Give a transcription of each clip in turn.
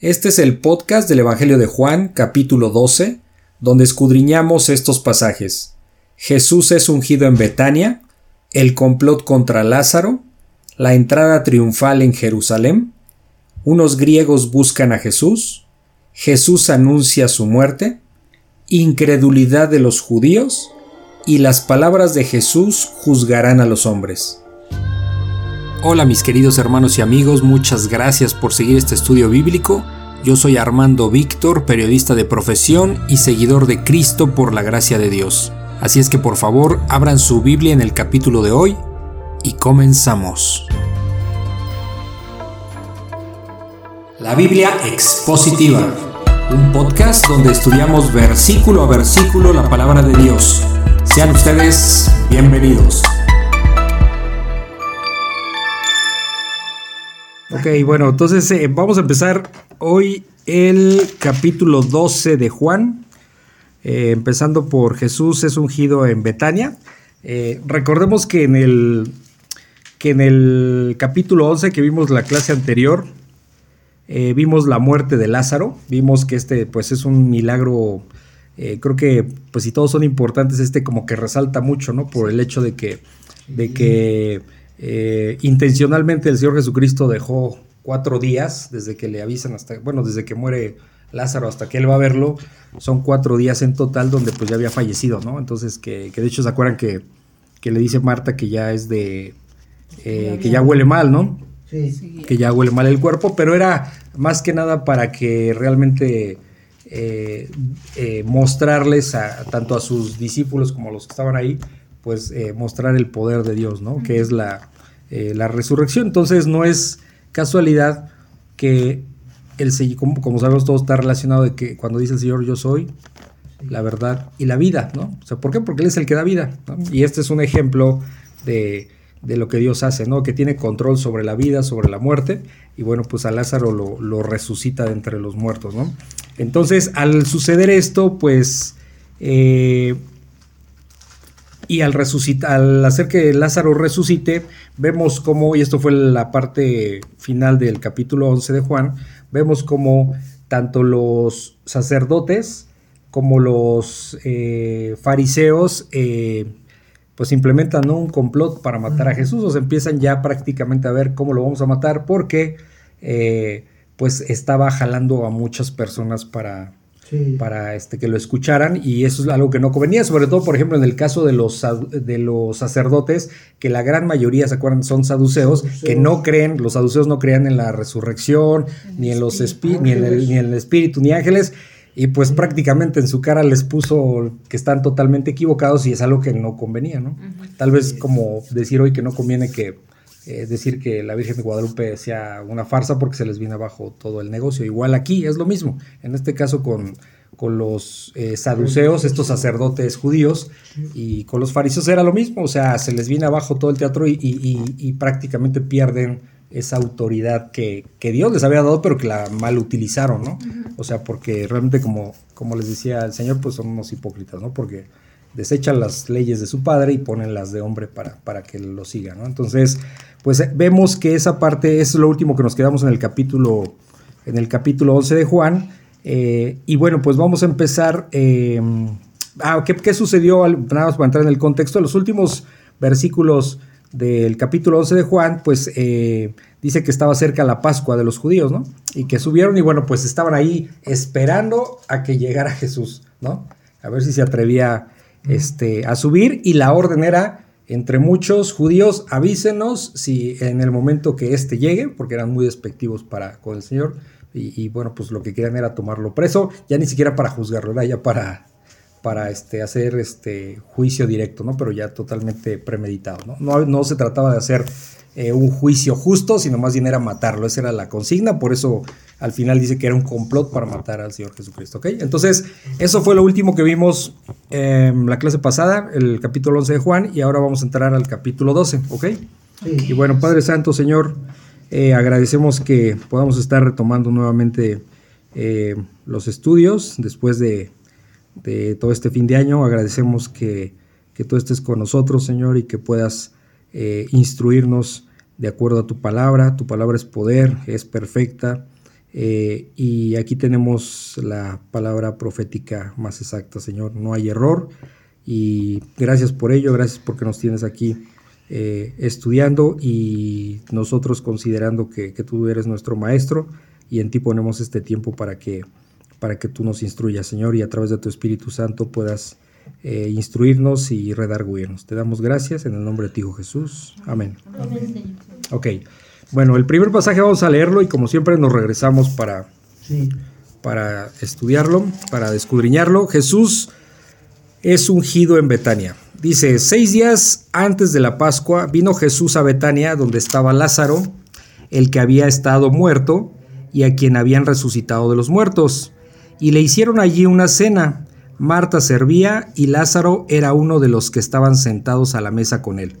Este es el podcast del Evangelio de Juan, capítulo 12, donde escudriñamos estos pasajes. Jesús es ungido en Betania, el complot contra Lázaro, la entrada triunfal en Jerusalén, unos griegos buscan a Jesús, Jesús anuncia su muerte, incredulidad de los judíos y las palabras de Jesús juzgarán a los hombres. Hola mis queridos hermanos y amigos, muchas gracias por seguir este estudio bíblico. Yo soy Armando Víctor, periodista de profesión y seguidor de Cristo por la gracia de Dios. Así es que por favor abran su Biblia en el capítulo de hoy y comenzamos. La Biblia Expositiva, un podcast donde estudiamos versículo a versículo la palabra de Dios. Sean ustedes bienvenidos. Ok, bueno, entonces eh, vamos a empezar hoy el capítulo 12 de Juan, eh, empezando por Jesús es ungido en Betania. Eh, recordemos que en, el, que en el capítulo 11 que vimos la clase anterior, vimos la muerte de Lázaro, vimos que este pues es un milagro, creo que pues si todos son importantes, este como que resalta mucho, ¿no? Por el hecho de que, de que eh, intencionalmente el Señor Jesucristo dejó cuatro días desde que le avisan hasta, bueno, desde que muere Lázaro hasta que él va a verlo, son cuatro días en total donde pues ya había fallecido, ¿no? Entonces que, que de hecho se acuerdan que, que, le dice Marta que ya es de, que ya huele mal, ¿no? que ya huele mal el cuerpo, pero era más que nada para que realmente eh, eh, mostrarles a, tanto a sus discípulos como a los que estaban ahí, pues eh, mostrar el poder de Dios, ¿no? Que es la, la, resurrección. Entonces no es casualidad que el como, como sabemos todo está relacionado de que cuando dice el Señor yo soy, la verdad y la vida, ¿no? O sea, ¿por qué? Porque Él es el que da vida, Y este es un ejemplo de de lo que Dios hace, ¿no? Que tiene control sobre la vida, sobre la muerte, y bueno, pues a Lázaro lo, resucita de entre los muertos, ¿no? Entonces, al suceder esto, pues, eh, y al, resucitar, al hacer que Lázaro resucite, vemos cómo, y esto fue la parte final del capítulo 11 de Juan, vemos cómo tanto los sacerdotes como los eh, fariseos eh, pues implementan un complot para matar a Jesús, o se empiezan ya prácticamente a ver cómo lo vamos a matar, porque eh, pues estaba jalando a muchas personas para, para este, que lo escucharan, y eso es algo que no convenía, sobre todo, por ejemplo, en el caso de los, de los sacerdotes, que la gran mayoría, ¿se acuerdan? Son saduceos, que no creen, los saduceos no creían en la resurrección, ni en los ni en, el, ni en el espíritu, ni ángeles, y pues prácticamente en su cara les puso que están totalmente equivocados y es algo que no convenía, ¿no? Tal vez como decir hoy que no conviene que eh, decir que la Virgen de Guadalupe sea una farsa porque se les viene abajo todo el negocio. Igual aquí es lo mismo, en este caso con, con los eh, saduceos, estos sacerdotes judíos, y con los fariseos era lo mismo, o sea, se les viene abajo todo el teatro y, y prácticamente pierden esa autoridad que, Dios les había dado, pero que la mal utilizaron, ¿no? O sea, porque realmente, como, como les decía el Señor, pues son unos hipócritas, ¿no? Porque desechan las leyes de su padre y ponen las de hombre para, para que lo sigan, ¿no? Entonces, pues eh, vemos que esa parte es lo último que nos quedamos en el capítulo, en el capítulo 11 de Juan. Eh, y bueno, pues vamos a empezar. Eh, ah, ¿qué, ¿qué, sucedió? Nada más para entrar en el contexto. Los últimos versículos del capítulo 11 de Juan, pues dice que estaba cerca la Pascua de los judíos, ¿no? Y que subieron y bueno, pues estaban ahí esperando a que llegara Jesús, ¿no? A ver si se atrevía este, a subir y la orden era, entre muchos judíos, avísenos si en el momento que éste llegue, porque eran muy despectivos para con el Señor, y, y, bueno, pues lo que querían era tomarlo preso, ya ni siquiera para juzgarlo, era ya para para este, hacer este juicio directo, ¿no? Pero ya totalmente premeditado, ¿no? No, se trataba de hacer eh, un juicio justo, sino más bien era matarlo. Esa era la consigna, por eso al final dice que era un complot para matar al Señor Jesucristo, ¿ok? Entonces, eso fue lo último que vimos en la clase pasada, el capítulo 11 de Juan, y ahora vamos a entrar al capítulo 12, ¿ok? Y bueno, Padre Santo, Señor, eh, agradecemos que podamos estar retomando nuevamente eh, los estudios después de de todo este fin de año. Agradecemos que, que tú estés con nosotros, Señor, y que puedas eh, instruirnos de acuerdo a tu palabra. Tu palabra es poder, es perfecta, Eh, y aquí tenemos la palabra profética más exacta, Señor. No hay error. Y gracias por ello, gracias porque nos tienes aquí eh, estudiando y nosotros considerando que, tú eres nuestro maestro y en ti ponemos este tiempo para que, para que tú nos instruyas, Señor, y a través de tu Espíritu Santo puedas eh, instruirnos y redarguirnos. Te damos gracias en el nombre de ti, Hijo Jesús. Amén. Ok. Bueno, el primer pasaje vamos a leerlo y como siempre nos regresamos para, para estudiarlo, para escudriñarlo. Jesús es ungido en Betania. Dice, seis días antes de la Pascua vino Jesús a Betania, donde estaba Lázaro, el que había estado muerto y a quien habían resucitado de los muertos. Y le hicieron allí una cena. Marta servía y Lázaro era uno de los que estaban sentados a la mesa con él.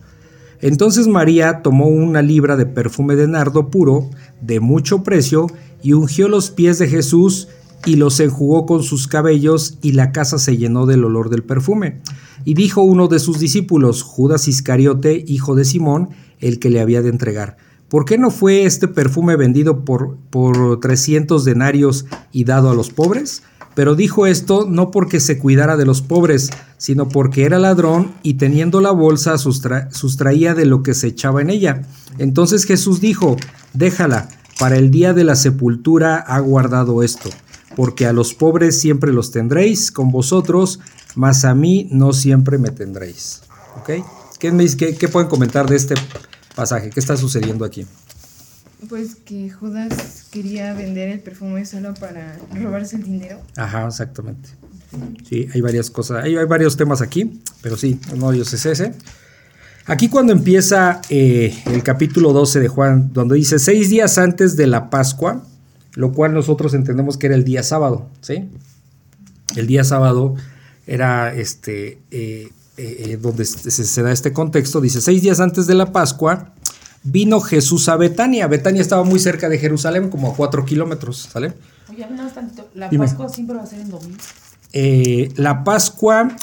Entonces María tomó una libra de perfume de nardo puro, de mucho precio, y ungió los pies de Jesús y los enjugó con sus cabellos, y la casa se llenó del olor del perfume. Y dijo uno de sus discípulos, Judas Iscariote, hijo de Simón, el que le había de entregar, ¿por qué no fue este perfume vendido por, por 300 denarios y dado a los pobres? Pero dijo esto no porque se cuidara de los pobres, sino porque era ladrón y teniendo la bolsa sustraía de lo que se echaba en ella. Entonces Jesús dijo, déjala, para el día de la sepultura ha guardado esto, porque a los pobres siempre los tendréis con vosotros, mas a mí no siempre me tendréis. ¿Ok? ¿Qué, qué, pueden comentar de este pasaje? ¿Qué está sucediendo aquí? Pues que Judas quería vender el perfume solo para robarse el dinero. Ajá, exactamente. Sí, hay varias cosas, hay, hay varios temas aquí, pero sí, uno de ellos es ese. Aquí cuando empieza eh, el capítulo 12 de Juan, donde dice seis días antes de la Pascua, lo cual nosotros entendemos que era el día sábado, ¿sí? El día sábado era este, eh, eh, donde se, da este contexto, dice, seis días antes de la Pascua, vino Jesús a Betania. Betania estaba muy cerca de Jerusalén, como a cuatro kilómetros, ¿sale? Oye, no, ¿la Pascua siempre va a ser en domingo? Eh, la Pascua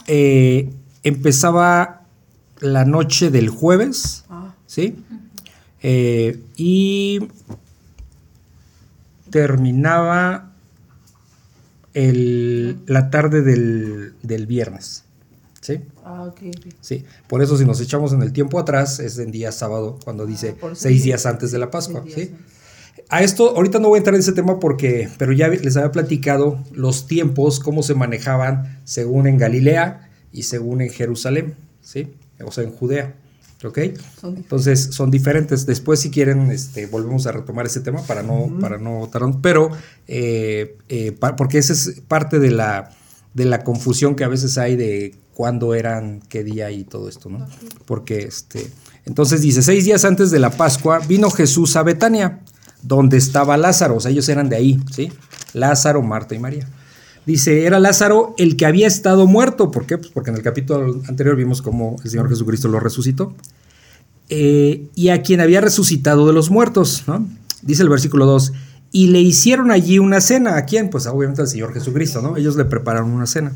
empezaba la noche del jueves, ah. ¿sí? y terminaba la tarde del, viernes. ¿Sí? Ah, ok. Sí, por eso si nos echamos en el tiempo atrás, es en día sábado, cuando ah, dice seis días antes de la Pascua. ¿sí? A esto, ahorita no voy a entrar en ese tema porque, pero ya les había platicado los tiempos, cómo se manejaban según en Galilea y según en Jerusalén, ¿sí? O sea, en Judea. ¿Ok? Entonces son diferentes. Después, si quieren, este, volvemos a retomar ese tema para no, para no tardar. Pero, eh, eh, porque esa es parte de la, de la confusión que a veces hay de cuándo eran, qué día y todo esto, ¿no? Porque, este, entonces dice, seis días antes de la Pascua vino Jesús a Betania, donde estaba Lázaro. O sea, ellos eran de ahí, ¿sí? Lázaro, Marta y María. Dice, era Lázaro el que había estado muerto. ¿Por qué? Pues porque en el capítulo anterior vimos cómo el Señor Jesucristo lo resucitó. Eh, y a quien había resucitado de los muertos, ¿no? Dice el versículo 2, y le hicieron allí una cena. ¿A quién? Pues obviamente al Señor Jesucristo, ¿no? Ellos le prepararon una cena.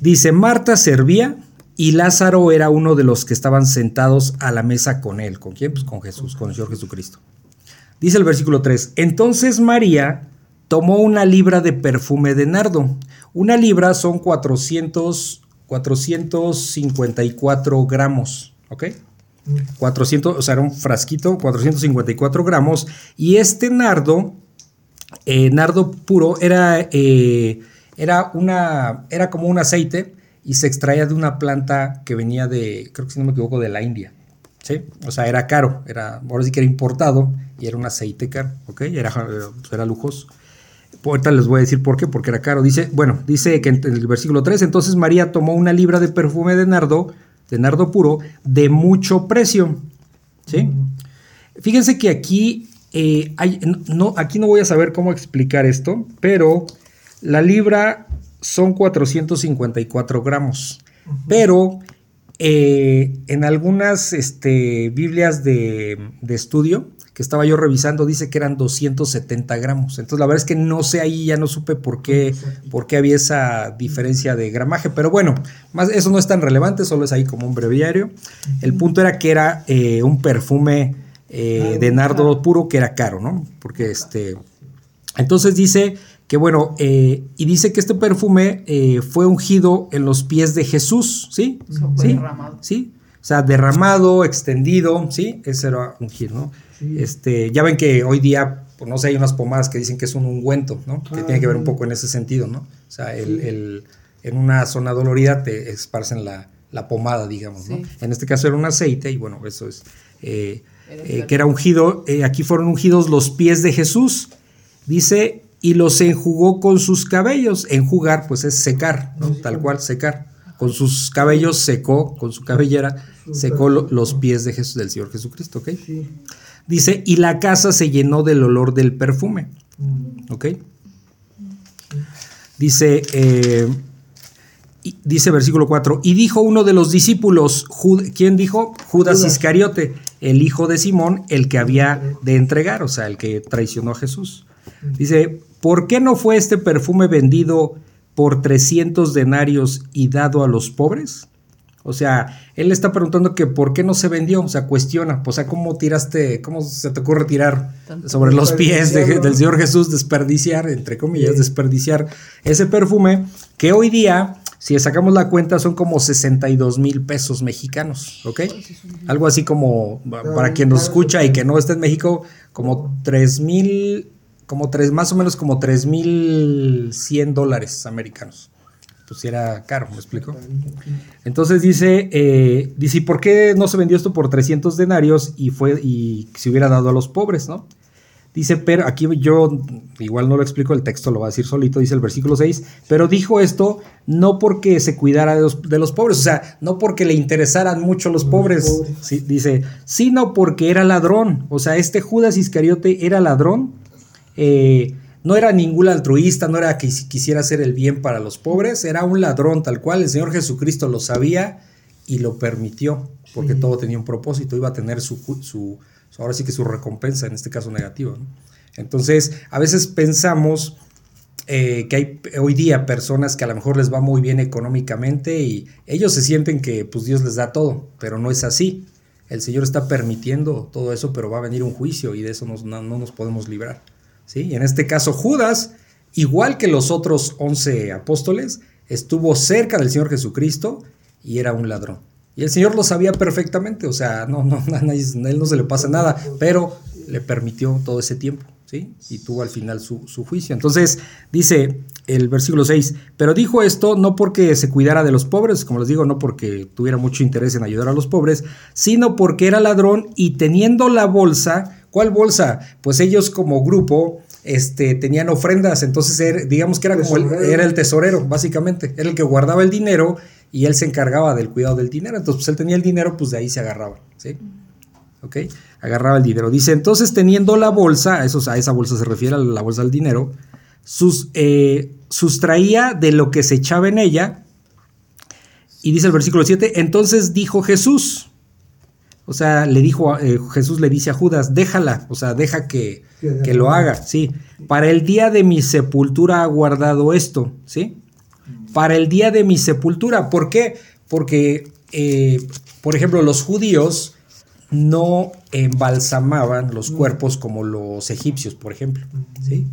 Dice, Marta servía y Lázaro era uno de los que estaban sentados a la mesa con él. ¿Con quién? Pues con Jesús, con el Señor Jesucristo. Dice el versículo 3, entonces María tomó una libra de perfume de nardo. Una libra son 400, 454 gramos, ¿ok? 400, o sea, era un frasquito, 454 gramos. Y este nardo, eh, nardo puro, era, eh, era, una, era como un aceite y se extraía de una planta que venía de, creo que si no me equivoco, de la India. ¿sí? O sea, era caro, era, ahora sí que era importado y era un aceite caro, ¿ok? Era, era lujoso. Ahorita les voy a decir por qué, porque era caro. Dice, bueno, dice que en el versículo 3, entonces María tomó una libra de perfume de nardo, de nardo puro, de mucho precio. ¿Sí? Fíjense que aquí, eh, hay, no, aquí no voy a saber cómo explicar esto, pero la libra son 454 gramos. Pero eh, en algunas este, Biblias de, de estudio, que estaba yo revisando dice que eran 270 gramos. Entonces la verdad es que no sé ahí, ya no supe por qué, por qué había esa diferencia de gramaje, pero bueno, más, eso no es tan relevante, solo es ahí como un breviario. El punto era que era eh, un perfume eh, de nardo puro que era caro, ¿no? Porque este, Entonces dice que bueno, eh, y dice que este perfume eh, fue ungido en los pies de Jesús, ¿sí? fue ¿Sí? derramado. ¿Sí? O sea, derramado, extendido, ¿sí? Ese era ungir, ¿no? Este, ya ven que hoy día, pues, no sé, hay unas pomadas que dicen que es un ungüento, ¿no? Que Ah, tiene que ver un sí. poco en ese sentido, ¿no? O sea, el, el- en una zona dolorida te esparcen la, la pomada, digamos, ¿no? En este caso era un aceite y bueno, eso es, eh, eh, que era ungido, eh, aquí fueron ungidos los pies de Jesús, dice, y los enjugó con sus cabellos. Enjugar, pues es secar, ¿no? Tal cual, secar. Con sus cabellos secó, con su cabellera, secó lo- los pies de Jesús, del Señor Jesucristo, ¿ok? Sí. Dice, y la casa se llenó del olor del perfume, Mm. ¿ok? Dice, eh, dice versículo 4, y dijo uno de los discípulos, Jud- ¿quién dijo? Judas, Judas. Iscariote, el hijo de Simón, el que había de entregar, o sea, el que traicionó a Jesús. Dice, ¿por qué no fue este perfume vendido por 300 denarios y dado a los pobres? O sea, él le está preguntando que por qué no se vendió, o sea, cuestiona, o sea, cómo tiraste, cómo se te ocurre tirar Tanto sobre los pies de- del Señor Jesús, desperdiciar, entre comillas, Sí. desperdiciar ese perfume que hoy día, si sacamos la cuenta, son como 62 mil pesos mexicanos, ¿ok? Algo así como, pa- para quien nos escucha y que no esté en México, como 3 mil, como tres, más o menos como 3 mil 100 dólares americanos. Pues era caro, ¿me explico? Entonces dice, eh, dice, ¿y por qué no se vendió esto por 300 denarios y fue y se hubiera dado a los pobres, no? Dice, pero aquí yo igual no lo explico, el texto lo va a decir solito, dice el versículo 6, pero dijo esto no porque se cuidara de los, de los pobres, o sea, no porque le interesaran mucho los pobres, pobres. sí, dice, sino porque era ladrón, o sea, este Judas Iscariote era ladrón, eh, no era ningún altruista, no era que si- quisiera hacer el bien para los pobres, era un ladrón tal cual, el Señor Jesucristo lo sabía y lo permitió, porque Sí. todo tenía un propósito, iba a tener su, ahora sí que su recompensa, en este caso negativa. ¿no? Entonces, a veces pensamos eh, que hay hoy día personas que a lo mejor les va muy bien económicamente y ellos se sienten que pues Dios les da todo, pero no es así. El Señor está permitiendo todo eso, pero va a venir un juicio y de eso nos- no, no nos podemos librar. ¿Sí? En este caso Judas, igual que los otros 11 apóstoles, estuvo cerca del Señor Jesucristo y era un ladrón. Y el Señor lo sabía perfectamente, o sea, no, no, a él no se le pasa nada, pero le permitió todo ese tiempo, ¿sí? Y tuvo al final su, su juicio. Entonces, dice el versículo 6, pero dijo esto no porque se cuidara de los pobres, como les digo, no porque tuviera mucho interés en ayudar a los pobres, sino porque era ladrón y teniendo la bolsa, ¿cuál bolsa? Pues ellos como grupo este, tenían ofrendas, entonces era- digamos que era como el, Tesorero. era el tesorero, básicamente, era el que guardaba el dinero y él se encargaba del cuidado del dinero, entonces pues él tenía el dinero, pues de ahí se agarraba, ¿sí? ¿ok? Agarraba el dinero. Dice, entonces teniendo la bolsa, a, esos, a esa bolsa se refiere a la bolsa del dinero, sus, eh, sustraía de lo que se echaba en ella, y dice el versículo 7, entonces dijo Jesús, o sea, le dijo, a- eh, Jesús le dice a Judas, déjala, o sea, deja que, Que lo haga, sí. Para el día de mi sepultura ha guardado esto, ¿sí? Para el día de mi sepultura, ¿por qué? Porque, eh, por ejemplo, los judíos no embalsamaban los cuerpos como los egipcios, por ejemplo, ¿sí?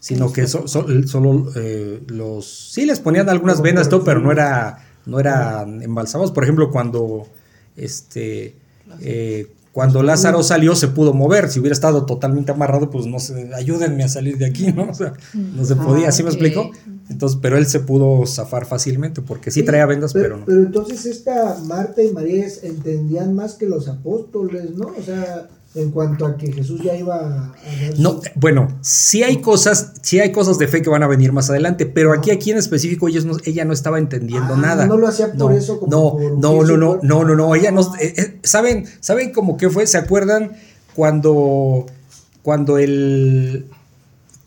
Sino que so- so- solo eh, los... Sí, les ponían algunas vendas, todo, pero no era no eran embalsamados. Por ejemplo, cuando este eh, cuando Lázaro salió se pudo mover. Si hubiera estado totalmente amarrado, pues no sé, ayúdenme a salir de aquí, ¿no? O sea, no se podía, ¿sí me ok. explico? Entonces, pero él se pudo zafar fácilmente porque sí traía vendas, pero no. Pero entonces esta Marta y María entendían más que los apóstoles, ¿no? O sea, en cuanto a que Jesús ya iba a No, bueno, sí hay cosas, sí hay cosas de fe que van a venir más adelante, pero aquí, aquí en específico ellos no- ella no estaba entendiendo Ah, nada. no lo hacía por no, eso, como no, por no, no, no, no, no, no, ella no, Ah. eh, eh, saben, saben cómo que fue, se acuerdan cuando, cuando el,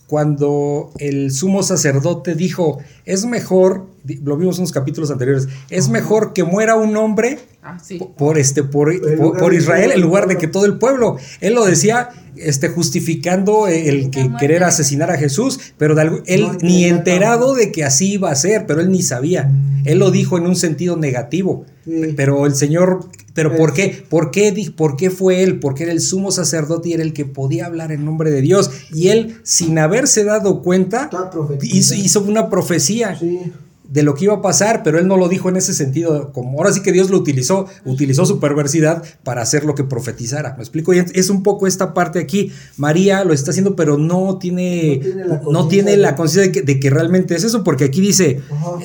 cuando el sumo sacerdote dijo, es mejor, lo vimos en los capítulos anteriores, es mejor que muera un hombre Ah, sí. por este por, Israel en lugar de que todo el pueblo él lo decía este justificando el que querer asesinar a Jesús pero de algo- él No ni enterado de que así iba a ser pero él ni sabía. Él lo dijo en un sentido negativo Sí. pero el Señor pero ¿por qué? ¿Por qué, ¿Por qué fue él? Porque era el sumo sacerdote y era el que podía hablar en nombre de Dios. Y él, sin haberse dado cuenta, hizo, hizo una profecía Sí. De lo que iba a pasar, pero él no lo dijo en ese sentido. Como ahora sí que Dios lo utilizó, utilizó su perversidad para hacer lo que profetizara. ¿Me explico? Y es un poco esta parte aquí. María lo está haciendo, pero no tiene, No tiene la conciencia de- que, realmente es eso, porque aquí dice,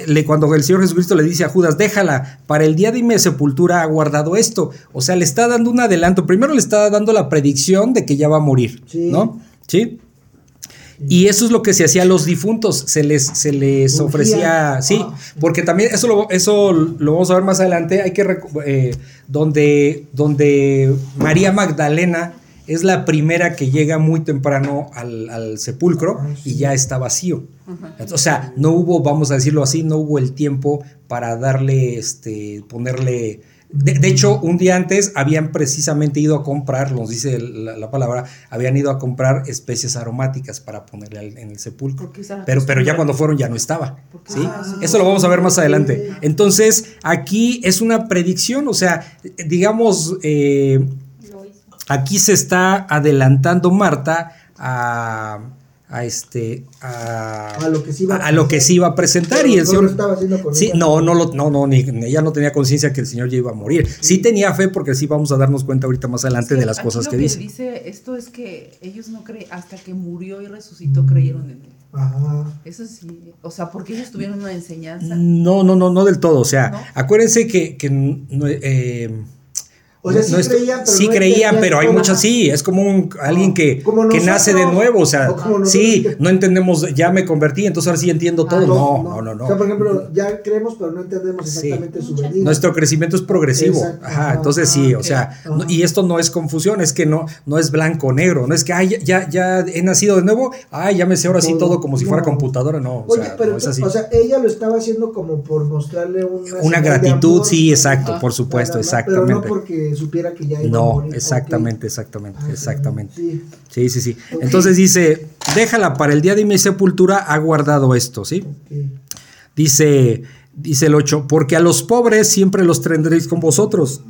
le, cuando el Señor Jesucristo le dice a Judas, déjala, para el día de mi sepultura ha guardado esto. O sea, le está dando un adelanto. Primero le está dando la predicción de que ya va a morir, Sí. ¿no? Sí. Y eso es lo que se hacía a los difuntos, se les, se les ofrecía, sí, Ah. porque también eso lo, eso lo vamos a ver más adelante, hay que, eh, donde, donde María Magdalena es la primera que llega muy temprano al, al sepulcro y ya está vacío. O sea, no hubo, vamos a decirlo así, no hubo el tiempo para darle, este, ponerle... De, de hecho, un día antes habían precisamente ido a comprar, nos dice la, la palabra, habían ido a comprar especies aromáticas para ponerle al- en el sepulcro. Pero, pero ya cuando fueron ya no estaba. ¿sí? Eso lo vamos a ver más adelante. Entonces, aquí es una predicción, o sea, digamos, eh, aquí se está adelantando Marta a, a este a, A lo que se iba a a lo que se iba a presentar Pero y el no señor lo estaba haciendo con sí ella. no no lo no no ni, ni ella no tenía conciencia que el señor ya iba a morir sí tenía fe porque sí vamos a darnos cuenta ahorita más adelante Sí, de las cosas lo que dice dice esto es que ellos no creen, hasta que murió y resucitó, creyeron en él. Ajá. Eso sí, o sea, porque ellos tuvieron una enseñanza. no no no no del todo o sea ¿No? acuérdense que, que no, eh, O sea, sí no creían, pero sí no creían, pero hay cómo. muchas, sí, es como un, alguien que, Como que nace de nuevo, o sea, O sí, no entendemos, ya me convertí, entonces ahora sí entiendo todo. Ah, no, no, no, no. O sea, por ejemplo, ya creemos, pero no entendemos Sí. exactamente su venida. Nuestro crecimiento es progresivo. Exacto, Ajá, ajá, entonces sí, ah, o sea, y esto no es confusión, es que no, no es blanco o negro, no es que ay, ya, ya, ya he nacido de nuevo, ay, ya me sé ahora sí Todo. todo como si fuera No. computadora, no, o Oye, sea, pero no es entonces, así. o sea, ella lo estaba haciendo como por mostrarle una, Una gratitud, amor, sí, exacto, por supuesto, más, Pero exactamente. no porque supiera que ya iba a No, morir. exactamente, exactamente, Ah, exactamente. Sí. Sí, sí. Entonces dice, déjala para el día de mi sepultura, ha guardado esto, ¿sí? Dice, dice el 8, porque a los pobres siempre los tendréis con vosotros.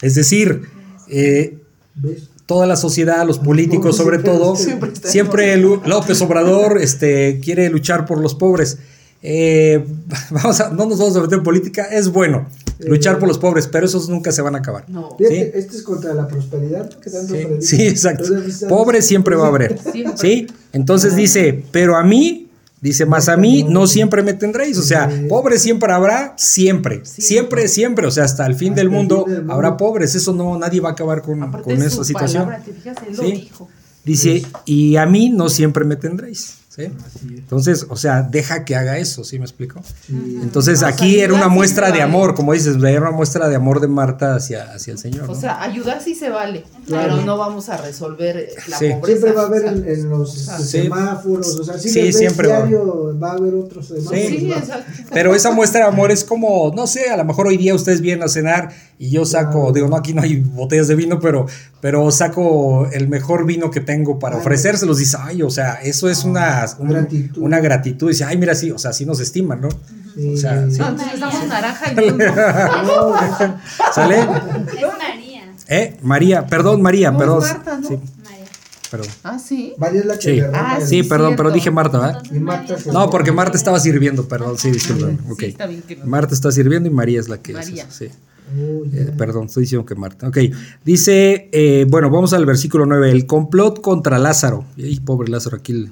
Es decir, eh, ¿Ves? toda la sociedad, los políticos sobre Siempre todo, Siempre siempre López Obrador este, quiere luchar por los pobres. Eh, vamos a- no nos vamos a meter en política, es bueno luchar por los pobres, pero esos nunca se van a acabar. No, Fíjate, Sí. este es contra la prosperidad que tanto Sí, exacto. Entonces, Pobre siempre va a haber. Siempre. ¿Sí? Entonces dice, pero a mí, dice, más a mí no siempre me tendréis. O sea, pobre siempre habrá, siempre. Sí. Siempre, siempre. O sea, hasta el fin Hasta del el mundo fin del mundo. habrá pobres. Eso no, nadie va a acabar con, con esa su situación. palabra, te fijas, él lo Sí. dijo. Dice, y a mí no siempre me tendréis. ¿Sí? Entonces, o sea, deja que haga eso, ¿sí me explico? Sí. Entonces O sea, aquí era una muestra de vale. amor, como dices, era una muestra de amor de Marta hacia, hacia el Señor. O sea, ayudar sí se vale, Claro. pero no vamos a resolver la Sí. pobreza. Siempre va a haber en, en los Sí. semáforos, o sea, si Sí, siempre va a haber. diario, va a haber otros semáforos. Sí, va. exacto. Pero esa muestra de amor es como, no sé, a lo mejor hoy día ustedes vienen a cenar y yo saco, Claro. digo, no, aquí no hay botellas de vino, pero, pero saco el mejor vino que tengo para Claro. ofrecérselos. Dice, ay, o sea, eso es una, un- Gratitud. una gratitud. Dice, ay, mira, sí, o sea, sí nos estiman, ¿no? Sí. O sea, sí. No, entonces damos naranja y ¿Sale? Es María. ¿Eh? María, perdón, María, No, perdón. Marta, ¿no? Sí, María. perdón. Ah, sí. María es la que Sí. Ah, el- Sí, perdón, pero dije Marta, ¿verdad? Marta se- No, porque Marta estaba sirviendo, perdón, sí, disculpen. Sí, ok. está bien que no. Marta está sirviendo y María es la que María. es. Sí. Oh. Eh, perdón, estoy diciendo que Marta. Ok, dice, eh, bueno, vamos al versículo 9, el complot contra Lázaro. Y pobre Lázaro, aquí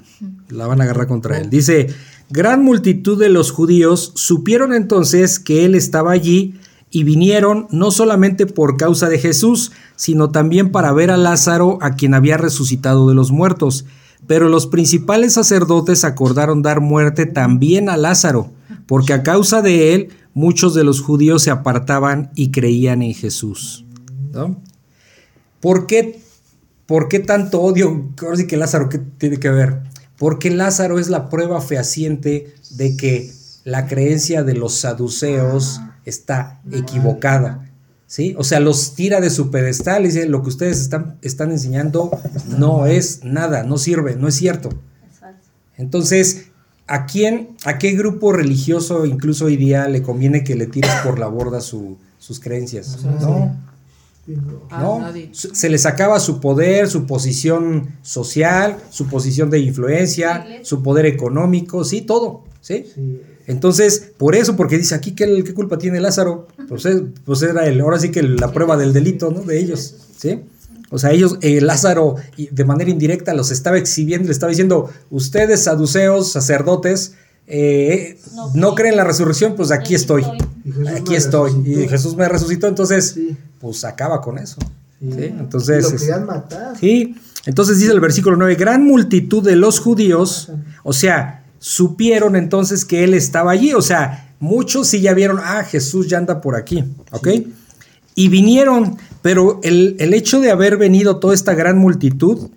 la van a agarrar contra él. Dice, gran multitud de los judíos supieron entonces que él estaba allí y vinieron no solamente por causa de Jesús, sino también para ver a Lázaro, a quien había resucitado de los muertos. Pero los principales sacerdotes acordaron dar muerte también a Lázaro, porque a causa de él muchos de los judíos se apartaban y creían en Jesús. ¿no? ¿Por qué, por qué tanto odio? Ahora sí que Lázaro, ¿qué tiene que ver? Porque Lázaro es la prueba fehaciente de que la creencia de los saduceos está equivocada. ¿Sí? O sea, los tira de su pedestal y dice, lo que ustedes están, están enseñando no es nada, no sirve, no es cierto. Entonces, ¿a quién, a qué grupo religioso, incluso hoy día, le conviene que le tires por la borda su- sus creencias? No. Sí, no. A ¿no? nadie. Su- Se le sacaba su poder, su posición social, su posición de influencia, su poder económico, sí, todo, ¿sí? Sí. Entonces, por eso, porque dice aquí, ¿qué, qué culpa tiene Lázaro? Pues, es- pues era el, ahora sí que la prueba del delito, ¿no? De ellos, ¿sí? O sea, ellos, eh, Lázaro, de manera indirecta los estaba exhibiendo, le estaba diciendo, ustedes, saduceos, sacerdotes, eh, No no creen. en la resurrección, pues aquí estoy. Aquí estoy. Y. Jesús me resucitó, entonces, Sí. pues acaba con eso. Sí. ¿sí? Y Entonces, lo querían matar. sí. Entonces dice el versículo 9, gran multitud de los judíos, o sea, supieron entonces que él estaba allí, o sea, muchos sí ya vieron, ah, Jesús ya anda por aquí, ¿ok? Y vinieron, pero el, el hecho de haber venido toda esta gran multitud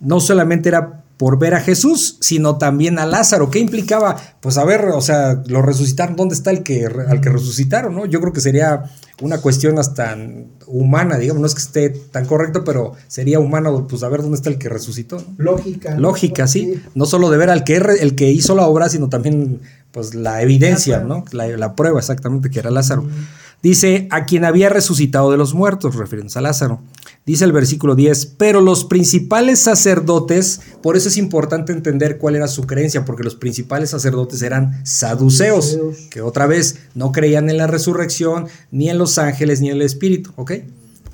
no solamente era por ver a Jesús, sino también a Lázaro. ¿Qué implicaba? Pues a ver, o sea, lo resucitaron, ¿dónde está el que al que resucitaron? ¿no? Yo creo que sería una cuestión hasta humana, digamos, no es que esté tan correcto, pero sería humano, pues a ver dónde está el que resucitó. ¿no? Lógica. ¿no? Lógica, sí. No solo de ver al que, el que hizo la obra, sino también pues la evidencia, La ¿no? La, la prueba exactamente que era Lázaro. Dice, a quien había resucitado de los muertos, refiriéndose a Lázaro. Dice el versículo 10, pero los principales sacerdotes, por eso es importante entender cuál era su creencia, porque los principales sacerdotes eran saduceos, Saduceos. que otra vez no creían en la resurrección, ni en los ángeles, ni en el espíritu, ¿ok?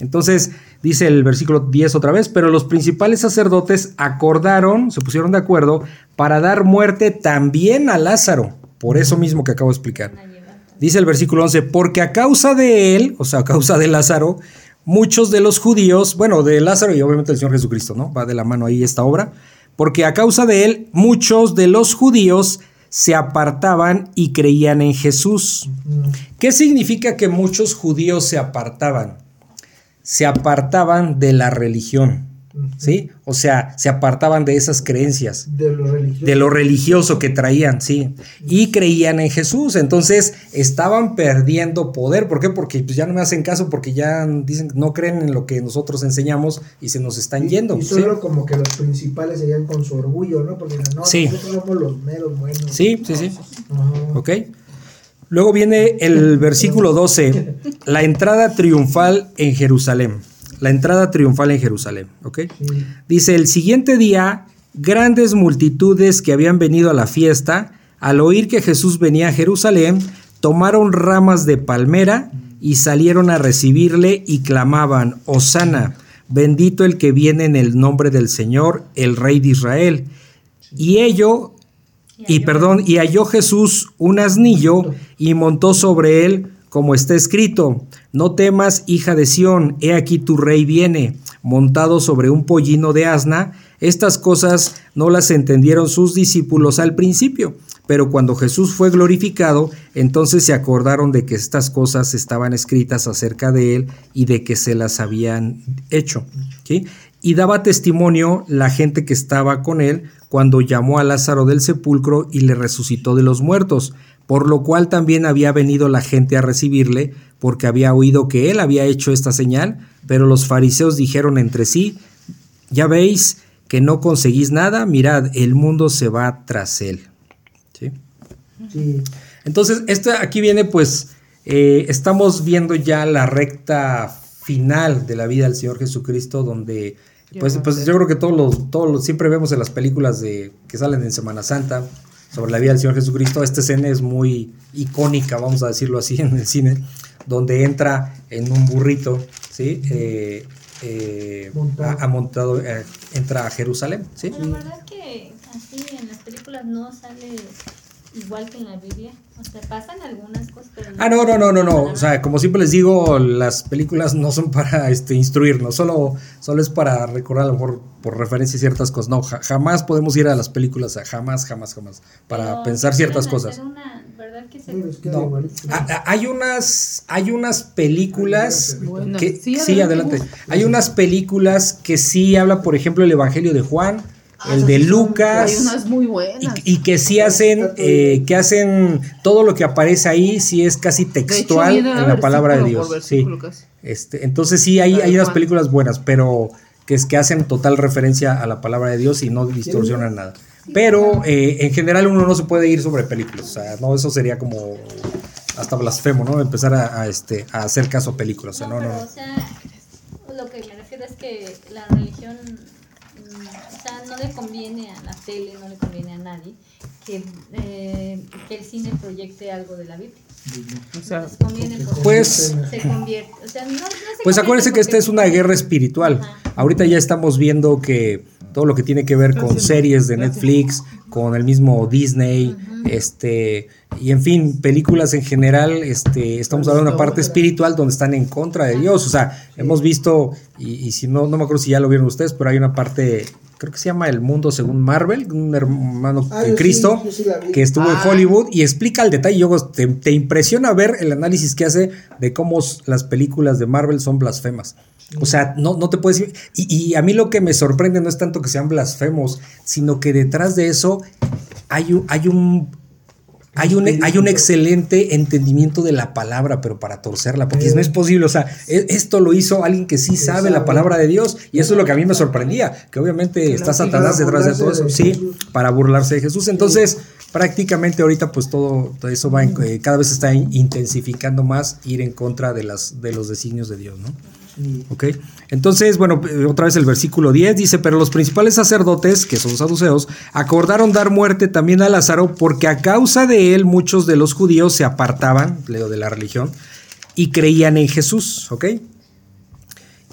Entonces, dice el versículo 10 otra vez, pero los principales sacerdotes acordaron, se pusieron de acuerdo, para dar muerte también a Lázaro, por eso mismo que acabo de explicar. Dice el versículo 11, porque a causa de él, o sea, a causa de Lázaro, muchos de los judíos, bueno, de Lázaro y obviamente del Señor Jesucristo, ¿no? Va de la mano ahí esta obra, porque a causa de él, muchos de los judíos se apartaban y creían en Jesús. ¿Qué significa que muchos judíos se apartaban? Se apartaban de la religión, ¿sí? O sea, se apartaban de esas creencias De lo religioso. de lo religioso que traían, sí, y creían en Jesús, entonces estaban perdiendo poder, ¿por qué? Porque pues, ya no me hacen caso, porque ya dicen que no creen en lo que nosotros enseñamos y se nos están Y- yendo. Y ¿sí? solo como que los principales serían con su orgullo, ¿no? Porque no, Sí. nosotros somos los meros buenos. Sí, sí, sí. ¿Ok? Luego viene el versículo 12, la entrada triunfal en Jerusalén. La entrada triunfal en Jerusalén. Dice, el siguiente día, grandes multitudes que habían venido a la fiesta, al oír que Jesús venía a Jerusalén, tomaron ramas de palmera y salieron a recibirle y clamaban, Osana, bendito el que viene en el nombre del Señor, el Rey de Israel. Y ello, y perdón, y halló Jesús un asnillo y montó sobre él, como está escrito, no temas, hija de Sión, he aquí tu rey viene, montado sobre un pollino de asna. Estas cosas no las entendieron sus discípulos al principio, pero cuando Jesús fue glorificado, entonces se acordaron de que estas cosas estaban escritas acerca de él y de que se las habían hecho. Y daba testimonio la gente que estaba con él cuando llamó a Lázaro del sepulcro y le resucitó de los muertos, por lo cual también había venido la gente a recibirle, porque había oído que él había hecho esta señal, pero los fariseos dijeron entre sí, ya veis que no conseguís nada, mirad, el mundo se va tras él. ¿Sí? Sí. Entonces, esto aquí viene, pues, eh, estamos viendo ya la recta final de la vida del Señor Jesucristo, donde, pues, pues yo creo que todos los, todos los, siempre vemos en las películas de, que salen en Semana Santa sobre la vida del Señor Jesucristo, esta escena es muy icónica, vamos a decirlo así, en el cine, donde entra en un burrito, ¿sí? Eh, eh, Montado. ha, ha montado, eh, entra a Jerusalén, ¿sí? Pero la verdad que así en las películas no sale igual que en la Biblia. O sea, pasan algunas cosas, pero Ah, no, no, no, no, no. O sea, como siempre les digo, las películas no son para este, instruirnos, solo, solo es para recordar a lo mejor por referencia ciertas cosas. No, ja- jamás podemos ir a las películas, a- jamás, jamás, jamás, para Pero pensar ciertas cosas. una, ¿verdad que se- No. Ah, ah, Hay unas, hay unas películas Buenas. que Sí, sí, adelante. adelante. Hay unas películas que sí habla, por ejemplo, el Evangelio de Juan, el de Lucas. Hay unas muy buenas. Y, y que sí hacen, eh, que hacen todo lo que aparece ahí, sí es casi De hecho, textual en la palabra de Dios. Sí. Este, entonces sí, hay, hay unas películas buenas, pero que es que hacen total referencia a la palabra de Dios y no distorsionan nada. Pero eh, en general uno no se puede ir sobre películas, o sea, no, eso sería como hasta blasfemo, ¿no? Empezar a, a, este, a hacer caso a películas, o sea, No, no, no, pero no. o sea, que la religión, no le conviene a la tele, no le conviene a nadie que, eh, que el cine proyecte algo de la Biblia. O sea, Les conviene porque Pues- se convierte. O sea, no, no se Pues acuérdense que esta es una guerra espiritual. Ajá. Ahorita ya estamos viendo que todo lo que tiene que ver con series de. Netflix, con el mismo Disney, este, y en fin, películas en general, este, estamos hablando de una parte espiritual donde están en contra de Dios. O sea, hemos visto, y, y si no, no me acuerdo si ya lo vieron ustedes, pero hay una parte, creo que se llama El Mundo según Marvel, un hermano Ah, de sí, Cristo, sí que estuvo en Ah. Hollywood y explica el detalle. Yo, te, te impresiona ver el análisis que hace de cómo las películas de Marvel son blasfemas. O sea, no, no te puedes... Y, y a mí lo que me sorprende no es tanto que sean blasfemos, sino que detrás de eso hay un... Hay un hay un, hay un excelente entendimiento de la palabra, pero para torcerla, porque no es posible. O sea, e- esto lo hizo alguien que sí sabe la palabra de Dios, y eso es lo que a mí me sorprendía, que obviamente está Satanás detrás de todo eso, sí, para burlarse de Jesús. Entonces, prácticamente ahorita, pues todo, todo eso va, en- eh, cada vez se está in- intensificando más ir en contra de, las, de los designios de Dios, ¿no? Sí. ¿Ok? Entonces, bueno, eh, otra vez el versículo 10 dice, pero los principales sacerdotes, que son saduceos, acordaron dar muerte también a Lázaro porque a causa de él muchos de los judíos se apartaban, de la religión, y creían en Jesús, ¿ok?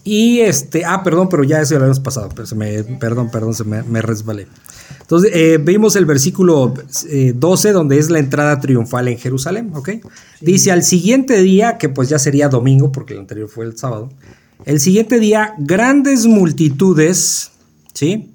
Y este, ah, perdón, pero ya eso ya lo habíamos pasado, pero se me, perdón, perdón, se me, me resbalé. Entonces, eh, vimos el versículo eh, 12, donde es la entrada triunfal en Jerusalén, ¿ok? Dice, al siguiente día, que pues ya sería domingo, porque el anterior fue el sábado, el siguiente día, grandes multitudes, ¿sí?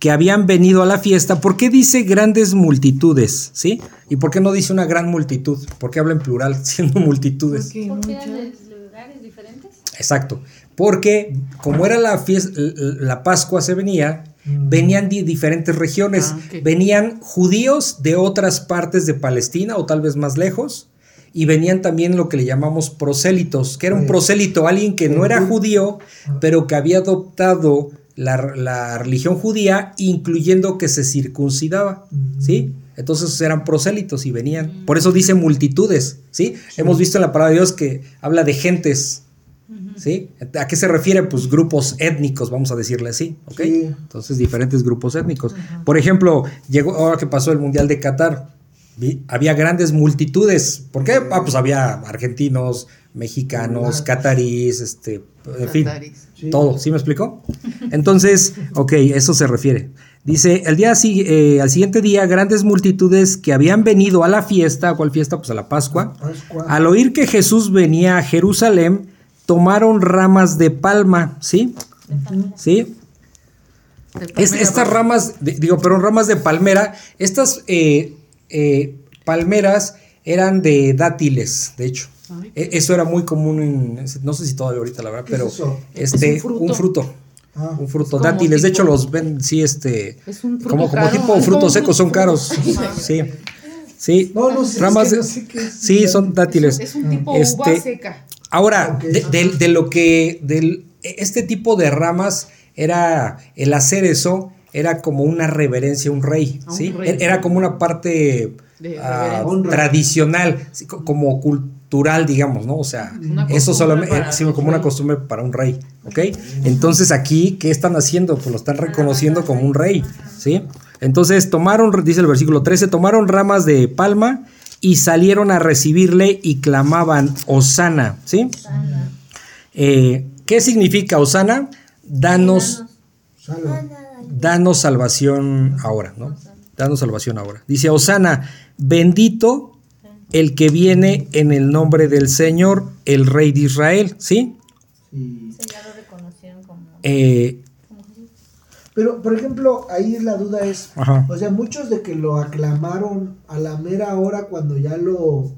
Que habían venido a la fiesta. ¿Por qué dice grandes multitudes, ¿sí? ¿Y por qué no dice una gran multitud? ¿Por qué habla en plural, siendo multitudes? porque Porque eran de lugares diferentes. Exacto. Porque como era la fiesta, la Pascua se venía, venían de diferentes regiones. Ah. Venían judíos de otras partes de Palestina o tal vez más lejos. Y venían también lo que le llamamos prosélitos, que era un Sí. prosélito, alguien que no era judío, pero que había adoptado la, la religión judía, incluyendo que se circuncidaba. ¿Sí? Entonces eran prosélitos y venían. Por eso dice multitudes. ¿sí? Hemos visto en la palabra de Dios que habla de gentes. ¿Sí? ¿A qué se refiere? Pues grupos étnicos, vamos a decirle así, ¿ok? Sí. Entonces, diferentes grupos étnicos. Por ejemplo, llegó, ahora que pasó el Mundial de Qatar, vi- había grandes multitudes. ¿Por qué? Ah, pues había argentinos, mexicanos, catarís, este, en fin. Sí. todo, ¿sí me explicó? Entonces, ok, eso se refiere. Dice, el día, eh, al siguiente día, grandes multitudes que habían venido a la fiesta, ¿a cuál fiesta? Pues a la Pascua. Pascua. Al oír que Jesús venía a Jerusalén, tomaron ramas de palma, ¿sí? ¿Sí? De Es- palmera, estas ramas, de- digo, pero ramas de palmera, estas eh, eh, palmeras eran de dátiles, de hecho. Ay. E- Eso era muy común, en- no sé si todavía ahorita la verdad, ¿Qué es pero este, Es un un fruto. Ah, Un fruto, como dátiles. De hecho, los ven, sí, este. Es un fruto como, como caro, tipo frutos secos, son caros. Sí. Sí. No, no sé, es Ramas que no sé. Sí, son dátiles. Es un tipo Este, uva seca. Ahora, de, de- de lo que, del, este tipo de ramas era, el hacer eso era como una reverencia a un rey, A un ¿sí? rey. Era como una parte De ah, tradicional, como cultural, digamos, ¿no? O sea, eso solamente, sí, los como una costumbre para un rey, ¿ok? Entonces aquí, ¿qué están haciendo? Pues lo están reconociendo como un rey, ¿sí? Entonces tomaron, dice el versículo 13, tomaron ramas de palma y salieron a recibirle y clamaban, Osana, ¿sí? Eh, ¿Qué significa Osana? Danos, danos salvación ahora, ¿no? Danos salvación ahora. Dice Osana, bendito el que viene en el nombre del Señor, el Rey de Israel, ¿sí? Sí. Sí, ya lo reconocieron como, Eh. Pero, por ejemplo, ahí la duda es, Ajá. o sea, muchos de que lo aclamaron a la mera hora cuando ya lo,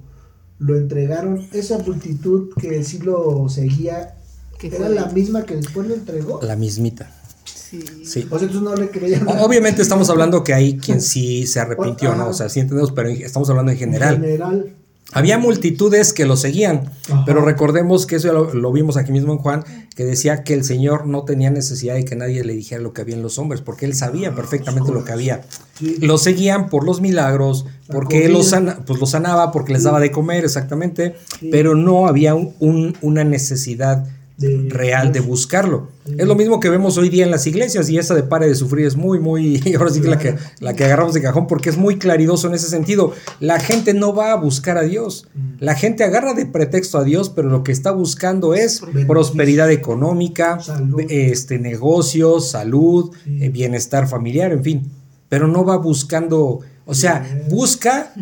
lo entregaron, esa multitud que sí lo seguía, Que era fue- la misma que después lo entregó. la mismita, Sí. sí. O sea, entonces no le creían. Obviamente estamos hablando que hay quien sí se arrepintió, ¿no? O sea, sí entendemos, pero estamos hablando en general. En general. Había multitudes que lo seguían, Ajá. pero recordemos que eso lo, lo vimos aquí mismo en Juan, que decía que el Señor no tenía necesidad de que nadie le dijera lo que había en los hombres, porque él sabía perfectamente lo que había. Sí. Lo seguían por los milagros, La porque él los, sana- pues los sanaba, porque les daba de comer, exactamente, Sí. pero no había un- un- una necesidad De- real de buscarlo. Es lo mismo que vemos hoy día en las iglesias y esa de pare de sufrir es muy, muy, ahora sí que la que, la que agarramos de cajón porque es muy claridoso en ese sentido. La gente no va a buscar a Dios. La gente agarra de pretexto a Dios, pero lo que está buscando es Beneficio. prosperidad económica, Salud. este, negocios, salud, Sí. eh, bienestar familiar, en fin. Pero no va buscando, o sea, busca,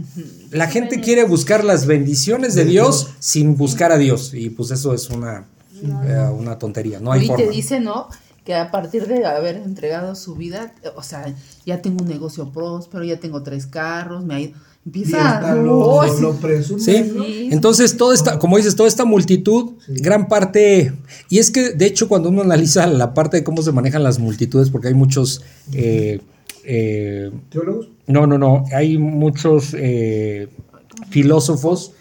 la gente quiere buscar las bendiciones de Dios. sin buscar a Dios. Y pues eso es una, eh, una tontería, no hay y forma. te dice, ¿no? Que a partir de haber entregado su vida, o sea, ya tengo un negocio próspero, ya tengo tres carros, me ha ido. Empieza no, lo, lo Sí. Entonces, toda esta, como dices, toda esta multitud, Sí. gran parte, y es que de hecho cuando uno analiza la parte de cómo se manejan las multitudes, porque hay muchos, eh, eh, ¿Teólogos? no, no, no, hay muchos eh, filósofos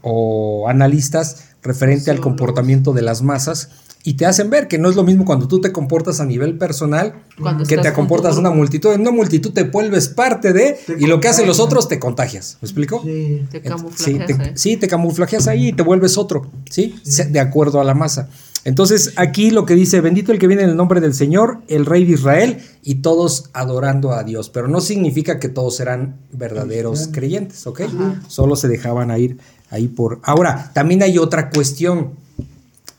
o analistas referente al comportamiento de las masas y te hacen ver que no es lo mismo cuando tú te comportas a nivel personal Cuando que te comportas en una multitud. En una multitud te vuelves parte de Te y lo que hacen los otros te contagias. ¿Me explico? Sí. Te camuflajeas, sí, te, ¿eh? sí, te camuflajeas ahí y te vuelves otro, ¿sí? De acuerdo a la masa. Entonces, aquí lo que dice, bendito el que viene en el nombre del Señor, el Rey de Israel, y todos adorando a Dios. Pero no significa que todos eran verdaderos creyentes, ¿ok? Solo se dejaban a ir ahí por... Ahora, también hay otra cuestión.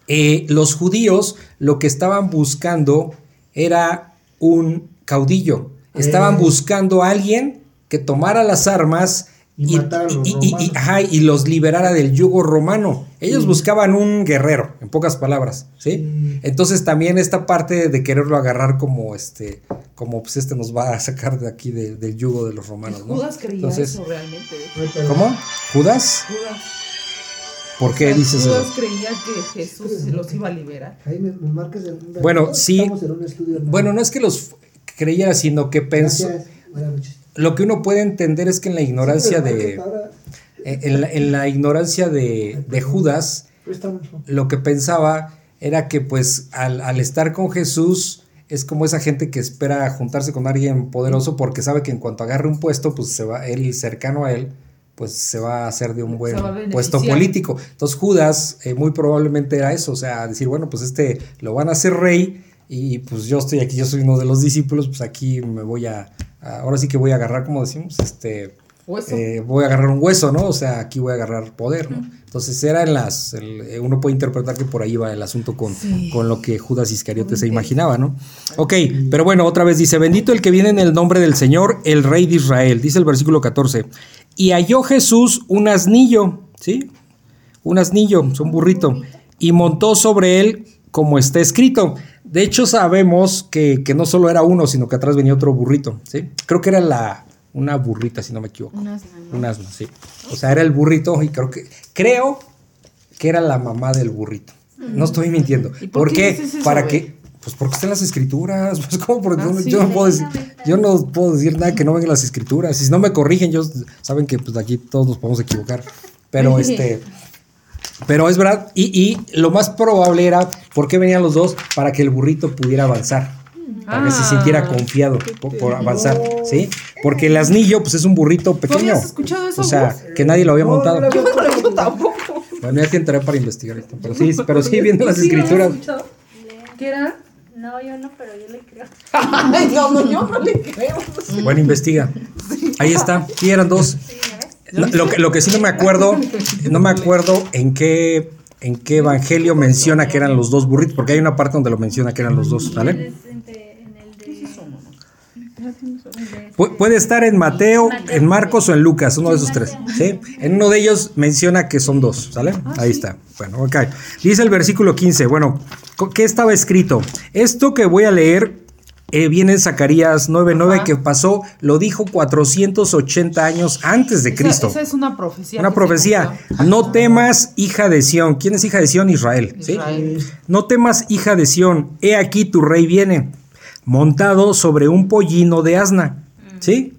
Eh, los judíos lo que estaban buscando era un caudillo. Estaban Eh. buscando a alguien que tomara las armas Y a los y- y- y- romanos. ajá, y los liberara del yugo romano. Ellos Sí. buscaban un guerrero, en pocas palabras, ¿sí? Entonces también esta parte de quererlo agarrar como este, como pues este nos va a sacar de aquí de- del yugo de los romanos, ¿no? Judas creía Entonces, eso realmente. ¿eh? ¿Cómo? ¿Judas? Judas, ¿Por qué o sea, dices Judas eso? creía que Jesús los iba a liberar. Jaime, ¿me marcas el- un Bueno, sí. Estamos en un estudio, hermano. Bueno, no es que los creyera, sino que pensó. Gracias. Buenas noches. Lo que uno puede entender es que en la ignorancia Sí, de. En la, en la ignorancia de, de Judas, lo que pensaba era que pues al, al estar con Jesús es como esa gente que espera juntarse con alguien poderoso porque sabe que en cuanto agarre un puesto, pues se va, él cercano a él, pues se va a hacer de un buen puesto político. Entonces Judas eh, muy probablemente era eso, o sea, decir, bueno, pues este lo van a hacer rey y pues yo estoy aquí, yo soy uno de los discípulos, pues aquí me voy a- ahora sí que voy a agarrar, como decimos, este... Eh, voy a agarrar un hueso, ¿no? O sea, aquí voy a agarrar poder, ¿no? Entonces era en las, el- eh, uno puede interpretar que por ahí va el asunto con, Sí. con lo que Judas Iscariote se imaginaba, ¿no? Ok, pero bueno, otra vez dice, bendito el que viene en el nombre del Señor, el Rey de Israel, dice el versículo 14, y halló Jesús un asnillo, ¿sí? Un asnillo, es un burrito, y montó sobre él como está escrito. De hecho, sabemos que, que no solo era uno, sino que atrás venía otro burrito, ¿sí? Creo que era la, una burrita, si no me equivoco. Unas Un asno, sí. O sea, era el burrito y creo que creo que era la mamá del burrito. No estoy mintiendo. ¿Y por ¿Por qué qué? eso, Para güey? que pues porque están las escrituras, pues cómo porque Ah, yo, no- sí. yo no puedo decir, yo no puedo decir nada que no venga en las escrituras. Y si no me corrigen, ellos saben que pues aquí todos nos podemos equivocar. Pero este pero es verdad, y, y lo más probable era, ¿por qué venían los dos? Para que el burrito pudiera avanzar, para que se Ah. sintiera confiado por, por avanzar, ¿sí? Porque el asnillo, pues es un burrito ¿Tú pequeño. habías escuchado eso? O sea, que nadie lo había No, montado. no lo había- yo tampoco. Bueno, ya que entré para investigar esto. Pero sí, pero sí vienen las ¿Sí escrituras. ¿Qué era? No, yo no, pero yo le creo. No, no, yo no le creo. Bueno, investiga. Ahí está. Sí, eran dos. Lo, lo que, lo que sí no me acuerdo, no me acuerdo en qué, en qué evangelio menciona que eran los dos burritos, porque hay una parte donde lo menciona que eran los dos, ¿vale? Es entre- en el de- de- Pu- Puede estar en Mateo, en Marcos o en Lucas, uno de esos tres. ¿sí? En uno de ellos menciona que son dos, ¿sale? Ahí está. Bueno, ok. Dice el versículo 15. Bueno, ¿qué estaba escrito? Esto que voy a leer eh, viene en Zacarías 9:9 Ajá. que pasó, lo dijo 480 años antes de Cristo. Esa, es una profecía. Una profecía. No temas, hija de Sión. ¿Quién es hija de Sión? Israel. ¿sí? Israel. No temas, hija de Sión. He aquí tu rey viene, montado sobre un pollino de asna. ¿Sí?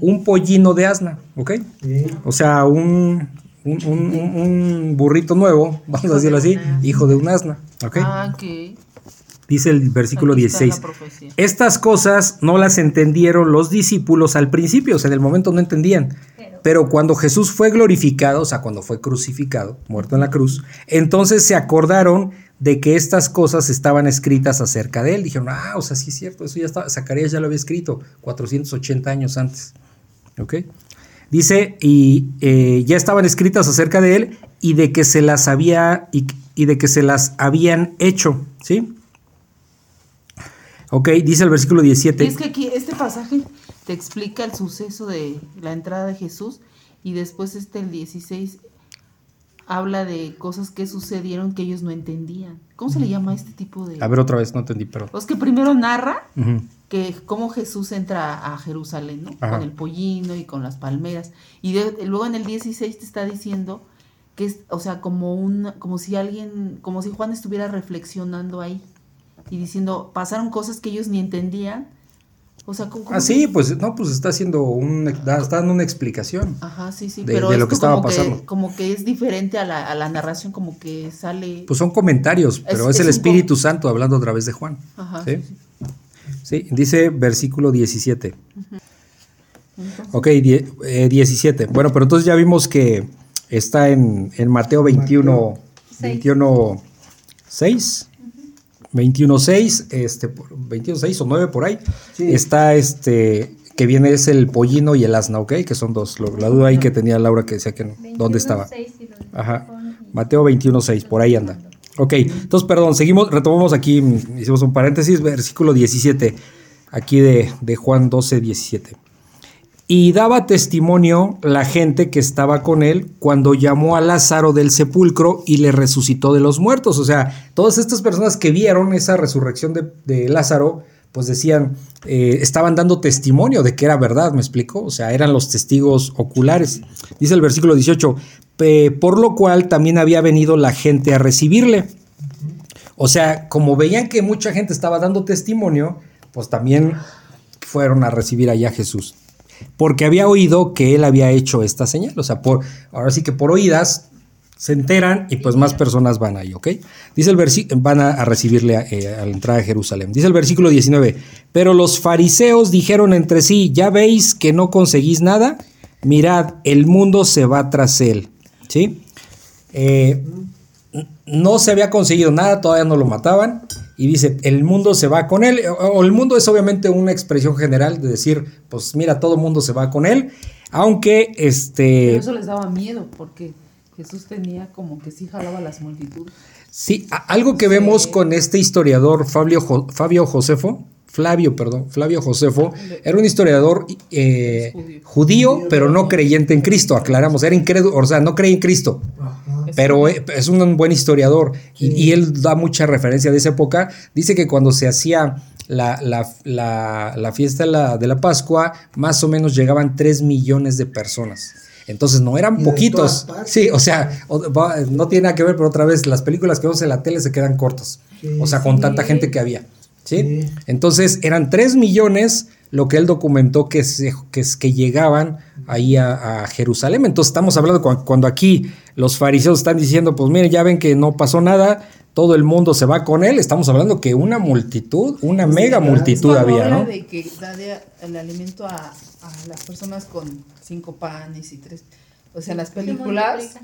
Un pollino de asna. ¿Ok? Sí. O sea, un, un, un- un- un burrito nuevo, vamos a decirlo así, hijo de un asna. ¿Ok? Ah, ok. Dice el versículo Aquí está la 16. profecía. Estas cosas no las entendieron los discípulos al principio, o sea, en el momento no entendían. Pero- Pero cuando Jesús fue glorificado, o sea, cuando fue crucificado, muerto en la cruz, entonces se acordaron de que estas cosas estaban escritas acerca de él. Dijeron, ah, o sea, sí es cierto, eso ya estaba, Zacarías ya lo había escrito 480 años antes. ¿Ok? Dice, y eh, ya estaban escritas acerca de él y de que se las había, y, y de que se las habían hecho, ¿sí? Ok, dice el versículo 17. Y es que aquí este pasaje te explica el suceso de la entrada de Jesús y después este el 16 habla de cosas que sucedieron que ellos no entendían. ¿Cómo se le llama este tipo de...? A ver otra vez, no entendí, perdón. Pues que primero narra Ujú. que cómo Jesús entra a Jerusalén, ¿no? Ajá. Con el pollino y con las palmeras. Y de- luego en el 16 te está diciendo que es, o sea, como un, como si alguien, como si Juan estuviera reflexionando ahí y diciendo, pasaron cosas que ellos ni entendían. O sea, ¿cómo, cómo Ah, sí, pues no, pues está haciendo un, está dando una explicación. Ajá, sí, sí, de- pero de lo que estaba como pasando. Que, como que es diferente a la, a la narración, como que sale... Pues son comentarios, pero es, Es- el es Espíritu com- Santo hablando a través de Juan. Ajá, ¿sí? sí, sí. Sí, dice versículo 17. Entonces, Ok, die- eh, 17. Bueno, pero entonces ya vimos que está en, en Mateo 21, Seis. 21, 6. 21, 6, este, por- 21, 6 o 9 por ahí. Sí. Está este, que viene es el pollino y el asna, ok, que son dos. Lo- la duda ahí que tenía Laura que decía que no, 21, dónde estaba. 6 y los Ajá. Mateo 21.6, por ahí anda. Ok, entonces, perdón, seguimos, retomamos aquí, hicimos un paréntesis, versículo 17, aquí de, de Juan 12, 17. Y daba testimonio la gente que estaba con él cuando llamó a Lázaro del sepulcro y le resucitó de los muertos. O sea, todas estas personas que vieron esa resurrección de, Lázaro, pues decían, eh, estaban dando testimonio de que era verdad, ¿me explico? O sea, eran los testigos oculares. Dice el versículo 18, "Pe- por lo cual también había venido la gente a recibirle. O sea, como veían que mucha gente estaba dando testimonio, pues también fueron a recibir allá a Jesús. Porque había oído que él había hecho esta señal. O sea, ahora sí que por oídas se enteran y pues más personas van ahí, ¿ok? Dice el van a, recibirle a, eh, la entrada a Jerusalén. Dice el versículo 19, pero los fariseos dijeron entre sí, ya veis que no conseguís nada, mirad, el mundo se va tras él, ¿sí? Eh, no se había conseguido nada, todavía no lo mataban. Y dice, el mundo se va con él. O, el mundo es obviamente una expresión general de decir, pues mira, todo el mundo se va con él. Aunque, este... Pero eso les daba miedo porque Jesús tenía como que sí jalaba las multitudes. Sí, algo que vemos con este historiador Fabio, Jo- Fabio Josefo, Flavio, perdón, Flavio Josefo, era un historiador eh, judío, pero no creyente en Cristo, aclaramos, era incrédulo, o sea, no creía en Cristo, Ajá. Pero eh, es un buen historiador y, y él da mucha referencia de esa época. Dice que cuando se hacía la, la- la- la fiesta de la, de la Pascua, más o menos llegaban 3 millones de personas. Entonces no eran poquitos. Sí, o sea, no tiene nada que ver, pero otra vez, las películas que vemos en la tele se quedan cortas. Sí, o sea, con sí. tanta gente que había. ¿sí? Sí. Entonces eran 3 millones lo que él documentó que, se- que, llegaban ahí a, a Jerusalén. Entonces estamos hablando cu- cuando, aquí los fariseos están diciendo, pues miren, ya ven que no pasó nada, todo el mundo se va con él. Estamos hablando que una multitud, una mega multitud había, ¿no? de que da de- el alimento a, a las personas con cinco panes y tres. O sea, las películas.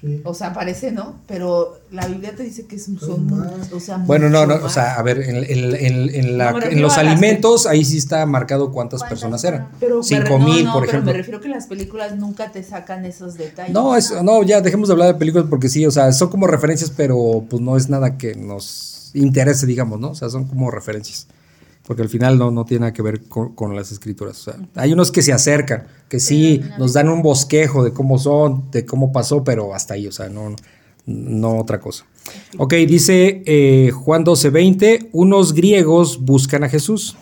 Sí. o sea, parece, ¿no? Pero la Biblia te dice que es- son, Son más. o sea, Bueno, no, no, o sea, a ver, en, en- en- en la- No, los las- alimentos, ahí sí está marcado cuántas ¿Cuántas personas eran. Pero me Cinco mil, no, no, por pero ejemplo. me refiero que las películas nunca te sacan esos detalles. No, es, no, ya dejemos de hablar de películas porque sí, o sea, son como referencias, pero pues no es nada que nos interese, digamos, ¿no? O sea, son como referencias. Porque al final no, no tiene nada que ver con, con las escrituras. O sea, hay unos que se acercan, que sí nos dan un bosquejo de cómo son, de cómo pasó, pero hasta ahí, o sea, no, no otra cosa. Ok, dice eh, Juan 12:20, unos griegos buscan a Jesús.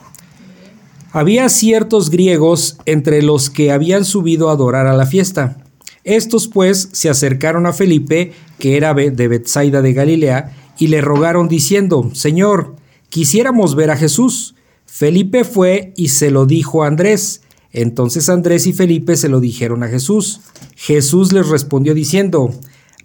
Había ciertos griegos entre los que habían subido a adorar a la fiesta. Estos pues se acercaron a Felipe, que era de Bethsaida de Galilea, y le rogaron diciendo, Señor, quisiéramos ver a Jesús. Felipe fue y se lo dijo a Andrés. Entonces Andrés y Felipe se lo dijeron a Jesús. Jesús les respondió diciendo,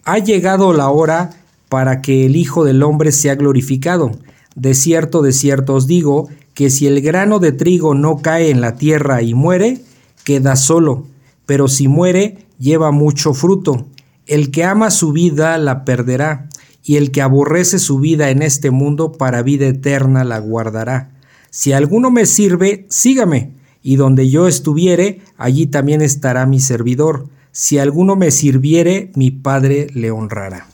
ha llegado la hora para que el Hijo del Hombre sea glorificado. De cierto, de cierto os digo, que si el grano de trigo no cae en la tierra y muere, queda solo, pero si muere, lleva mucho fruto. El que ama su vida la perderá, y el que aborrece su vida en este mundo para vida eterna la guardará. Si alguno me sirve, sígame, y donde yo estuviere, allí también estará mi servidor. Si alguno me sirviere, mi Padre le honrará.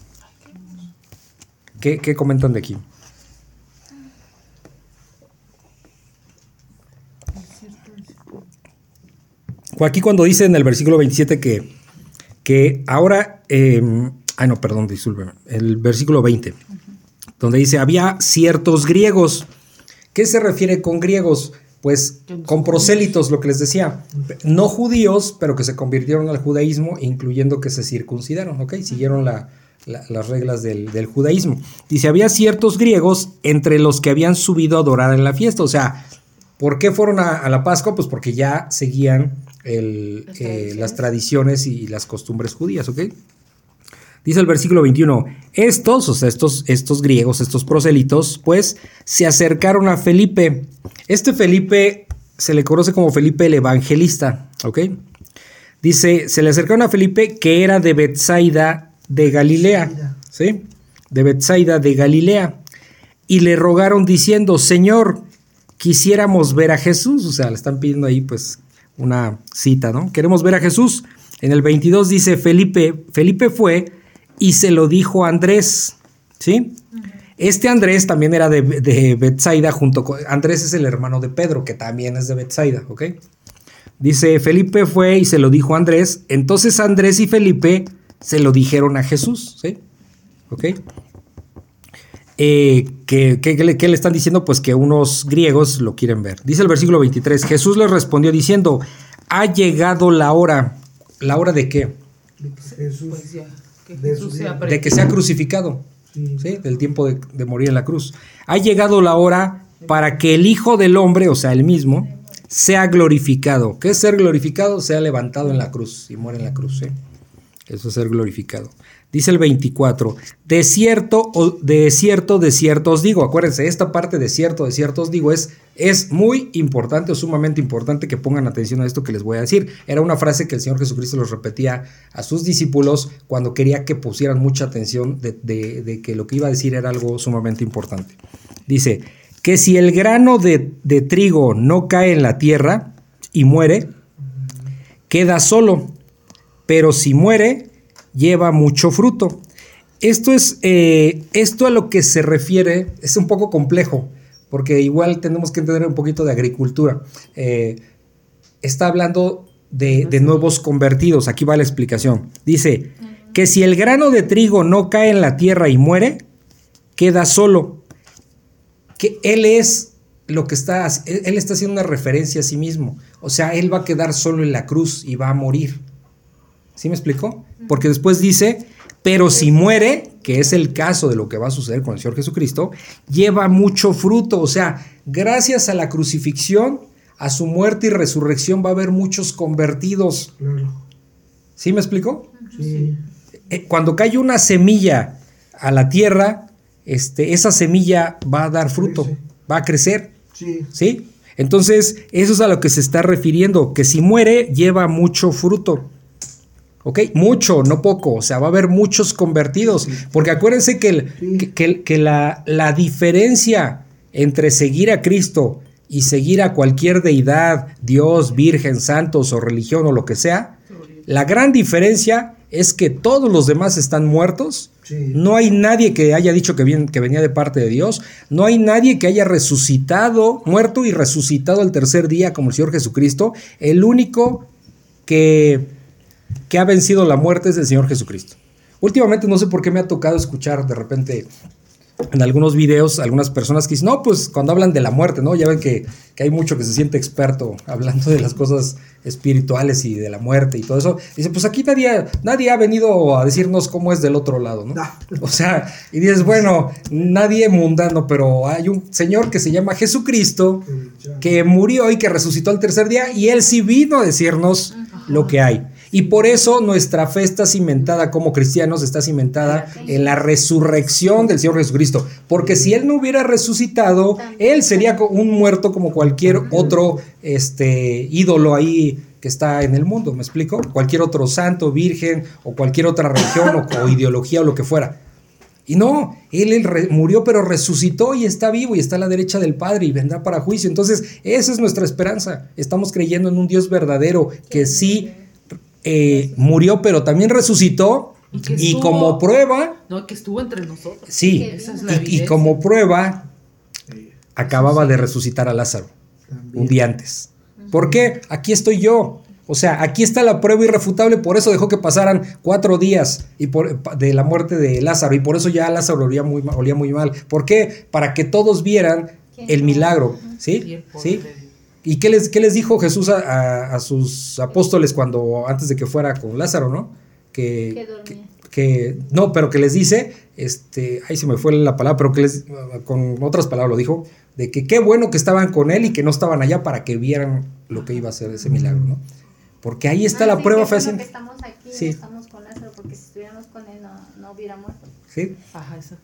¿Qué, comentan de aquí? Aquí cuando dice en el versículo 27 que, que ahora, eh, ay no, perdón, discúlpeme, el versículo 20, donde dice, había ciertos griegos. ¿Qué se refiere con griegos? Pues con prosélitos, lo que les decía, no judíos, pero que se convirtieron al judaísmo, incluyendo que se circuncidaron, ¿ok? Siguieron la, la, las reglas del, del, judaísmo. Dice, había ciertos griegos entre los que habían subido a adorar en la fiesta, o sea, ¿por qué fueron a, a la Pascua? Pues porque ya seguían el, las, tradiciones. Eh, las, tradiciones. y las costumbres judías, ¿ok? Dice el versículo 21, estos, o sea, estos, estos griegos, estos proselitos, pues se acercaron a Felipe. Este Felipe se le conoce como Felipe el Evangelista, ¿ok? Dice, se le acercaron a Felipe que era de Bethsaida de Galilea, ¿sí? De Bethsaida de Galilea. Y le rogaron diciendo, Señor, quisiéramos ver a Jesús. O sea, le están pidiendo ahí pues una cita, ¿no? Queremos ver a Jesús. En el 22 dice Felipe, Felipe fue y se lo dijo a Andrés, ¿sí? Este Andrés también era de, de Bethsaida junto con... Andrés es el hermano de Pedro, que también es de Bethsaida, ¿ok? Dice, Felipe fue y se lo dijo a Andrés. Entonces Andrés y Felipe se lo dijeron a Jesús, ¿sí? ¿Ok? Eh, ¿qué, le están diciendo? Pues que unos griegos lo quieren ver. Dice el versículo 23, Jesús les respondió diciendo, ha llegado la hora. ¿La hora de qué? Jesús, Pues que De Jesús su- sea De que sea crucificado, sí. ¿sí? Del tiempo de, de morir en la cruz. Ha llegado la hora para que el Hijo del Hombre, o sea, el mismo, sea glorificado. ¿Qué es ser glorificado? Sea levantado en la cruz y muere en la cruz, ¿sí? Eso es ser glorificado. Dice el 24, de cierto, de cierto, de cierto os digo, acuérdense, esta parte de cierto, de cierto os digo es, es muy importante o sumamente importante que pongan atención a esto que les voy a decir. Era una frase que el Señor Jesucristo los repetía a sus discípulos cuando quería que pusieran mucha atención de, que lo que iba a decir era algo sumamente importante. Dice, que si el grano de trigo no cae en la tierra y muere, queda solo, pero si muere, lleva mucho fruto. Esto es, eh, esto a lo que se refiere es un poco complejo, porque igual tenemos que entender un poquito de agricultura. Eh, está hablando de, de nuevos convertidos, aquí va la explicación. Dice que si el grano de trigo no cae en la tierra y muere, queda solo. Que él es lo que está, él él está haciendo una referencia a sí mismo. O sea, él va a quedar solo en la cruz y va a morir. ¿Sí me explicó? Porque después dice, pero si muere, que es el caso de lo que va a suceder con el Señor Jesucristo, lleva mucho fruto. O sea, gracias a la crucifixión, a su muerte y resurrección va a haber muchos convertidos. ¿Sí me explicó? Sí. Eh, Cuando cae una semilla a la tierra, este, esa semilla va a dar fruto, va a crecer. Sí. ¿Sí? Entonces, eso es a lo que se está refiriendo, que si muere, lleva mucho fruto. ¿Ok? Mucho, no poco. O sea, va a haber muchos convertidos. Porque acuérdense que, el- Sí. que, que- que la, la diferencia entre seguir a Cristo y seguir a cualquier deidad, Dios, Virgen, santos o religión o lo que sea, la gran diferencia es que todos los demás están muertos. Sí. No hay nadie que haya dicho que, bien- que venía de parte de Dios. No hay nadie que haya resucitado, muerto y resucitado al tercer día como el Señor Jesucristo. El único que, que ha vencido la muerte es el Señor Jesucristo. Últimamente no sé por qué me ha tocado escuchar de repente en algunos videos algunas personas que dicen, no, pues cuando hablan de la muerte, ¿no? Ya ven que, que hay mucho que se siente experto hablando de las cosas espirituales y de la muerte y todo eso. Dice, pues aquí nadie, nadie ha venido a decirnos cómo es del otro lado, ¿no? No. O sea, y dices, bueno, nadie mundano, pero hay un señor que se llama Jesucristo que murió y que resucitó al tercer día y él sí vino a decirnos lo que hay. Y por eso nuestra fe está cimentada como cristianos, está cimentada en la resurrección del Señor Jesucristo. Porque si Él no hubiera resucitado, Él sería un muerto como cualquier otro este, ídolo ahí que está en el mundo, ¿me explico? Cualquier otro santo, virgen o cualquier otra religión o, o ideología o lo que fuera. Y no, él, él re- murió pero resucitó y está vivo y está a la derecha del Padre y vendrá para juicio. Entonces, esa es nuestra esperanza. Estamos creyendo en un Dios verdadero que sí eh, murió pero también resucitó Y que y estuvo- como prueba, No, que estuvo entre nosotros. sí, Esa es la y, como prueba Sí, acababa de resucitar a Lázaro también. un día antes. ¿Por qué? Aquí estoy yo. O sea, aquí está la prueba irrefutable, por eso dejó que pasaran cuatro días y por, de la muerte de Lázaro, y por eso ya Lázaro olía muy, olía muy mal. ¿Por qué? Para que todos vieran el milagro, ¿sí? ¿Sí? ¿Y qué les, qué les dijo Jesús a, a- a sus apóstoles cuando antes de que fuera con Lázaro, ¿no? Que Que, dormía. que- no, pero que les dice, este, ahí se me fue la palabra, pero que les, con otras palabras lo dijo, de que qué bueno que estaban con él y que no estaban allá para que vieran lo que iba a ser ese milagro, ¿no? Porque ahí está Ah, la sí, prueba fehaciente. que estamos aquí, Sí. no estamos con Lázaro, porque si estuviéramos con él no, no hubiera muerto. ¿sí? Ajá, eso.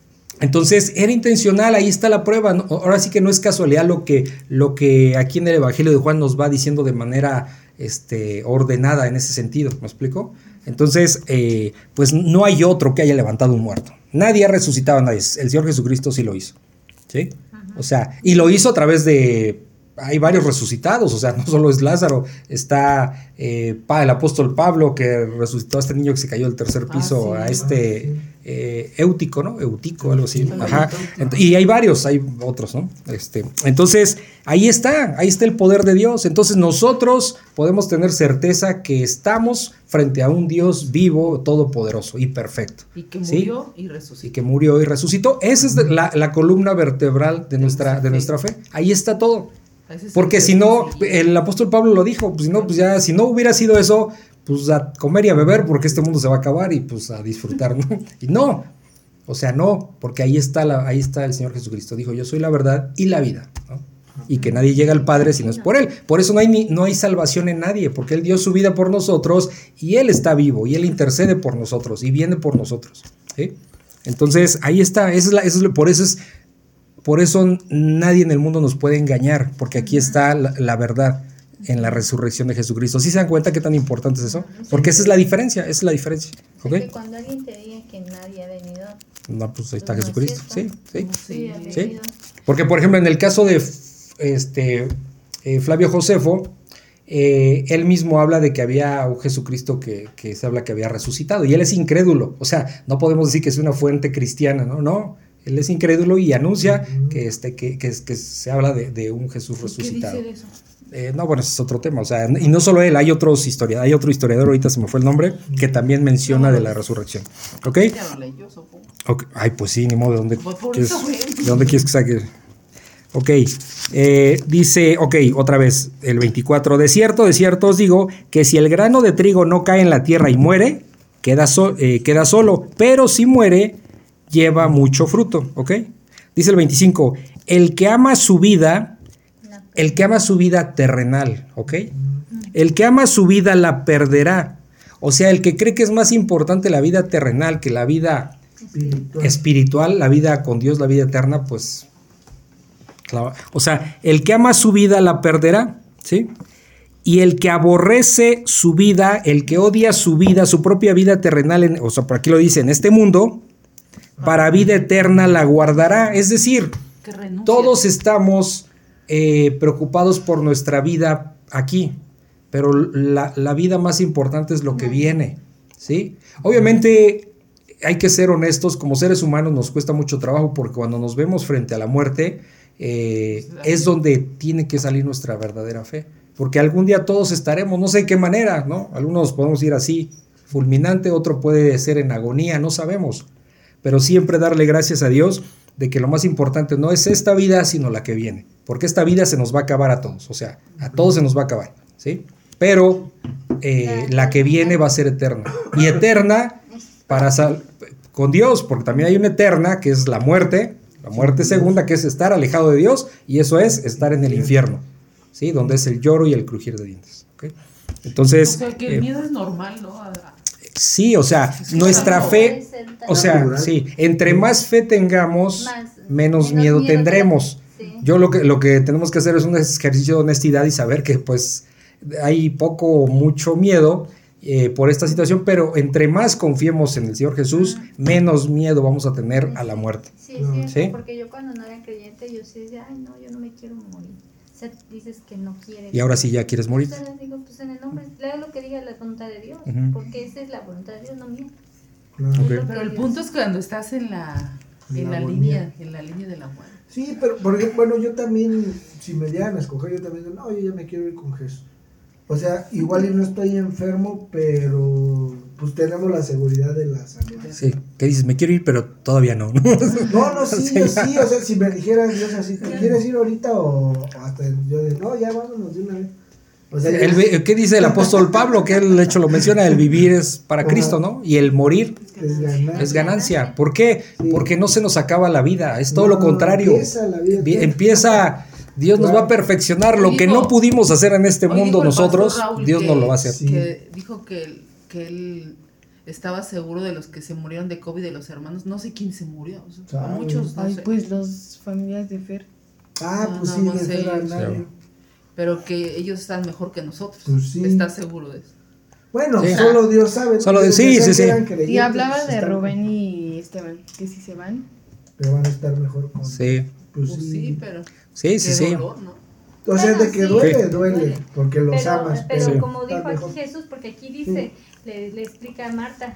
Entonces era intencional, ahí está la prueba. ¿no? Ahora sí que no es casualidad lo que, lo que aquí en el Evangelio de Juan nos va diciendo de manera este, ordenada en ese sentido. ¿Me explico? Entonces, eh, pues no hay otro que haya levantado un muerto. Nadie ha resucitado a nadie. El Señor Jesucristo sí lo hizo. ¿Sí? O sea, y lo hizo a través de. Hay varios resucitados, o sea, no solo es Lázaro, está eh, el apóstol Pablo que resucitó a este niño que se cayó del tercer Ah, piso, sí. a este eh, Eutico, ¿no? Eutico, algo así. Sí, Ajá. Y hay varios, hay otros, ¿no? Este, entonces, ahí está, ahí está el poder de Dios. Entonces, nosotros podemos tener certeza que estamos frente a un Dios vivo, todopoderoso y perfecto. Y que murió y y resucitó. que murió y resucitó. Esa es la, la columna vertebral de nuestra, de nuestra fe. Ahí está todo. Porque si no, el apóstol Pablo lo dijo, pues si no, pues ya, si no hubiera sido eso, pues a comer y a beber, porque este mundo se va a acabar y pues a disfrutar, ¿no? Y no, o sea, no, porque ahí está, la, ahí está el Señor Jesucristo. Dijo, yo soy la verdad y la vida, ¿no? Y que nadie llega al Padre si no es por Él. Por eso no hay, ni- no hay salvación en nadie, porque Él dio su vida por nosotros y Él está vivo y Él intercede por nosotros y viene por nosotros. ¿sí? Entonces, ahí está, es la, eso es lo- por eso es por eso nadie en el mundo nos puede engañar, porque aquí está la, la verdad en la resurrección de Jesucristo. ¿Sí se dan cuenta qué tan importante es eso? Porque esa es la diferencia, esa es la diferencia. O ¿Ok? sea, que cuando alguien te diga que nadie ha venido, No, pues ahí está No es Jesucristo. Sí, sí. sí, Sí. Porque, por ejemplo, en el caso de este, eh, Flavio Josefo, eh, él mismo habla de que había un Jesucristo que, que se habla que había resucitado y él es incrédulo. O sea, no podemos decir que es una fuente cristiana, ¿no? No, él es incrédulo y anuncia que, este, que, que, que se habla de, de un Jesús ¿Y ¿Qué resucitado. dice de eso? Eh, no, bueno, ese es otro tema. O sea, y no solo él, hay otros historiadores, hay otro historiador, ahorita se me fue el nombre, que también menciona de la resurrección. ¿Ok? Ay, pues sí, ni modo, ¿de dónde, Pues quieres. ¿de dónde quieres que saque? Ok, eh, dice, ok, otra vez, el 24. De cierto, de cierto os digo que si el grano de trigo no cae en la tierra y muere, queda, so- eh, queda solo, pero si muere, lleva mucho fruto, ¿ok? Dice el 25, el que ama su vida, el que ama su vida terrenal, ¿ok? El que ama su vida la perderá. O sea, el que cree que es más importante la vida terrenal que la vida Espiritual. espiritual, la vida con Dios, la vida eterna, pues... claro, o sea, el que ama su vida la perderá, ¿sí? Y el que aborrece su vida, el que odia su vida, su propia vida terrenal, en- o sea, por aquí lo dice, en este mundo, para vida eterna la guardará. Es decir, todos estamos eh, preocupados por nuestra vida aquí, pero la, la vida más importante es lo que viene, ¿sí? Obviamente hay que ser honestos, como seres humanos nos cuesta mucho trabajo porque cuando nos vemos frente a la muerte eh, es donde tiene que salir nuestra verdadera fe, porque algún día todos estaremos, no sé de qué manera, ¿no? Algunos podemos ir así, fulminante, otro puede ser en agonía, no sabemos, pero siempre darle gracias a Dios de que lo más importante no es esta vida, sino la que viene, porque esta vida se nos va a acabar a todos, o sea, a todos se nos va a acabar, ¿sí? Pero eh, la que viene va a ser eterna, y eterna para sal con Dios, porque también hay una eterna que es la muerte, la muerte segunda que es estar alejado de Dios, y eso es estar en el infierno, ¿sí? Donde es el lloro y el crujir de dientes, ¿ok? Entonces, o sea, que el eh, miedo es normal, ¿no? Sí, o sea, nuestra fe, o sea, sí, entre más fe tengamos, Más- menos menos miedo miedo tendremos. Sí. Yo lo que, lo que tenemos que hacer es un ejercicio de honestidad y saber que pues hay poco o mucho miedo eh, por esta situación, pero entre más confiemos en el Señor Jesús, menos miedo vamos a tener a la muerte. Sí, No. sí, ¿Sí? porque yo cuando no era creyente, yo sí decía, ay, no, yo no me quiero morir. O sea, dices que no quieres. Y ahora sí ya quieres morir. Entonces digo, pues en el nombre, leo lo que diga la voluntad de Dios, Ujú. porque esa es la voluntad de Dios, no mía. Claro. Ok. Es lo Pero el Dios- punto es que cuando estás en la, En en la la línea, en la línea de la muerte. Sí, pero porque, bueno, yo también, si me dieran a escoger, yo también digo, no, yo ya me quiero ir con Jesús. O sea, igual y no estoy enfermo, pero pues tenemos la seguridad de la salud. Sí, que dices, me quiero ir, pero todavía no. No, no, sí, yo sí, o sea, si me dijera Dios así, ¿te quieres ir ahorita o, o hasta yo de, no, ya vámonos de una vez? O sea, El ¿Qué dice el apóstol Pablo? Que él, de hecho, lo menciona, el vivir es para. Cristo, ¿no? Y el morir es ganar. es ganancia. ¿Por qué? Sí. Porque no se nos acaba la vida, es todo No, lo contrario. empieza la vida. Empieza, Dios nos va a Claro. perfeccionar lo que no pudimos hacer en este mundo nosotros, Raúl Dios que- nos lo va a hacer. Sí. Que dijo que él, que él estaba seguro de los que se murieron de COVID de los hermanos. No sé quién se murió. o sea, Sabe. muchos, no Ay, sé. pues los familiares de Fer. Ah, No, pues no, sí, no de nadie. Pero que ellos están mejor que nosotros. Pues sí. ¿Estás seguro de eso? Bueno, Sí. solo Dios sabe. Solo Ellos sí, sí, sí. Y hablaba de Rubén y Esteban, que si se van. Pero van a estar mejor con. Sí, Pues, Pues sí. sí, pero. sí, sí, sí. dolor, ¿no? O sea, de que sí. duele, Sí. duele, porque los pero, amas. pero Sí. como dijo mejor. aquí Jesús, porque aquí dice, le, le explica a Marta,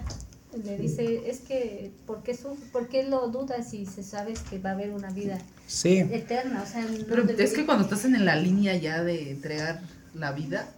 le dice, es que, ¿por qué, suf- ¿por qué lo dudas si se sabes que va a haber una vida Sí, eterna? O sea, no Pero es que cuando estás en la línea ya de entregar la vida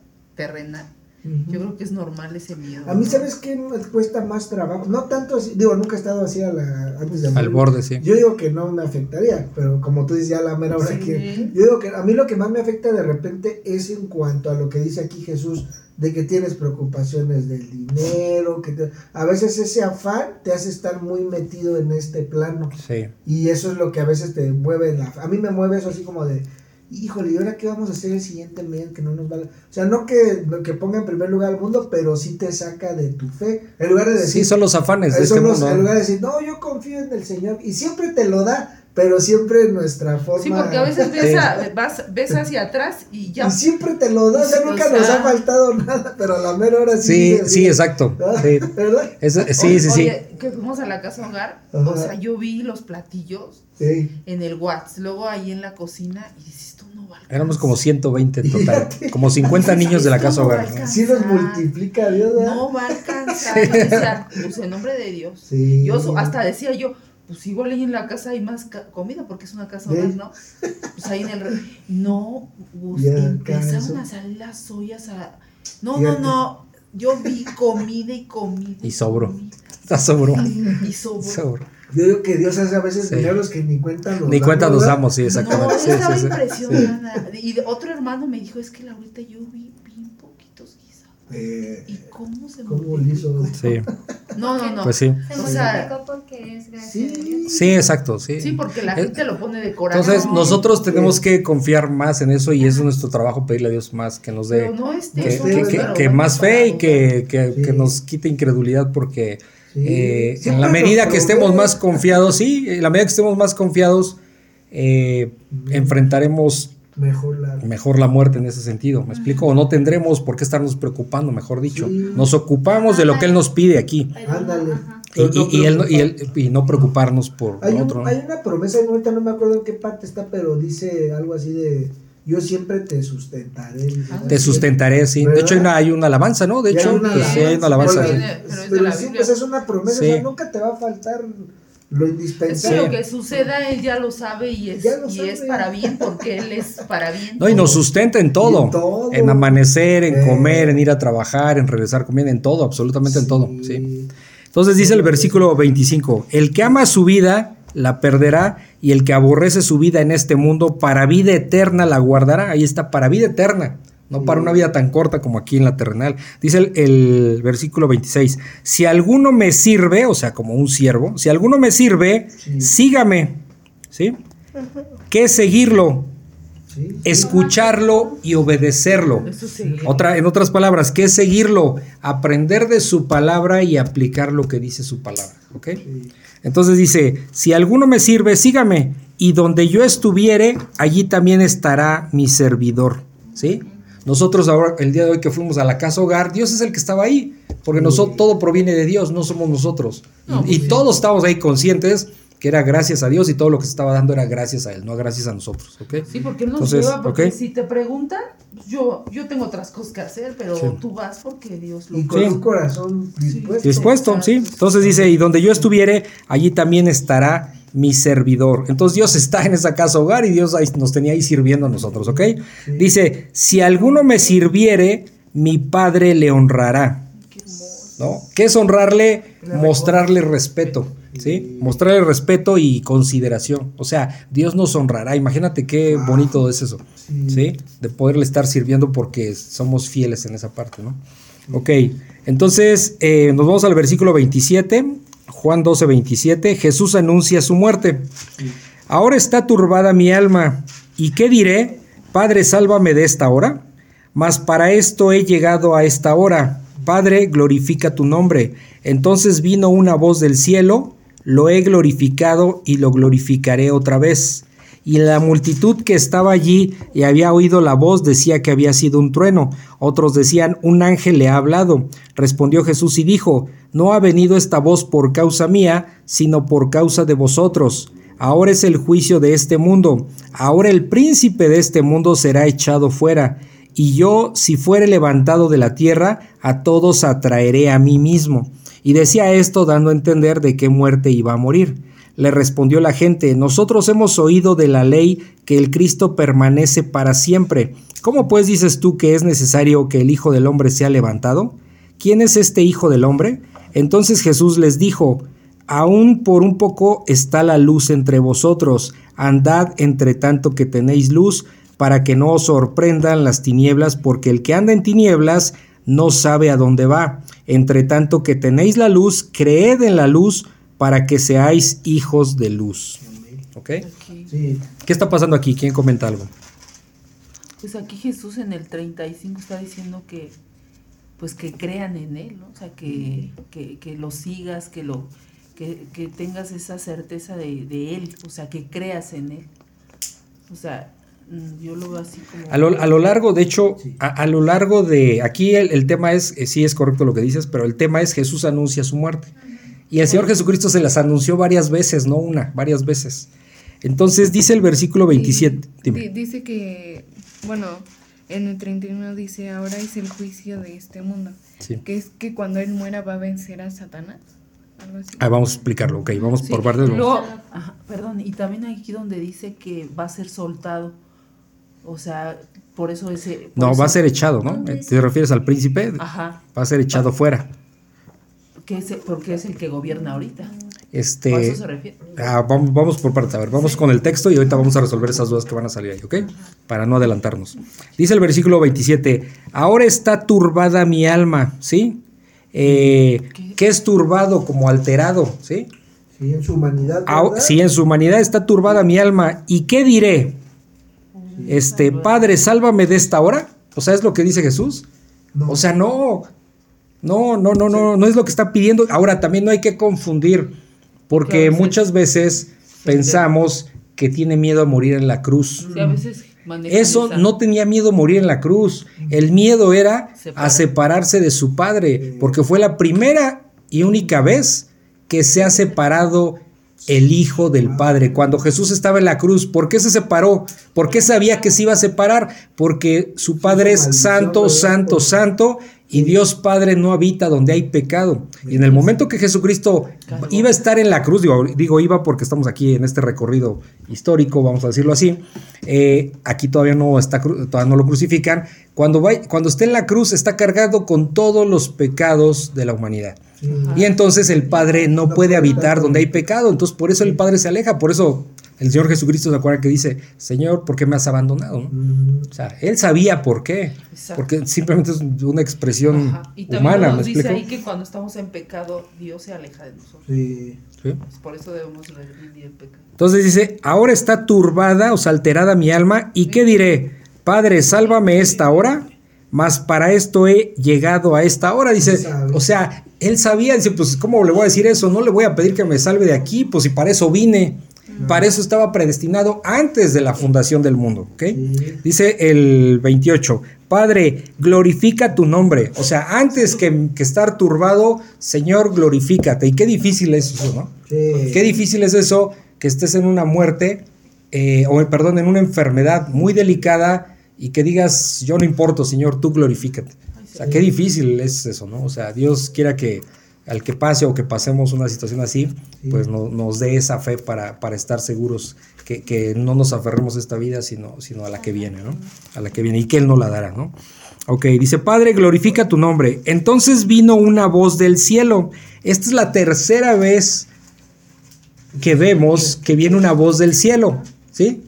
yo creo que es normal ese miedo. A mí, ¿no? ¿sabes qué me cuesta más trabajo? No tanto así, digo, nunca he estado así a la, antes de al morir. borde, sí. Yo digo que no me afectaría, pero como tú dices ya la mera hora Sí. que... Yo digo que a mí lo que más me afecta de repente es en cuanto a lo que dice aquí Jesús, de que tienes preocupaciones del dinero, que te- a veces ese afán te hace estar muy metido en este plano. Sí. Y eso es lo que a veces te mueve. La, a mí me mueve eso así como de, híjole, ¿y ahora qué vamos a hacer el siguiente mes? Que no nos va. a-". O sea, no que, que ponga en primer lugar al mundo, pero sí te saca de tu fe. En lugar de decir, Sí, son los afanes de eso este no- en lugar de decir, no, yo confío en el Señor. Y siempre te lo da, pero siempre en nuestra forma. Sí, porque a veces ves, a- vas, ves hacia atrás y ya. Y siempre te lo da, o sea, Sí, o nunca nos ha faltado nada, pero a la mera hora sí. Sí, dices, sí, exacto. ¿verdad? Sí, ¿Verdad? Es- sí, Oye, sí, sí. oye, que fuimos a la casa hogar, Ajá. o sea, yo vi los platillos Sí. en el WhatsApp, luego ahí en la cocina y dices, no va a alcanzar". Éramos como 120 en total. Como 50 niños de la casa no hogar. alcanzar. Sí nos multiplica Dios, ¿verdad? No va a alcanzar. Pues en nombre de Dios. Sí. Yo hasta decía yo, pues igual ahí en la casa hay más ca- comida porque es una casa hogar, ¿no? Pues ahí en el... No, Ya empezaron a salir las ollas a... No, no, no. Yo vi comida y comida. Y sobró. Está sobró. Y sobró. Yo digo que Dios hace a veces Sí. milagros que ni cuenta nos Ni cuenta nos damos, sí, No, exactamente. yo Sí, estaba sí, sí. impresionada. Y otro hermano me dijo, es que Laurita yo vi bien poquitos guisados. Eh, ¿Y cómo se ¿Cómo le hizo? Sí, No, no, no. pues sí. Se O sea, porque es gracia Sí. Sí, exacto, sí. Sí, porque la Eh, gente lo pone de corazón. Entonces nosotros tenemos que confiar más en eso y es nuestro trabajo pedirle a Dios más que nos dé Pero no este, que, eso que- que- que más fe y que, que- Sí. que nos quite incredulidad porque Sí. eh, en la medida que estemos más confiados, sí, en la medida que estemos más confiados, eh, enfrentaremos Mejor la. mejor la muerte en ese sentido, ¿me explico? O no tendremos por qué estarnos preocupando, mejor dicho. Sí. Nos ocupamos de lo que Él nos pide aquí Ándale. y, y- y él no- y él- y no preocuparnos por Hay, un- otro. ¿no? hay una promesa, ahorita no me acuerdo en qué parte está, pero dice algo así de: Yo siempre te sustentaré. Ah. Te sustentaré, sí. De hecho, hay una, hay una alabanza, ¿no? De Ya hecho, hay una pues, sí, hay una alabanza. Sí. Pero es de Pero la sí, Biblia. pues es una promesa, Sí. o sea, nunca te va a faltar lo Es que indispensable. lo que suceda él ya lo sabe y es, y es para bien porque él es para bien. No, y nos sustenta en todo. En todo. En amanecer, en Eh. comer, en ir a trabajar, en regresar comiendo, en todo, absolutamente en todo. Sí. ¿sí? Entonces dice el versículo 25, el que ama su vida la perderá y el que aborrece su vida en este mundo para vida eterna la guardará. Ahí está, para vida eterna, no para una vida tan corta como aquí en la terrenal. Dice el, el versículo 26, si alguno me sirve, o sea, como un siervo, si alguno me sirve, Sí. sígame. ¿Sí? ¿Qué es seguirlo? Sí. Sí. escucharlo y obedecerlo. Eso sí. Otra, en otras palabras, que es seguirlo, aprender de su palabra y aplicar lo que dice su palabra. ¿ok? Entonces dice, si alguno me sirve, sígame, y donde yo estuviere, allí también estará mi servidor. ¿Sí? Nosotros ahora, el día de hoy que fuimos a la casa hogar, Dios es el que estaba ahí, porque nosotros, todo proviene de Dios, no somos nosotros. Y- No, y pues, todos estamos ahí conscientes que era gracias a Dios y todo lo que se estaba dando era gracias a Él, no gracias a nosotros. ¿ok? Sí, porque Él nos Entonces, lleva, porque si te preguntan, pues yo, yo tengo otras cosas que hacer, pero Sí. tú vas porque Dios lo Y con Sí. un corazón dispuesto. Dispuesto, sí. Entonces dice, y donde yo estuviere, allí también estará mi servidor. Entonces Dios está en esa casa hogar y Dios ahí nos tenía ahí sirviendo a nosotros, ¿ok? Dice, si alguno me sirviere, mi Padre le honrará. ¿No? ¿Qué es honrarle? Mostrarle respeto, ¿sí? Mostrarle respeto y consideración. O sea, Dios nos honrará. Imagínate qué bonito es eso, Sí. ¿sí? De poderle estar sirviendo porque somos fieles en esa parte, ¿no? Ok, entonces eh, nos vamos al versículo 27, Juan 12, 27. Jesús anuncia su muerte. Ahora está turbada mi alma. ¿Y qué diré? Padre, sálvame de esta hora. Mas para esto he llegado a esta hora. Padre, glorifica tu nombre. Entonces vino una voz del cielo, lo he glorificado y lo glorificaré otra vez. Y la multitud que estaba allí y había oído la voz decía que había sido un trueno. Otros decían, un ángel le ha hablado. Respondió Jesús y dijo, no ha venido esta voz por causa mía, sino por causa de vosotros. Ahora es el juicio de este mundo. Ahora el príncipe de este mundo será echado fuera. Y yo, si fuere levantado de la tierra, a todos atraeré a mí mismo. Y decía esto dando a entender de qué muerte iba a morir. Le respondió la gente, nosotros hemos oído de la ley que el Cristo permanece para siempre. ¿Cómo pues dices tú que es necesario que el Hijo del Hombre sea levantado? ¿Quién es este Hijo del Hombre? Entonces Jesús les dijo, Aún por un poco está la luz entre vosotros, andad entre tanto que tenéis luz, para que no os sorprendan las tinieblas, porque el que anda en tinieblas no sabe a dónde va. Entre tanto que tenéis la luz, creed en la luz, para que seáis hijos de luz. ¿Ok? Sí. ¿Qué está pasando aquí? ¿Quién comenta algo? Pues aquí Jesús en el 35 está diciendo que pues que crean en él, ¿no? O sea, que, que, que lo sigas, que lo que, que tengas esa certeza de, de él, o sea, que creas en él. O sea, yo lo veo así como A lo, a lo largo, de hecho, Sí. a, a lo largo de. Aquí el, el tema es, eh, sí es correcto lo que dices, pero el tema es Jesús anuncia su muerte. Y el Señor Jesucristo se las anunció varias veces, no una, varias veces. Entonces dice el versículo 27. Di- Dime. dice que, bueno, en el 31 dice, ahora es el juicio de este mundo. Sí. Que es que cuando él muera va a vencer a Satanás. Algo así. Ah, vamos a explicarlo, ok, vamos Sí, por partes. luego- ajá, perdón, y también aquí donde dice que va a ser soltado. O sea, por eso ese. por No, eso- va a ser echado, ¿no? ¿Dónde ¿Te refieres al príncipe? Ajá, Va a ser echado fuera. que es, porque es el que gobierna ahorita. ¿A Este. eso se refiere? Ah, vamos, vamos por partes. A ver, vamos con el texto y ahorita vamos a resolver esas dudas que van a salir ahí, ¿ok? Para no adelantarnos. Dice el versículo 27, ahora está turbada mi alma, ¿sí? Eh, ¿Qué? ¿Qué es turbado? Como alterado, ¿sí? Sí, en su humanidad. Ah, sí, en su humanidad está turbada mi alma. ¿Y qué diré? Este, Padre, sálvame de esta hora. O sea, es lo que dice Jesús. No. O sea, no. No, no, no, no, no es lo que está pidiendo. Ahora, también no hay que confundir, porque Claro, sí. muchas veces pensamos que tiene miedo a morir en la cruz. Sí, a veces manejan Eso esa- no tenía miedo a morir en la cruz. El miedo era a Separar. separarse de su padre, porque fue la primera y única vez que se ha separado el Hijo del Padre. Cuando Jesús estaba en la cruz, ¿por qué se separó? ¿Por qué sabía que se iba a separar? Porque su Padre es santo, santo, santo, y Dios Padre no habita donde hay pecado. Y en el momento que Jesucristo iba a estar en la cruz, digo, digo iba porque estamos aquí en este recorrido histórico, vamos a decirlo así. eh, aquí todavía no está, todavía no lo crucifican. Cuando, va, cuando esté en la cruz, está cargado con todos los pecados de la humanidad. Y entonces el Padre no puede habitar donde hay pecado. Entonces por eso el Padre se aleja. Por eso El Señor Jesucristo se acuerda que dice, Señor, ¿por qué me has abandonado? ¿no? O sea, él sabía por qué. Exacto. Porque simplemente es una expresión Ajá. Y también humana, ¿me nos dice explico? ahí que cuando estamos en pecado, Dios se aleja de nosotros. sí. Sí. Pues por eso debemos rendir el pecado. Entonces dice, ahora está turbada, o sea, alterada mi alma, ¿y qué diré? Padre, sálvame esta hora, mas para esto he llegado a esta hora. Dice, o sea, él sabía, dice, pues, ¿cómo le voy a decir eso? No le voy a pedir que me salve de aquí, pues si para eso vine. Para eso estaba predestinado antes de la fundación del mundo, ¿ok? Sí. Dice el 28, Padre, glorifica tu nombre. O sea, antes que, que estar turbado, Señor, glorifícate. Y qué difícil es eso, ¿no? Sí. Qué difícil es eso que estés en una muerte, eh, o perdón, en una enfermedad muy delicada y que digas, yo no importo, Señor, tú glorifícate. Sea, qué difícil es eso, ¿no? O sea, Dios quiera que al que pase o que pasemos una situación así, pues no- nos dé esa fe para, para estar seguros que, que no nos aferremos a esta vida, sino, sino a la que viene, ¿no? A la que viene y que Él no la dará, ¿no? Ok, dice, Padre, glorifica tu nombre. Entonces vino una voz del cielo. Esta es la tercera vez que vemos que viene una voz del cielo, ¿sí?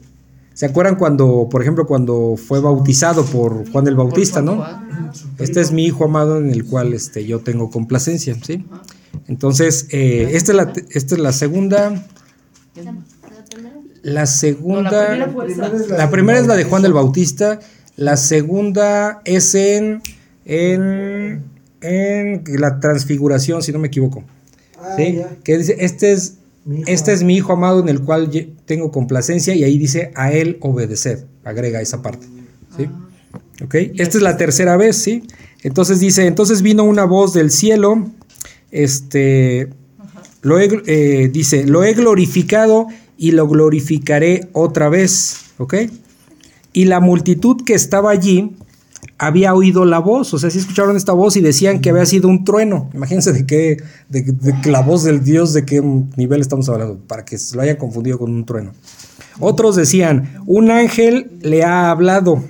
¿Se acuerdan cuando, por ejemplo, cuando fue bautizado por Juan el Bautista, no? Este es mi hijo amado en el cual este, yo tengo complacencia, ¿sí? Entonces, eh, esta, es la, esta es la segunda. La primera. la segunda, la primera es la de Juan bautizo. Bautista, la segunda es en, en, en la transfiguración, si no me equivoco, Ah, ¿sí? Que dice, este es, este es mi hijo amado en el cual tengo complacencia y ahí dice, a él obedeced, agrega esa parte, ¿sí? ¿Ok? Esta es la tercera vez, ¿sí? Entonces dice, entonces vino una voz del cielo, este, lo he, eh, dice, lo he glorificado y lo glorificaré otra vez, ¿ok? Y la multitud que estaba allí había oído la voz, o sea, sí escucharon esta voz y decían que había sido un trueno. Imagínense de qué, de, de la voz del Dios, de qué nivel estamos hablando, para que se lo hayan confundido con un trueno. Otros decían, un ángel le ha hablado.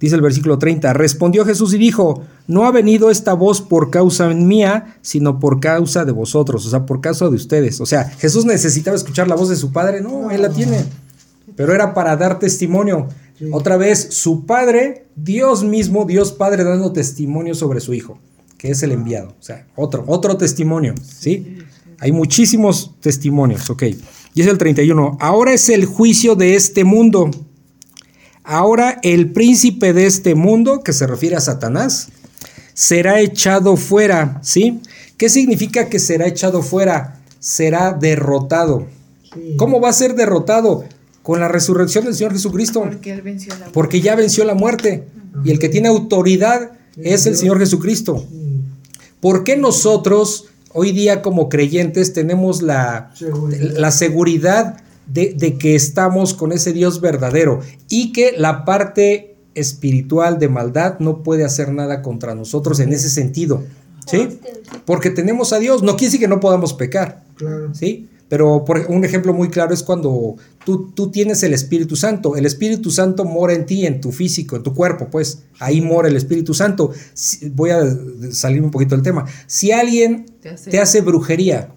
Dice el versículo 30, respondió Jesús y dijo, no ha venido esta voz por causa mía, sino por causa de vosotros, o sea, por causa de ustedes. O sea, Jesús necesitaba escuchar la voz de su Padre, no, Él la tiene, pero era para dar testimonio. Sí. Otra vez, su Padre, Dios mismo, Dios Padre dando testimonio sobre su Hijo, que es el enviado. O sea, otro, otro testimonio, ¿sí? Hay muchísimos testimonios, ok. Y es el 31, ahora es el juicio de este mundo. Ahora el príncipe de este mundo, que se refiere a Satanás, será echado fuera, ¿sí? ¿Qué significa que será echado fuera? Será derrotado. Sí. ¿Cómo va a ser derrotado? Con la resurrección del Señor Jesucristo. Porque él venció la Porque ya venció la muerte. Y el que tiene autoridad es el Señor Jesucristo. ¿Por qué nosotros hoy día como creyentes tenemos la, Seguridad. la seguridad de, de que estamos con ese Dios verdadero y que la parte espiritual de maldad no puede hacer nada contra nosotros en ese sentido? ¿Sí? Porque tenemos a Dios. No quiere decir que no podamos pecar. Claro. ¿sí? Pero por un ejemplo muy claro es cuando tú, tú tienes el Espíritu Santo. El Espíritu Santo mora en ti, en tu físico, en tu cuerpo, pues. Ahí mora el Espíritu Santo. Si- voy a salir un poquito del tema. Si alguien Te hace- te hace brujería,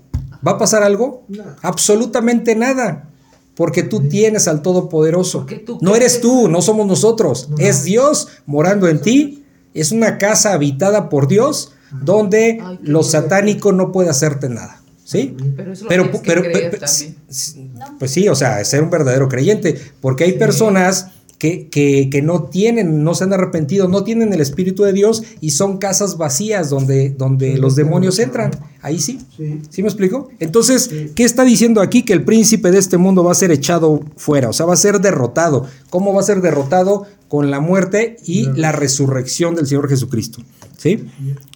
¿va a pasar algo? No. Absolutamente nada. Porque tú tienes al Todopoderoso. Tú No eres tú, no somos nosotros. No. Es Dios morando en ti. Es una casa habitada por Dios donde Ay, lo satánico no puede hacerte nada. ¿Sí? Pero eso lo Pero, que pero, creer pero- también. sí, pues sí, o sea, ser un verdadero creyente, porque hay personas que, que, que no tienen, no se han arrepentido, no tienen el Espíritu de Dios y son casas vacías donde, donde Sí, los demonios entran. Ahí sí. Sí. ¿Sí me explico? Entonces, Sí. ¿qué está diciendo aquí? Que el príncipe de este mundo va a ser echado fuera, o sea, va a ser derrotado. ¿Cómo va a ser derrotado? Con la muerte y la resurrección del Señor Jesucristo. ¿Sí?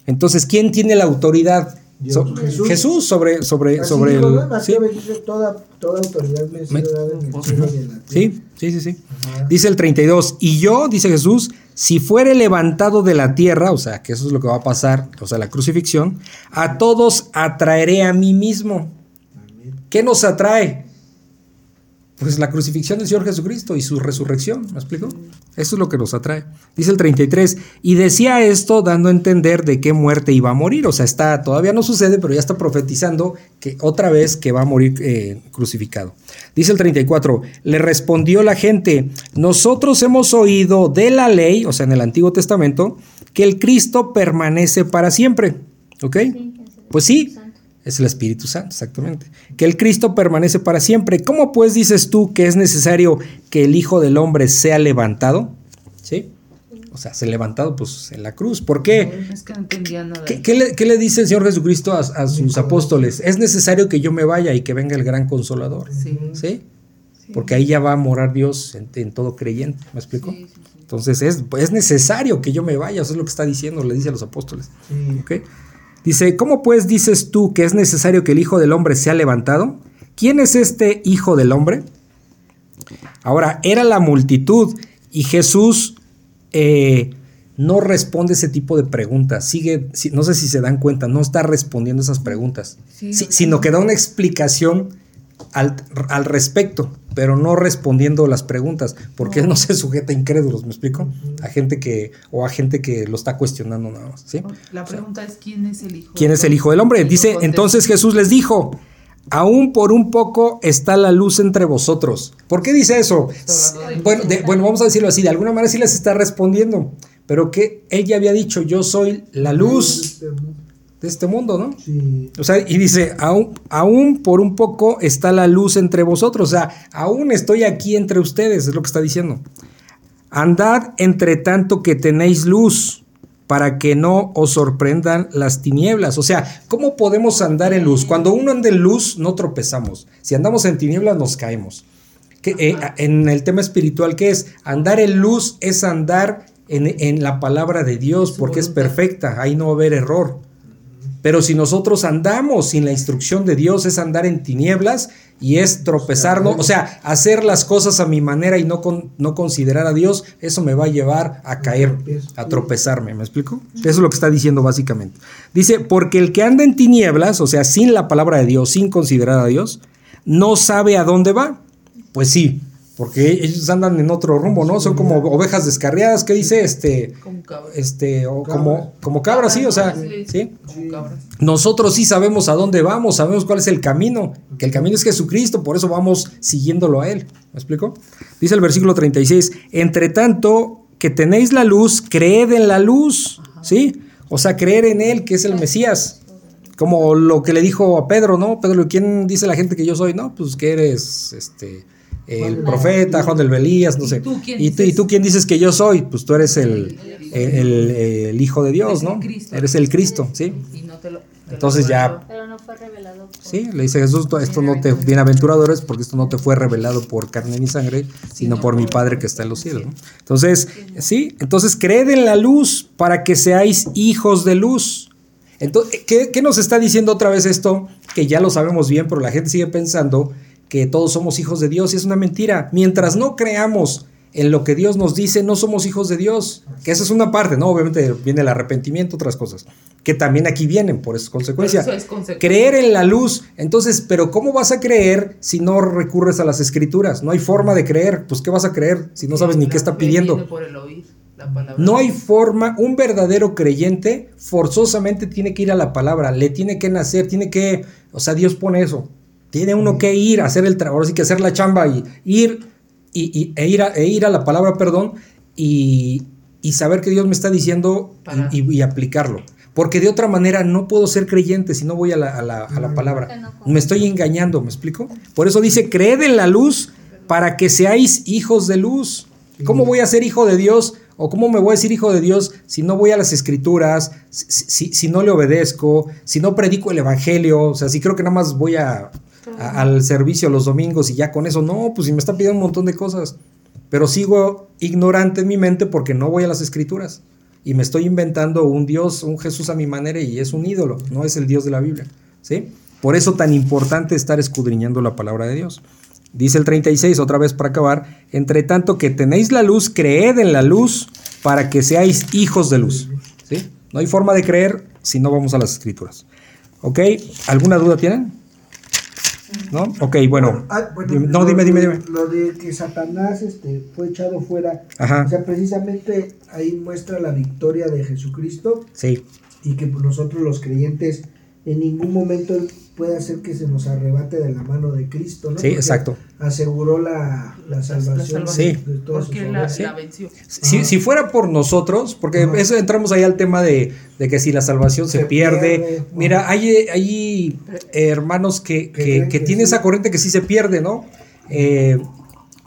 Entonces, ¿quién tiene la autoridad? So- Jesús. Jesús sobre, sobre, sobre el. sí. Mateo 26, toda, toda autoridad me ha sido Me- dada en. Sí, sí, sí, sí. Ajá. Dice el 32, y yo, dice Jesús, si fuere levantado de la tierra, o sea, que eso es lo que va a pasar, o sea, la crucifixión, a todos atraeré a mí mismo. Amén. ¿Qué nos atrae? Pues la crucifixión del Señor Jesucristo y su resurrección, ¿me explico? Eso es lo que nos atrae. Dice el 33, y decía esto dando a entender de qué muerte iba a morir. O sea, está, todavía no sucede, pero ya está profetizando que otra vez que va a morir eh, crucificado. Dice el 34, le respondió la gente, nosotros hemos oído de la ley, o sea, en el Antiguo Testamento, que el Cristo permanece para siempre. ¿Ok? Pues sí, es el Espíritu Santo, exactamente. Que el Cristo permanece para siempre. ¿Cómo pues dices tú que es necesario que el Hijo del Hombre sea levantado? ¿Sí? O sea, se levantado pues en la cruz. ¿Por qué? Es que no entendía nada. ¿Qué, qué le, qué le dice el Señor Jesucristo a, a sus apóstoles? Es necesario que yo me vaya y que venga el gran consolador. Sí. ¿Sí? Porque ahí ya va a morar Dios en, en todo creyente. ¿Me explico? Sí, sí, sí. Entonces es, es necesario que yo me vaya. Eso es lo que está diciendo, le dice a los apóstoles. Sí. Dice, ¿cómo pues dices tú que es necesario que el Hijo del Hombre sea levantado? ¿Quién es este Hijo del Hombre? Ahora, era la multitud y Jesús eh, no responde ese tipo de preguntas. Sigue, si- no sé si se dan cuenta, no está respondiendo esas preguntas, Sí, si- no, sino no. que da una explicación al, al respecto, pero no respondiendo las preguntas, porque él no se sujeta a incrédulos, ¿me explico? A gente que, o a gente que lo está cuestionando nada más, ¿sí? La pregunta es quién es el hijo. ¿Quién es el Hijo del Hombre? Dice, entonces Jesús les dijo, aún por un poco está la luz entre vosotros. ¿Por qué dice eso? Bueno, de- bueno, vamos a decirlo así, de alguna manera sí les está respondiendo, pero que él ya había dicho, yo soy la luz de este mundo, ¿no? Sí. O sea, y dice, aún, aún por un poco está la luz entre vosotros, o sea, aún estoy aquí entre ustedes, es lo que está diciendo. Andad entre tanto que tenéis luz, para que no os sorprendan las tinieblas. O sea, ¿cómo podemos andar en luz? Cuando uno anda en luz, no tropezamos. Si andamos en tinieblas, nos caemos. Que, eh, en el tema espiritual, ¿qué es? Andar en luz es andar en, en la palabra de Dios, porque es perfecta, ahí no va a haber error. Pero si nosotros andamos sin la instrucción de Dios, es andar en tinieblas y es tropezarnos, o sea, hacer las cosas a mi manera y no, con- no considerar a Dios, eso me va a llevar a caer, a tropezarme, ¿me explico? Eso es lo que está diciendo básicamente. Dice, porque el que anda en tinieblas, o sea, sin la palabra de Dios, sin considerar a Dios, no sabe a dónde va. Pues sí, porque ellos andan en otro rumbo, ¿no? Son como ovejas descarriadas, ¿qué dice? Este, Como cabras. este, o como, como cabras, sí, o sea, sí. Como cabras. Nosotros sí sabemos a dónde vamos, sabemos cuál es el camino, que el camino es Jesucristo, por eso vamos siguiéndolo a Él. ¿Me explico? Dice el versículo 36, entre tanto que tenéis la luz, creed en la luz, ¿sí? O sea, creer en Él, que es el Mesías. Como lo que le dijo a Pedro, ¿no? Pedro, ¿quién dice la gente que yo soy? No, pues que eres este, el Juan profeta, Juan del Belías, no ¿Y sé. tú quién ¿Y tú, ¿Y dices? tú quién dices que yo soy? Pues tú eres el, el, el- el Hijo de Dios, ¿no? Cristo. Eres el Cristo, ¿sí? Y no te lo- te lo Entonces ya. Pero no fue revelado. Sí, le dice Jesús, "Esto- esto no te, bienaventurado eres porque esto no te fue revelado por carne ni sangre, sino por mi Padre que está en los cielos. ¿no? Entonces, sí, entonces creed en la luz para que seáis hijos de luz. Entonces, ¿qué, qué nos está diciendo otra vez esto? Que ya lo sabemos bien, pero la gente sigue pensando que todos somos hijos de Dios y es una mentira. Mientras no creamos en lo que Dios nos dice, no somos hijos de Dios. Que esa es una parte, ¿no? Obviamente viene el arrepentimiento, otras cosas, que también aquí vienen por esa consecuencia. Pero eso es consecuencia. Creer en la luz. Entonces, pero ¿cómo vas a creer si no recurres a las escrituras? No hay forma de creer. Pues, ¿qué vas a creer si no sabes ni qué está pidiendo? viene por el oír la palabra. No hay forma, un verdadero creyente forzosamente tiene que ir a la palabra, le tiene que nacer, tiene que, o sea, Dios pone eso. Tiene uno que ir a hacer el trabajo, sí que hacer la chamba y ir y, y- e, ir a, e ir a la palabra, perdón, y, y saber que Dios me está diciendo y, y- y aplicarlo. Porque de otra manera no puedo ser creyente si no voy a la, a la- a la palabra. Me estoy engañando, ¿me explico? Por eso dice, creed en la luz para que seáis hijos de luz. ¿Cómo voy a ser hijo de Dios? ¿O cómo me voy a decir hijo de Dios si no voy a las escrituras, si, si- si no le obedezco, si no predico el evangelio? O sea, si creo que nada más voy a, al servicio los domingos y ya con eso. No, pues si me está pidiendo un montón de cosas. Pero sigo ignorante en mi mente porque no voy a las escrituras. Y me estoy inventando un Dios, un Jesús a mi manera y es un ídolo, no es el Dios de la Biblia. ¿sí? Por eso tan importante estar escudriñando la palabra de Dios. Dice el 36, otra vez para acabar, entre tanto que tenéis la luz, creed en la luz para que seáis hijos de luz. ¿sí? No hay forma de creer si no vamos a las escrituras. ¿Ok? ¿Alguna duda tienen? ¿No? Ok, bueno. Ah, bueno, Dime- no, lo- dime, dime, dime. Lo de que Satanás este, fue echado fuera. Ajá. O sea, precisamente ahí muestra la victoria de Jesucristo Sí, y que nosotros los creyentes en ningún momento puede hacer que se nos arrebate de la mano de Cristo, ¿no? Sí, Porque exacto. Aseguró la, la salvación salvación. Sí. de todos Porque sus la, obras. la venció. Si, si fuera por nosotros, porque Ajá. eso entramos ahí al tema de, de que si la salvación se, Se pierde. pierde, Mira, ajá. hay, hay eh, hermanos que, Que sí. esa corriente que sí se pierde, ¿no? Eh,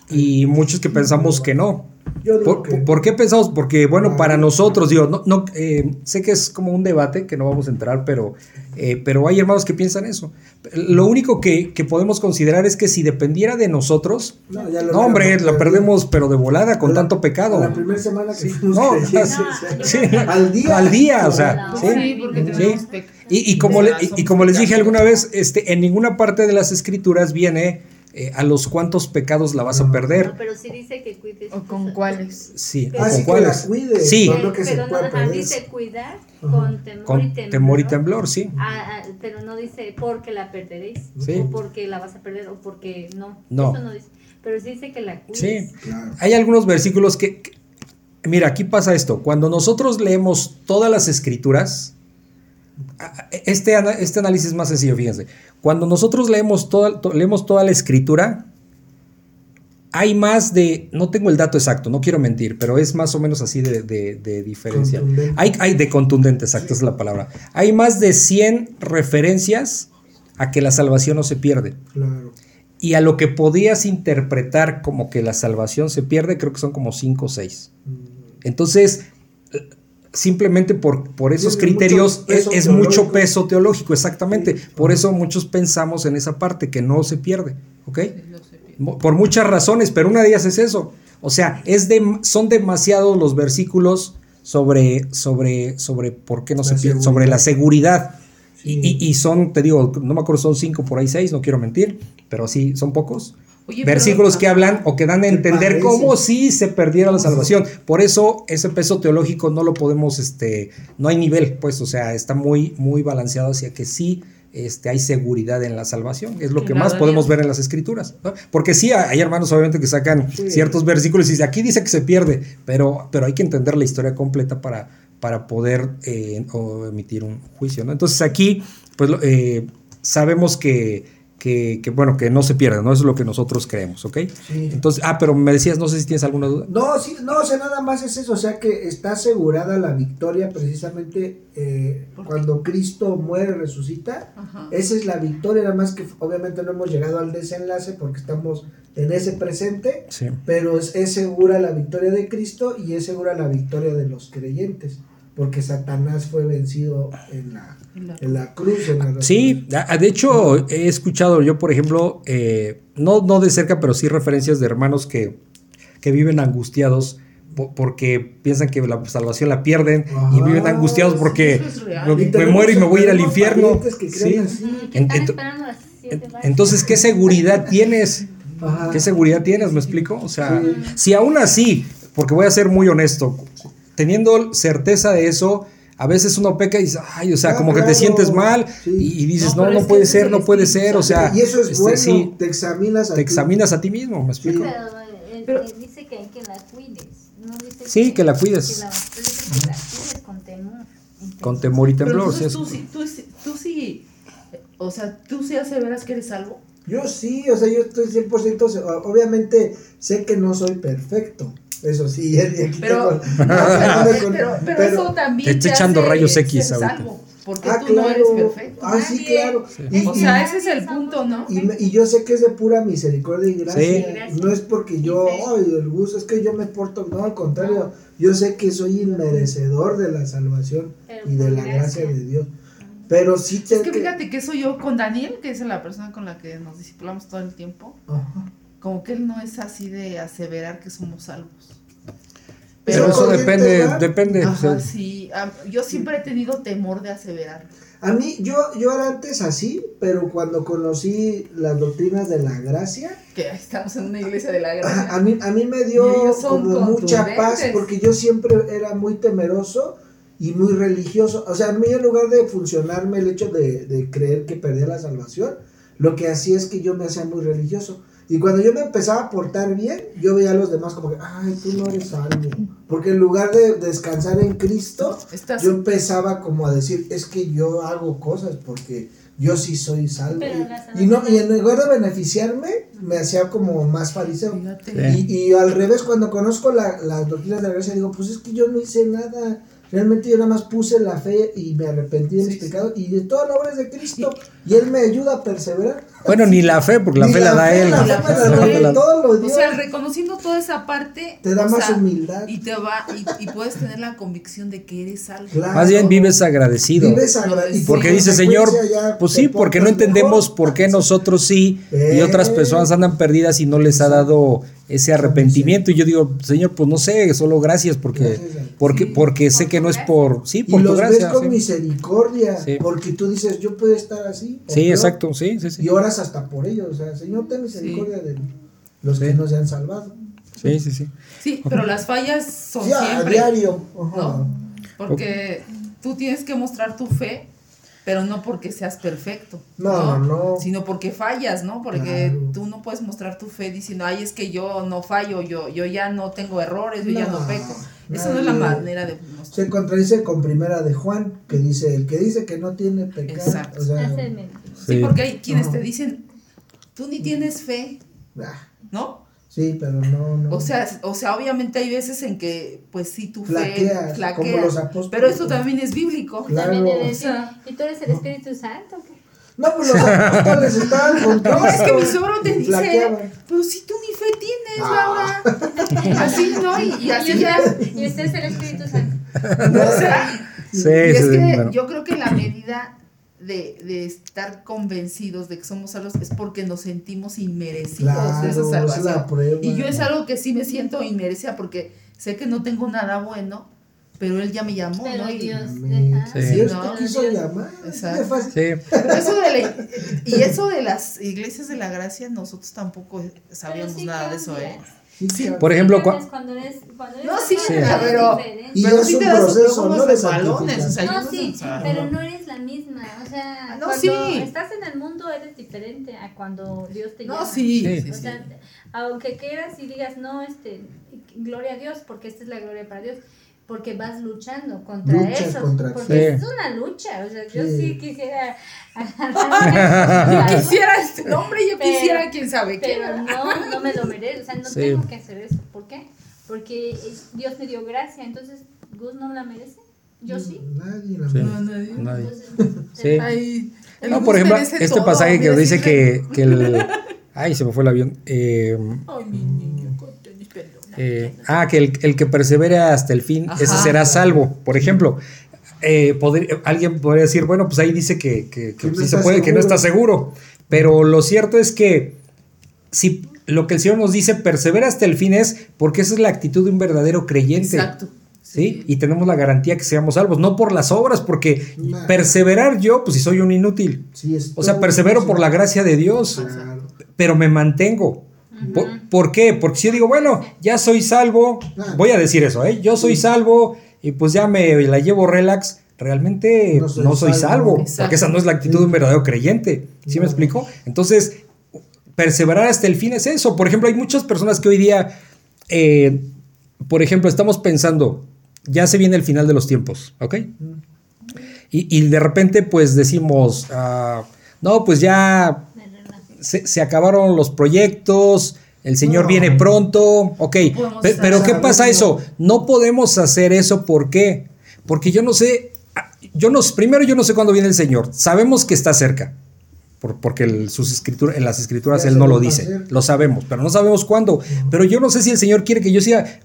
y muchos que pensamos que no. Yo digo ¿Por, que- por qué pensamos? Porque, bueno, Ah. para nosotros, digo, no, no, eh, sé que es como un debate que no vamos a entrar, pero, eh, pero hay hermanos que piensan eso. Lo único que, que podemos considerar es que si dependiera de nosotros, No, ya lo no, hombre, perdido. perdemos, pero de volada, con la- tanto pecado. La primera semana que fuimos No, sí, al día. Al día, o sea, sí. Sí, porque Sí. Y, y como, le- y- como les dije alguna vez, este, en ninguna parte de las escrituras viene eh, a los cuantos pecados la vas a No, perder. pero sí dice que cuides. ¿O con cuáles? Sí, Pero- ¿con cuáles? la cuide, Sí. no Pero, lo que se pero no, puede ajá, perder. dice cuidar Ajá. con temor y Con temblor. temor y temblor, sí. Ah, ah, pero no dice porque la perderéis. Sí. O porque la vas a perder. O porque no. No. Eso no dice. Pero sí dice que la cuides. Sí. Claro. Hay algunos versículos que, que- Mira, aquí pasa esto. Cuando nosotros leemos todas las escrituras, este, este análisis es más sencillo, fíjense. Cuando nosotros leemos toda, to- leemos toda la escritura, hay más de, no tengo el dato exacto, no quiero mentir, pero es más o menos así de, de- de diferencia. Hay, hay de contundente, exacto, esa es la palabra. Hay más de 100 referencias a que la salvación no se pierde. Claro. Y a lo que podías interpretar como que la salvación se pierde, creo que son como 5 o 6. Mm. Entonces, simplemente por, por esos Tiene criterios mucho es, es mucho peso teológico, exactamente. Sí. Por eso muchos pensamos en esa parte, que no se pierde, ¿ok? Por muchas razones, pero una de ellas es eso. O sea, es de, son demasiados los versículos sobre, sobre, sobre por qué no La se pierde, seguridad. sobre la seguridad. Y, Sí. y- y son, te digo, no me acuerdo, son cinco por ahí seis, no quiero mentir, pero sí, son pocos. Oye, versículos pero- que hablan o que dan a ¿Qué entender cómo si se perdiera la salvación. Por eso ese peso teológico no lo podemos, este, no hay nivel, pues, o sea, está muy, muy balanceado hacia que sí este, hay seguridad en la salvación. Es lo que más podemos ver en las escrituras. ¿no? Porque sí, hay hermanos obviamente que sacan Sí. ciertos versículos y dicen, aquí dice que se pierde, pero, pero hay que entender la historia completa para, para poder eh, o emitir un juicio. ¿no? Entonces aquí, pues eh, sabemos que, que, que, bueno, que no se pierde, ¿no? Eso es lo que nosotros creemos, ¿ok? Sí. Entonces, ah, pero me decías, no sé si tienes alguna duda. No, sí, no, o sea, nada más es eso, o sea que está asegurada la victoria precisamente eh, cuando Cristo muere, resucita. Ajá. Esa es la victoria, nada más que obviamente no hemos llegado al desenlace porque estamos en ese presente, Sí. pero es, es segura la victoria de Cristo y es segura la victoria de los creyentes, porque Satanás fue vencido en la, En la- en la cruz. En la Sí, a- de hecho he escuchado yo, por ejemplo, eh, no, no de cerca, pero sí referencias de hermanos que, que viven angustiados po- porque piensan que la salvación la pierden y Ah, viven angustiados porque es me, muero y me voy a ir al infierno. parientes que creen Sí. así. Que En- están ento- esperando las siete En- vacas. Entonces, ¿qué seguridad tienes? Ajá. ¿Qué seguridad tienes? ¿Me explico? O sea, Sí. si aún así, porque voy a ser muy honesto, teniendo certeza de eso, a veces uno peca y dice, ay, o sea, Ah, como que te claro. sientes mal Sí. y, y dices, No, no, pero no, que puede ser, no puede ser, o sea, y eso es este, bueno, sí, te examinas a te ti. examinas a ti mismo, ¿me explico? Pero, eh, Pero- eh, dice que hay que la cuides. No dice Sí, que la cuides. Que la, que la cuides con temor. Con temor y Pero temblor. sí, entonces es- tú, sí- tú, sí- tú sí, o sea, tú sí aseveras que eres salvo. Yo sí, o sea, yo estoy 100%, se- o- obviamente sé que no soy perfecto, eso sí, aquí Pero, tengo- pero, con- pero, pero pero- eso también Te está te echando rayos X ser ahorita. salvo, porque Ah, tú no eres perfecto. ah, sí, claro, y, O y- sea, ese es el punto, ¿no? y me- y yo sé que es de pura misericordia y gracia, Sí. No es porque yo, ay, el gusto, es que yo me porto, no, al contrario, yo sé que soy inmerecedor de la salvación Pero y de la gracia de Dios, pero sí Es tengo que fíjate que eso yo con Daniel, que es la persona con la que nos discipulamos todo el tiempo, Ajá. Como que él no es así de aseverar que somos salvos. Pero Pero eso depende, depende. o Ajá, sea, sí, am- yo siempre he tenido temor de aseverar. A mí, yo, yo era antes así, pero cuando conocí las doctrinas de la gracia, Que estamos en una iglesia de la gracia. a mí, a mí me dio como mucha paz porque yo siempre era muy temeroso y muy religioso. O sea, a mí en lugar de funcionarme el hecho de, de creer que perdía la salvación, lo que hacía es que yo me hacía muy religioso. Y cuando yo me empezaba a portar bien, yo veía a los demás como que, ay, tú no eres salvo. Porque en lugar de descansar en Cristo, Estás- yo empezaba como a decir, es que yo hago cosas porque yo sí soy salvo. Y- no, y en lugar de beneficiarme, me hacía como más fariseo. Sí. Y, y al revés, cuando conozco la- las doctrinas de la gracia, digo, pues es que yo no hice nada. Realmente yo nada más puse la fe y me arrepentí de mis Sí, sí. pecados. Y de toda la obra es de Cristo. Y Él me ayuda a perseverar. Bueno, ni la fe, porque la Ni fe la da fe, él. la fe La fe O sea, reconociendo toda esa parte. Te da más sea, humildad. Y te va, y, y puedes tener la convicción de que eres algo. Claro. Más bien vives agradecido. Vives agra- y Porque por dice Señor, pues sí, porque no entendemos mejor. por qué nosotros sí y Eh. otras personas andan perdidas y no les ha dado ese arrepentimiento. Y yo digo, Señor, pues no sé, solo gracias porque Gracias. Porque Sí. porque sé que no es por sí, Y por tu los gracia. ves con sí. misericordia. Sí. Porque tú dices, yo puedo estar así. Sí, peor, exacto, sí, sí, sí. Y oras hasta por ellos. O sea, Señor, ten misericordia de los que no se han salvado. Sí, sí, sí. Sí, pero las fallas son Sí, a siempre. diario. Ajá. ¿no? Porque tú tienes que mostrar tu fe, pero no porque seas perfecto. No, no. Sino porque fallas, ¿no? Porque Claro. tú no puedes mostrar tu fe diciendo, ay, es que yo no fallo, yo, yo ya no tengo errores, yo ya no No, peco. Esa no es la manera de mostrar. Se contradice con primera de Juan, que dice, el que dice que no tiene pecado. Exacto. O sea. Sí, Sí. porque hay quienes te dicen, tú ni tienes fe, ah, ¿no? sí, pero no, no. O sea, o sea, obviamente hay veces en que, pues sí, tu fe flaquea. como los apóstoles. Pero eso también es bíblico. Claro. También O sea, ¿y tú eres el Espíritu Santo? qué? No, pues los apóstoles estaban con No, es que mi suegro te dice, pero si tú ni fe tienes, Ah. Laura. Así, ¿no? Y, y así y, ya. y usted es el Espíritu Santo. O sea, Sí, y sí, es sí, que bueno. yo creo que la medida de, de estar convencidos de que somos salvos es porque nos sentimos inmerecidos de esa es salvación. la prueba. Y yo es algo que sí me siento inmerecida porque sé que no tengo nada bueno, pero él ya me llamó, Pero ¿no? Dios. Sí. Dios No, te quiso Dios- llamar. Exacto. Fácil. Sí. Pero eso de la- y eso de las iglesias de la gracia, nosotros tampoco sabíamos sí nada de eso, ¿eh? Sí, Por ejemplo, cuando eres, cuando eres No, sí, Sí. pero-. Y pero es sí un te das proceso, ¿no? de resbalones, o sea. No, sí, pero no eres la misma. O sea, No, cuando sí. estás en el mundo eres diferente a cuando Dios te No, llama. sí, Sí. sí, O sí. sea, aunque quieras y digas, no, este, gloria a Dios, porque esta es la gloria para Dios, porque vas luchando contra Luchas eso. contra- porque Sí. es una lucha. O sea, yo Sí. sí quisiera. Yo quisiera este nombre, yo Pero- quisiera quién sabe qué. Pero no, no me lo merezco. O sea, no Sí. tengo que hacer eso. ¿Por qué? Porque Dios me dio gracia. Entonces, Gus no la merece. Yo sí. Nadie la Sí. merece. No, nadie. Nadie. Entonces. Ay, No, por ejemplo, este todo, pasaje que dice que, que el... Ay, se me fue el avión. Eh, Ay, mi. Eh, ah, que el, el que persevere hasta el fin, Ajá. ese será salvo. Por ejemplo, eh, podría- alguien podría decir, bueno, pues ahí dice que, que- que Que no sí se está puede, que no seguro. está seguro. Pero lo cierto es que si lo que el Señor nos dice, persevera hasta el fin es porque esa es la actitud de un verdadero creyente. Exacto. ¿sí? Y tenemos la garantía que seamos salvos, no por las obras, porque Nah. perseverar yo, pues si soy un inútil. Sí, O sea, persevero por la gracia de Dios, Claro. pero me mantengo. ¿Por, por qué? Porque si yo digo, bueno, ya soy salvo, Ah. voy a decir eso, ¿eh? Yo soy salvo y pues ya me la llevo relax. Realmente No no soy salvo. porque esa no es la actitud de un verdadero creyente. ¿Sí me explico? Entonces, perseverar hasta el fin es eso. Por ejemplo, hay muchas personas que hoy día, eh, por ejemplo, estamos pensando, ya se viene el final de los tiempos, ¿ok? Y, y de repente, pues decimos, ah, no, pues ya. Se, se acabaron los proyectos, el Señor No. viene pronto, ok, pe- pero ¿qué pasa eso? No podemos hacer eso, ¿por qué? Porque yo no sé, ah, yo no, primero yo no sé cuándo viene el Señor, sabemos que está cerca, por- porque el- sus escrituras, en las escrituras Él no lo dice, hacer. lo sabemos, pero no sabemos cuándo, pero yo no sé si el Señor quiere que yo siga...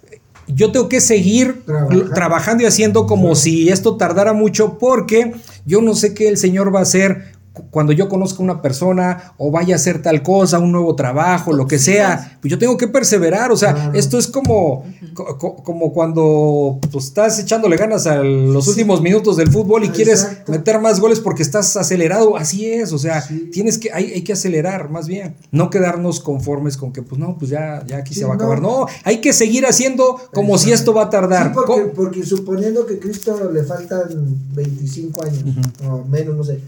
Yo tengo que seguir Trabajando. trabajando y haciendo como si esto tardara mucho porque yo no sé qué el Señor va a hacer cuando yo conozca a una persona o vaya a hacer tal cosa, un nuevo trabajo, lo que sea. Pues yo tengo que perseverar, o sea, Claro. esto es como, co- co- como cuando pues, estás echándole ganas a los Sí. últimos minutos del fútbol y quieres Exacto. meter más goles porque estás acelerado, así es, o sea, Sí. tienes que, hay, hay que acelerar más bien, no quedarnos conformes con que pues no, pues ya, ya aquí Sí, se va a no. acabar, no, hay que seguir haciendo como si esto va a tardar. Porque suponiendo que Cristo le faltan 25 años, o menos, no sé.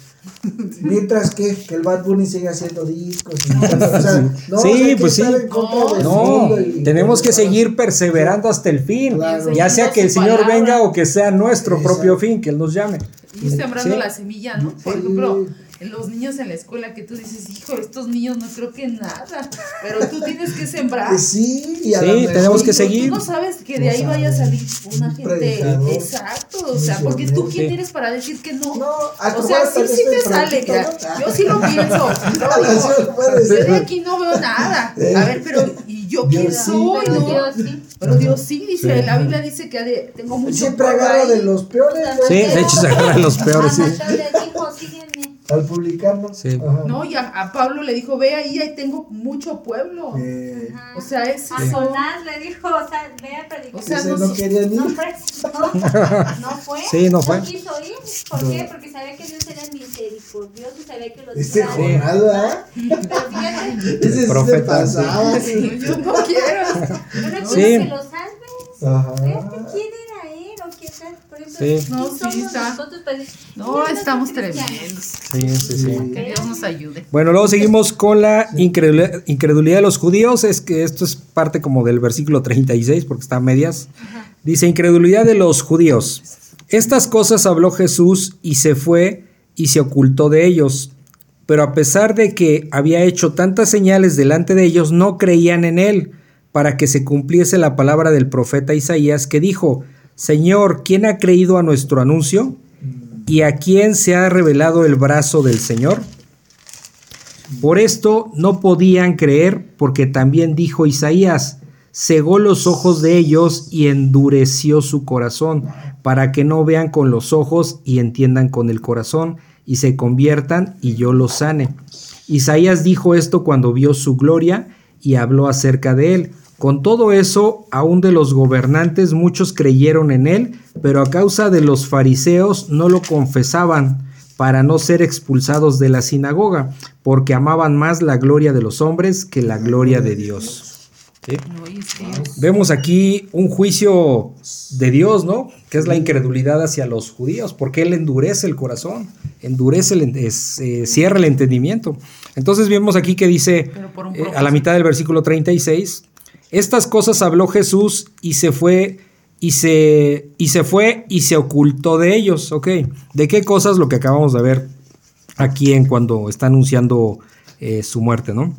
Mientras que, que el Bad Bunny sigue haciendo discos. y todo, o sea, no, Sí, o sea, pues sí. No, y- tenemos que y- seguir perseverando hasta el fin. Claro. Ya sea que el Señor palabra. venga o que sea nuestro Exacto. propio fin, que Él nos llame. Ir sembrando Sí. la semilla, ¿no? Por Sí. ejemplo, los niños en la escuela que tú dices, hijo, estos niños no creo que nada, pero tú tienes que sembrar. Pues sí, y a Sí, mejor- tenemos que seguir. Tú no sabes que de No ahí vaya a salir una Un gente. Exacto, o sea, porque tú quién Sí. eres para decir que no. No, a o sea, sí, sí te sale, ¿no? yo sí lo pienso. Ah, Yo sí de aquí no veo nada. A ver, pero ¿y yo quién sí. soy? Pero no? Dios sí. Pero Dios sí dice, Sí. la Biblia dice que de- tengo mucho Siempre agarra de los peores ¿no? Sí, de hecho se agarran los peores, sí. Al publicarlo. Sí. Ajá. No, y a, a Pablo le dijo, ve ahí, ahí tengo mucho pueblo. Eh. O sea, es A. Jonás le dijo, o sea, ve a predicar. O sea, ese no no quería ni. No fue, no, no fue. Sí, no fue. quiso ir. ¿Por No. qué? Porque sabía que Dios era misericordioso y sabía que los sí Profeta, yo no quiero. yo no quiero Sí. que salves. Ajá. Él o quién era. Por eso, Sí. ¿quién No, sí, somos está. nosotros para decir, No, "Mira, estamos soy cristiano"? tremendos. Sí, sí, sí. Que Dios nos ayude. Bueno, luego seguimos con la incredulidad, incredulidad de los judíos. Es que esto es parte como del versículo 36, porque está a medias. Dice, incredulidad de los judíos. Estas cosas habló Jesús y se fue y se ocultó de ellos. Pero a pesar de que había hecho tantas señales delante de ellos, no creían en él, para que se cumpliese la palabra del profeta Isaías que dijo, Señor, ¿quién ha creído a nuestro anuncio? ¿Y a quién se ha revelado el brazo del Señor? Por esto no podían creer, porque también dijo Isaías, cegó los ojos de ellos y endureció su corazón, para que no vean con los ojos y entiendan con el corazón, y se conviertan y yo los sane. Isaías dijo esto cuando vio su gloria y habló acerca de él. Con todo eso, aún de los gobernantes muchos creyeron en él, pero a causa de los fariseos no lo confesaban para no ser expulsados de la sinagoga, porque amaban más la gloria de los hombres que la gloria de Dios. Vemos aquí un juicio de Dios, ¿no? Que es la incredulidad hacia los judíos, porque Él endurece el corazón, endurece, el, es, eh, cierra el entendimiento. Entonces vemos aquí que dice, eh, a la mitad del versículo 36, estas cosas habló Jesús y se fue y se y se fue y se ocultó de ellos, ¿ok? ¿De qué cosas? Lo que acabamos de ver aquí en cuando está anunciando eh, su muerte, ¿no?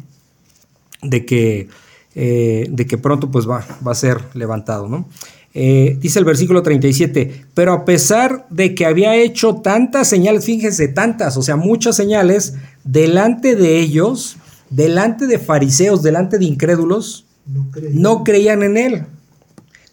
De que, eh, de que pronto pues va, va a ser levantado, ¿no? Eh, dice el versículo 37, pero a pesar de que había hecho tantas señales, fíjense, tantas, o sea, muchas señales, delante de ellos, delante de fariseos, delante de incrédulos, No creí. no creían en él.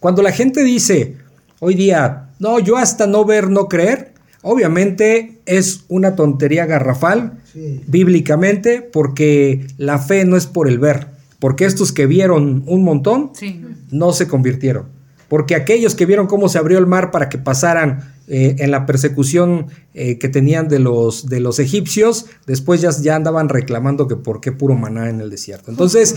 Cuando la gente dice hoy día, no, yo hasta no ver, no creer, obviamente es una tontería garrafal Sí. bíblicamente porque la fe no es por el ver, porque estos que vieron un montón Sí. no se convirtieron. Porque aquellos que vieron cómo se abrió el mar para que pasaran eh, en la persecución eh, que tenían de los, de los egipcios, después ya, ya andaban reclamando que por qué puro maná en el desierto. Entonces,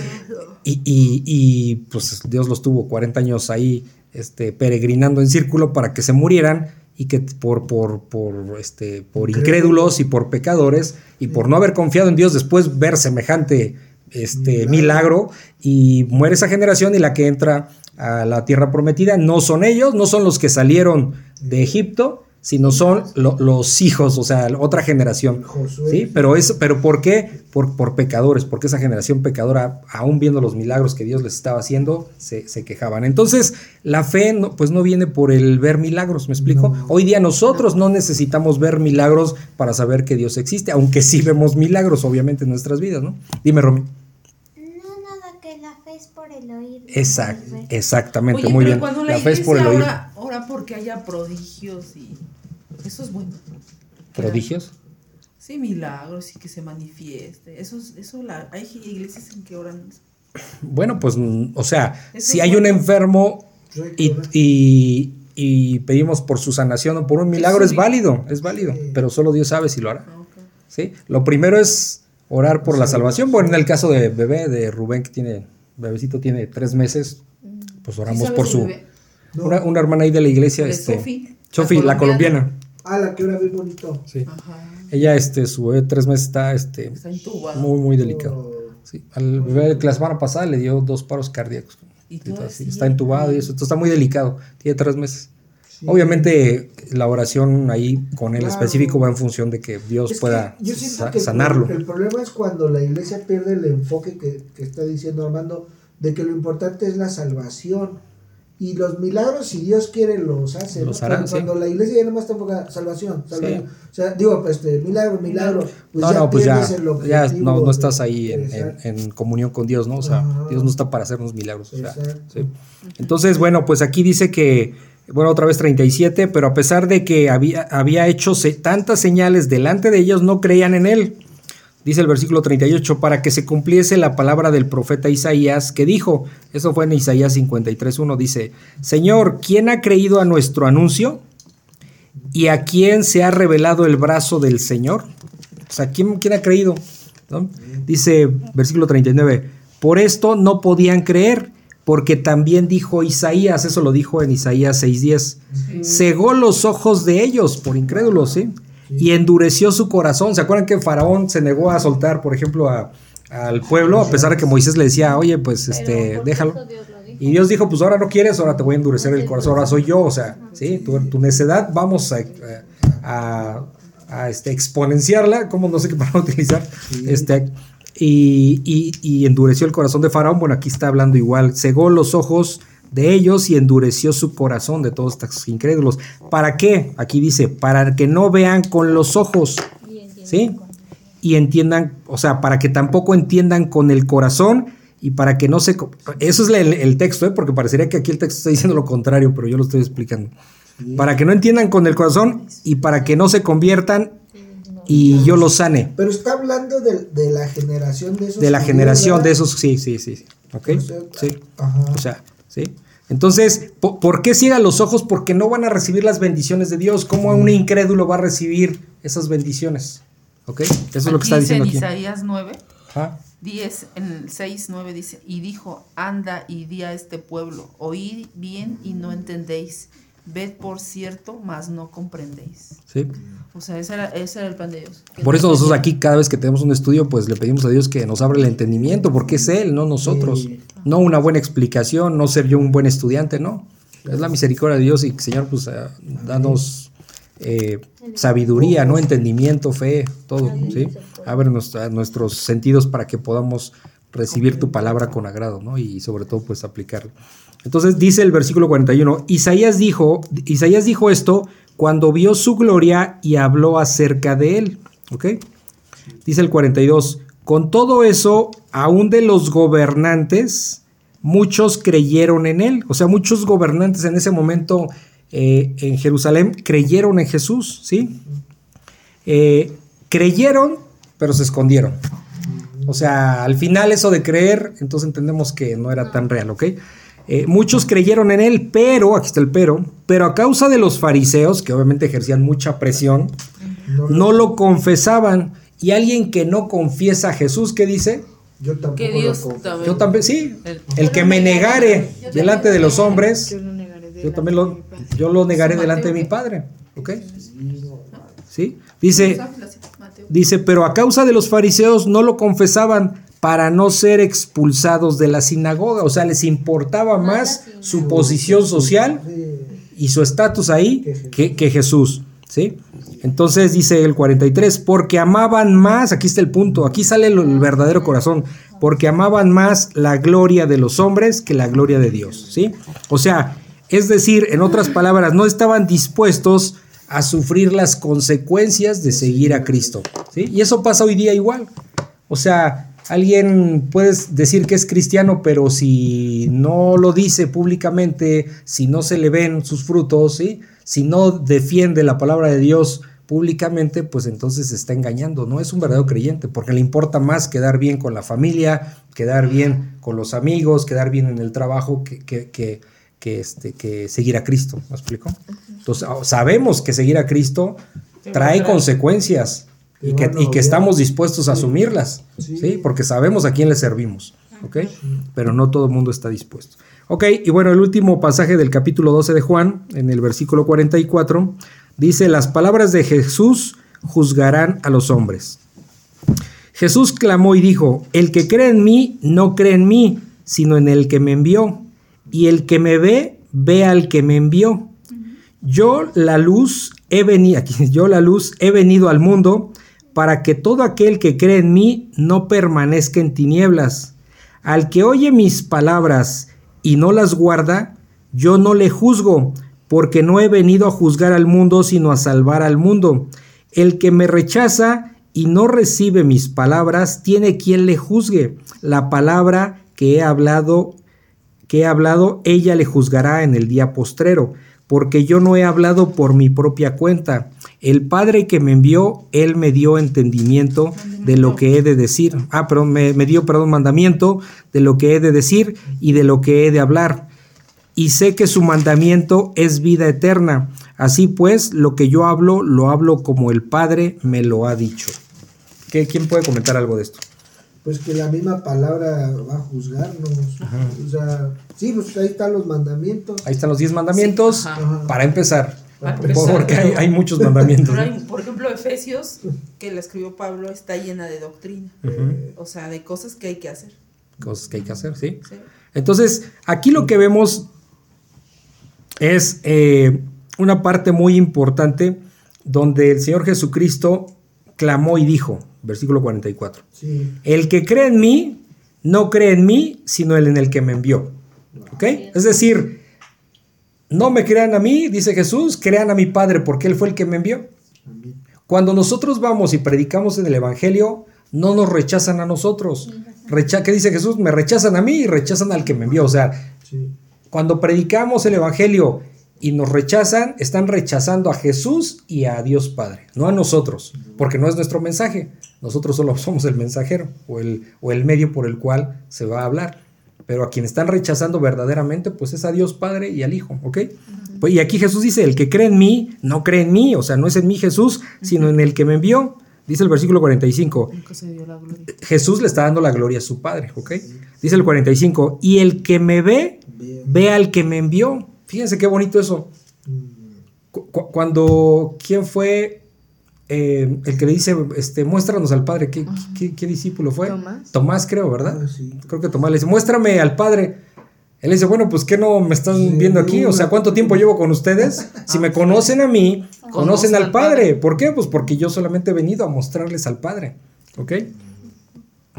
y, y- y, pues Dios los tuvo 40 años ahí este, peregrinando en círculo para que se murieran y que por, por, por, este, por incrédulos. y por pecadores y por no haber confiado en Dios después ver semejante este, milagro. Y muere esa generación y la que entra a la tierra prometida no son ellos, no son los que salieron de Egipto, sino son lo- los hijos, o sea, otra generación. ¿Sí? Pero, eso, pero ¿por qué? Por, por pecadores, porque esa generación pecadora, aún viendo los milagros que Dios les estaba haciendo, se, se quejaban. Entonces, la fe no, pues no viene por el ver milagros, ¿me explico? No. Hoy día nosotros no necesitamos ver milagros para saber que Dios existe, aunque sí vemos milagros, obviamente, en nuestras vidas, ¿no? Dime, Romy. No, nada, que la fe es por el Exact- ver. exactamente, Oye, muy pero bien. cuando la, La fe es por el iglesia oír. ora, ora porque haya prodigios y eso es bueno. ¿Prodigios? Sí, milagros y que se manifieste. Eso, es- eso la, hay iglesias en que oran. Bueno, pues, o sea, Eso si hay un enfermo y, y- y pedimos por su sanación o por un milagro, es sí. válido, es válido, Sí. pero solo Dios sabe si lo hará. Ah. ¿sí? Lo primero es orar por la salvación. Bueno, en el caso de bebé, de Rubén, que tiene, bebecito tiene tres meses, pues ¿Sí oramos por su... No. Una, una hermana ahí de la iglesia, De este, Sofi, Sofi, la colombiana. Ah, la que era bien bonito. Sí. Ajá. Ella, este, su bebé de tres meses está, este, Está entubado. muy, muy delicado. Oh, Sí. Al bebé que la semana pasada le dio dos paros cardíacos. Y así, sigue. está entubado y eso. Entonces está muy delicado. Tiene tres meses. Sí. Obviamente la oración ahí con el Claro. específico va en función de que Dios Es que pueda yo siento sa- que el sanarlo. El, problema es cuando la iglesia pierde el enfoque que, que está diciendo Armando, de que lo importante es la salvación. Y los milagros, si Dios quiere, los hace. ¿no? Cuando, sí. cuando la iglesia ya nomás está enfocada, salvación, salvación. Sí. O sea, digo, pues, este, milagro, milagro. Pues no, ya no, pues ya, ya no, no estás ahí en, en- Exacto. en comunión con Dios, ¿no? O sea, Ajá. Dios no está para hacernos milagros. o sea. Entonces, bueno, pues aquí dice que, bueno, otra vez 37, pero a pesar de que había, había hecho tantas señales delante de ellos, no creían en él. Dice el versículo 38, para que se cumpliese la palabra del profeta Isaías que dijo, eso fue en Isaías 53.1, dice, Señor, ¿quién ha creído a nuestro anuncio? ¿Y a quién se ha revelado el brazo del Señor? O sea, ¿quién, quién ha creído? Dice versículo 39, por esto no podían creer, porque también dijo Isaías, eso lo dijo en Isaías 6.10, cegó los ojos de ellos por incrédulos, ¿sí? Y endureció su corazón. ¿Se acuerdan que Faraón se negó a soltar, por ejemplo, a- al pueblo, a pesar de que Moisés le decía, oye, pues Pero este, déjalo? Dios. Y Dios dijo, pues ahora no quieres, ahora te voy a endurecer el corazón, ahora soy yo, o sea, ¿sí? Tu, tu necedad vamos a, a- a, este, exponenciarla, como no sé qué palabra utilizar, este, y, y- y endureció el corazón de Faraón, bueno, aquí está hablando igual, cegó los ojos de ellos y endureció su corazón de todos estos incrédulos. ¿Para qué? Aquí dice, para que no vean con los ojos, ¿sí? y entiendan, o sea, para que tampoco entiendan con el corazón y para que no se... Eso es el, el texto, ¿eh? porque parecería que aquí el texto está diciendo lo contrario, pero yo lo estoy explicando. Para que no entiendan con el corazón y para que no se conviertan y yo los sane. Pero está hablando de, de la generación de esos. De la generación de esos, sí, sí, sí. sí. ¿Ok? O sea, Sí. Ajá. O sea, ¿sí? Entonces, ¿po- ¿por qué ciegan los ojos? Porque no van a recibir las bendiciones de Dios. ¿Cómo un incrédulo va a recibir esas bendiciones? ¿Ok? Eso es lo que está dice diciendo en aquí. Isaías 9, Ajá. 10, en el 6, 9 dice, y dijo, anda y di a este pueblo, oíd bien y no entendéis, ved por cierto, mas no comprendéis. Sí. O sea, ese era, ese era el plan de Dios. Por eso nosotros aquí cada vez que tenemos un estudio, pues le pedimos a Dios que nos abra el entendimiento, porque es Él, no nosotros. Sí. No una buena explicación, no ser yo un buen estudiante, no. Es la misericordia de Dios y Señor, pues eh, danos eh, sabiduría, no entendimiento, fe, todo, ¿sí? Abre nuestros sentidos para que podamos recibir tu palabra con agrado, ¿no? Y sobre todo, pues aplicarla. Entonces dice el versículo 41, Isaías dijo, Isaías dijo esto cuando vio su gloria y habló acerca de él, ¿ok? Dice el 42, con todo eso, aún de los gobernantes, muchos creyeron en él. O sea, muchos gobernantes en ese momento eh, en Jerusalén creyeron en Jesús, ¿sí? Eh, creyeron, pero se escondieron. O sea, al final eso de creer, entonces entendemos que no era tan real, ¿ok? Eh, muchos creyeron en él, pero, aquí está el pero, pero a causa de los fariseos, que obviamente ejercían mucha presión, No, no lo confesaban. Y alguien que no confiesa a Jesús, ¿qué dice? Yo tampoco Que lo Dios también. Yo también, sí. El- El que me negare delante de los hombres, Yo lo negaré delante yo también lo, de mi Padre. yo lo negaré delante de mi. Padre. ¿Ok? ¿Sí? Dice, dice, pero a causa de los fariseos no lo confesaban para no ser expulsados de la sinagoga. O sea, les importaba más su posición social y su estatus ahí que, que Jesús, ¿sí? Entonces dice el 43, porque amaban más, aquí está el punto, aquí sale el, el verdadero corazón, porque amaban más la gloria de los hombres que la gloria de Dios, ¿sí? O sea, es decir, en otras palabras, no estaban dispuestos a sufrir las consecuencias de seguir a Cristo, ¿sí? Y eso pasa hoy día igual. O sea, alguien puede decir que es cristiano, pero si no lo dice públicamente, si no se le ven sus frutos, ¿sí? si no defiende la palabra de Dios públicamente, pues entonces se está engañando. No es un verdadero creyente, porque le importa más quedar bien con la familia, quedar bien con los amigos, quedar bien en el trabajo, que, que, que, que, este, que seguir a Cristo. ¿Me explico? Entonces, ah, sabemos que seguir a Cristo trae consecuencias y que, y que estamos dispuestos a asumirlas, Sí. ¿sí? Porque sabemos a quién le servimos, ¿ok? Pero no todo el mundo está dispuesto. Ok, y bueno, el último pasaje del capítulo 12 de Juan, en el versículo 44, Dice, las palabras de Jesús juzgarán a los hombres. Jesús clamó y dijo, el que cree en mí no cree en mí, sino en el que me envió. Y el que me ve, ve al que me envió. Yo la luz he venido, yo la luz he venido al mundo para que todo aquel que cree en mí no permanezca en tinieblas. Al que oye mis palabras y no las guarda, yo no le juzgo, porque no he venido a juzgar al mundo, sino a salvar al mundo. El que me rechaza y no recibe mis palabras, tiene quien le juzgue. La palabra que he hablado, que he hablado, ella le juzgará en el día postrero, porque yo no he hablado por mi propia cuenta. El Padre que me envió, Él me dio entendimiento de lo que he de decir. Ah, perdón, me, me dio, perdón, mandamiento de lo que he de decir y de lo que he de hablar. Y sé que su mandamiento es vida eterna. Así pues, lo que yo hablo, lo hablo como el Padre me lo ha dicho. ¿Qué, ¿Quién puede comentar algo de esto? Pues que la misma palabra va a juzgarnos. O sea, sí, pues ahí están los mandamientos. Ahí están los 10 mandamientos. Sí, ajá. Ajá. Para empezar, Para empezar, porque hay, muchos mandamientos. Pero ¿no? hay, por ejemplo, Efesios, que la escribió Pablo, está llena de doctrina. O sea, de cosas que hay que hacer. Cosas que hay que hacer, ¿sí? ¿sí? Entonces, aquí lo que vemos es eh, una parte muy importante donde el Señor Jesucristo clamó y dijo, versículo 44, Sí. el que cree en mí, no cree en mí, sino el en el que me envió. ¿Ok? Es decir, no me crean a mí, dice Jesús, crean a mi Padre porque Él fue el que me envió. Cuando nosotros vamos y predicamos en el Evangelio, no nos rechazan a nosotros. Recha ¿Qué dice Jesús? Me rechazan a mí y rechazan al que me envió. O sea, Sí. cuando predicamos el Evangelio y nos rechazan, están rechazando a Jesús y a Dios Padre, no a nosotros, porque no es nuestro mensaje. Nosotros solo somos el mensajero o el, o el medio por el cual se va a hablar. Pero a quien están rechazando verdaderamente, pues es a Dios Padre y al Hijo, ¿ok? Pues, y aquí Jesús dice, el que cree en mí, no cree en mí, o sea, no es en mí Jesús, sino en el que me envió. Dice el versículo 45, Nunca se dio la gloria. Jesús le está dando la gloria a su Padre, ¿ok? Dice el 45, y el que me ve, Bien. ve al que me envió. Fíjense qué bonito eso. Cu- cu- cuando, ¿quién fue eh, el que le dice, este, muéstranos al Padre? ¿Qué, qué- qué discípulo fue? Tomás. Tomás, creo, ¿verdad? Ah, sí. Creo que Tomás le dice, muéstrame al Padre. Él le dice, bueno, pues ¿qué no me están Sí, viendo aquí? O sea, ¿cuánto tiempo llevo con ustedes? Si me conocen a mí, conocen al. Padre. ¿Por qué? Pues porque yo solamente he venido a mostrarles al Padre. ¿Ok?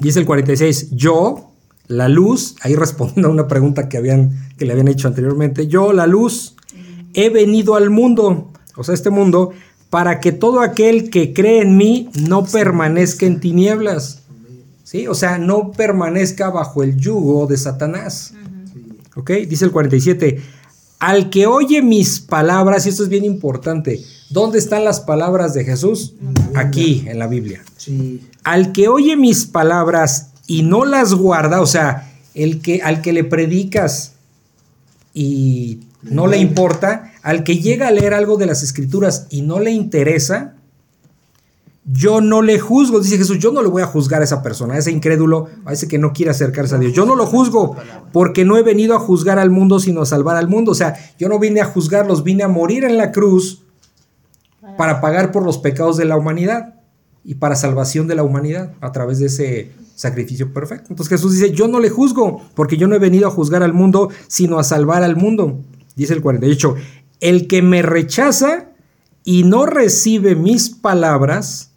Dice el 46, yo, la luz, ahí respondiendo a una pregunta que, habían, que le habían hecho anteriormente, yo, la luz, he venido al mundo, o sea, este mundo, para que todo aquel que cree en mí no permanezca en tinieblas. ¿Sí? O sea, no permanezca bajo el yugo de Satanás. ¿Ok? Dice el 47. Al que oye mis palabras, y esto es bien importante, ¿dónde están las palabras de Jesús? Aquí, en la Biblia. Al que oye mis palabras y no las guarda, o sea, el que, al que le predicas y no le importa, al que llega a leer algo de las escrituras y no le interesa, yo no le juzgo, dice Jesús, yo no le voy a juzgar a esa persona, a ese incrédulo, a ese que no quiere acercarse a Dios. Yo no lo juzgo porque no he venido a juzgar al mundo, sino a salvar al mundo. O sea, yo no vine a juzgarlos, vine a morir en la cruz para pagar por los pecados de la humanidad y para salvación de la humanidad a través de ese sacrificio perfecto. Entonces Jesús dice, yo no le juzgo porque yo no he venido a juzgar al mundo, sino a salvar al mundo. Dice el 48, el que me rechaza y no recibe mis palabras,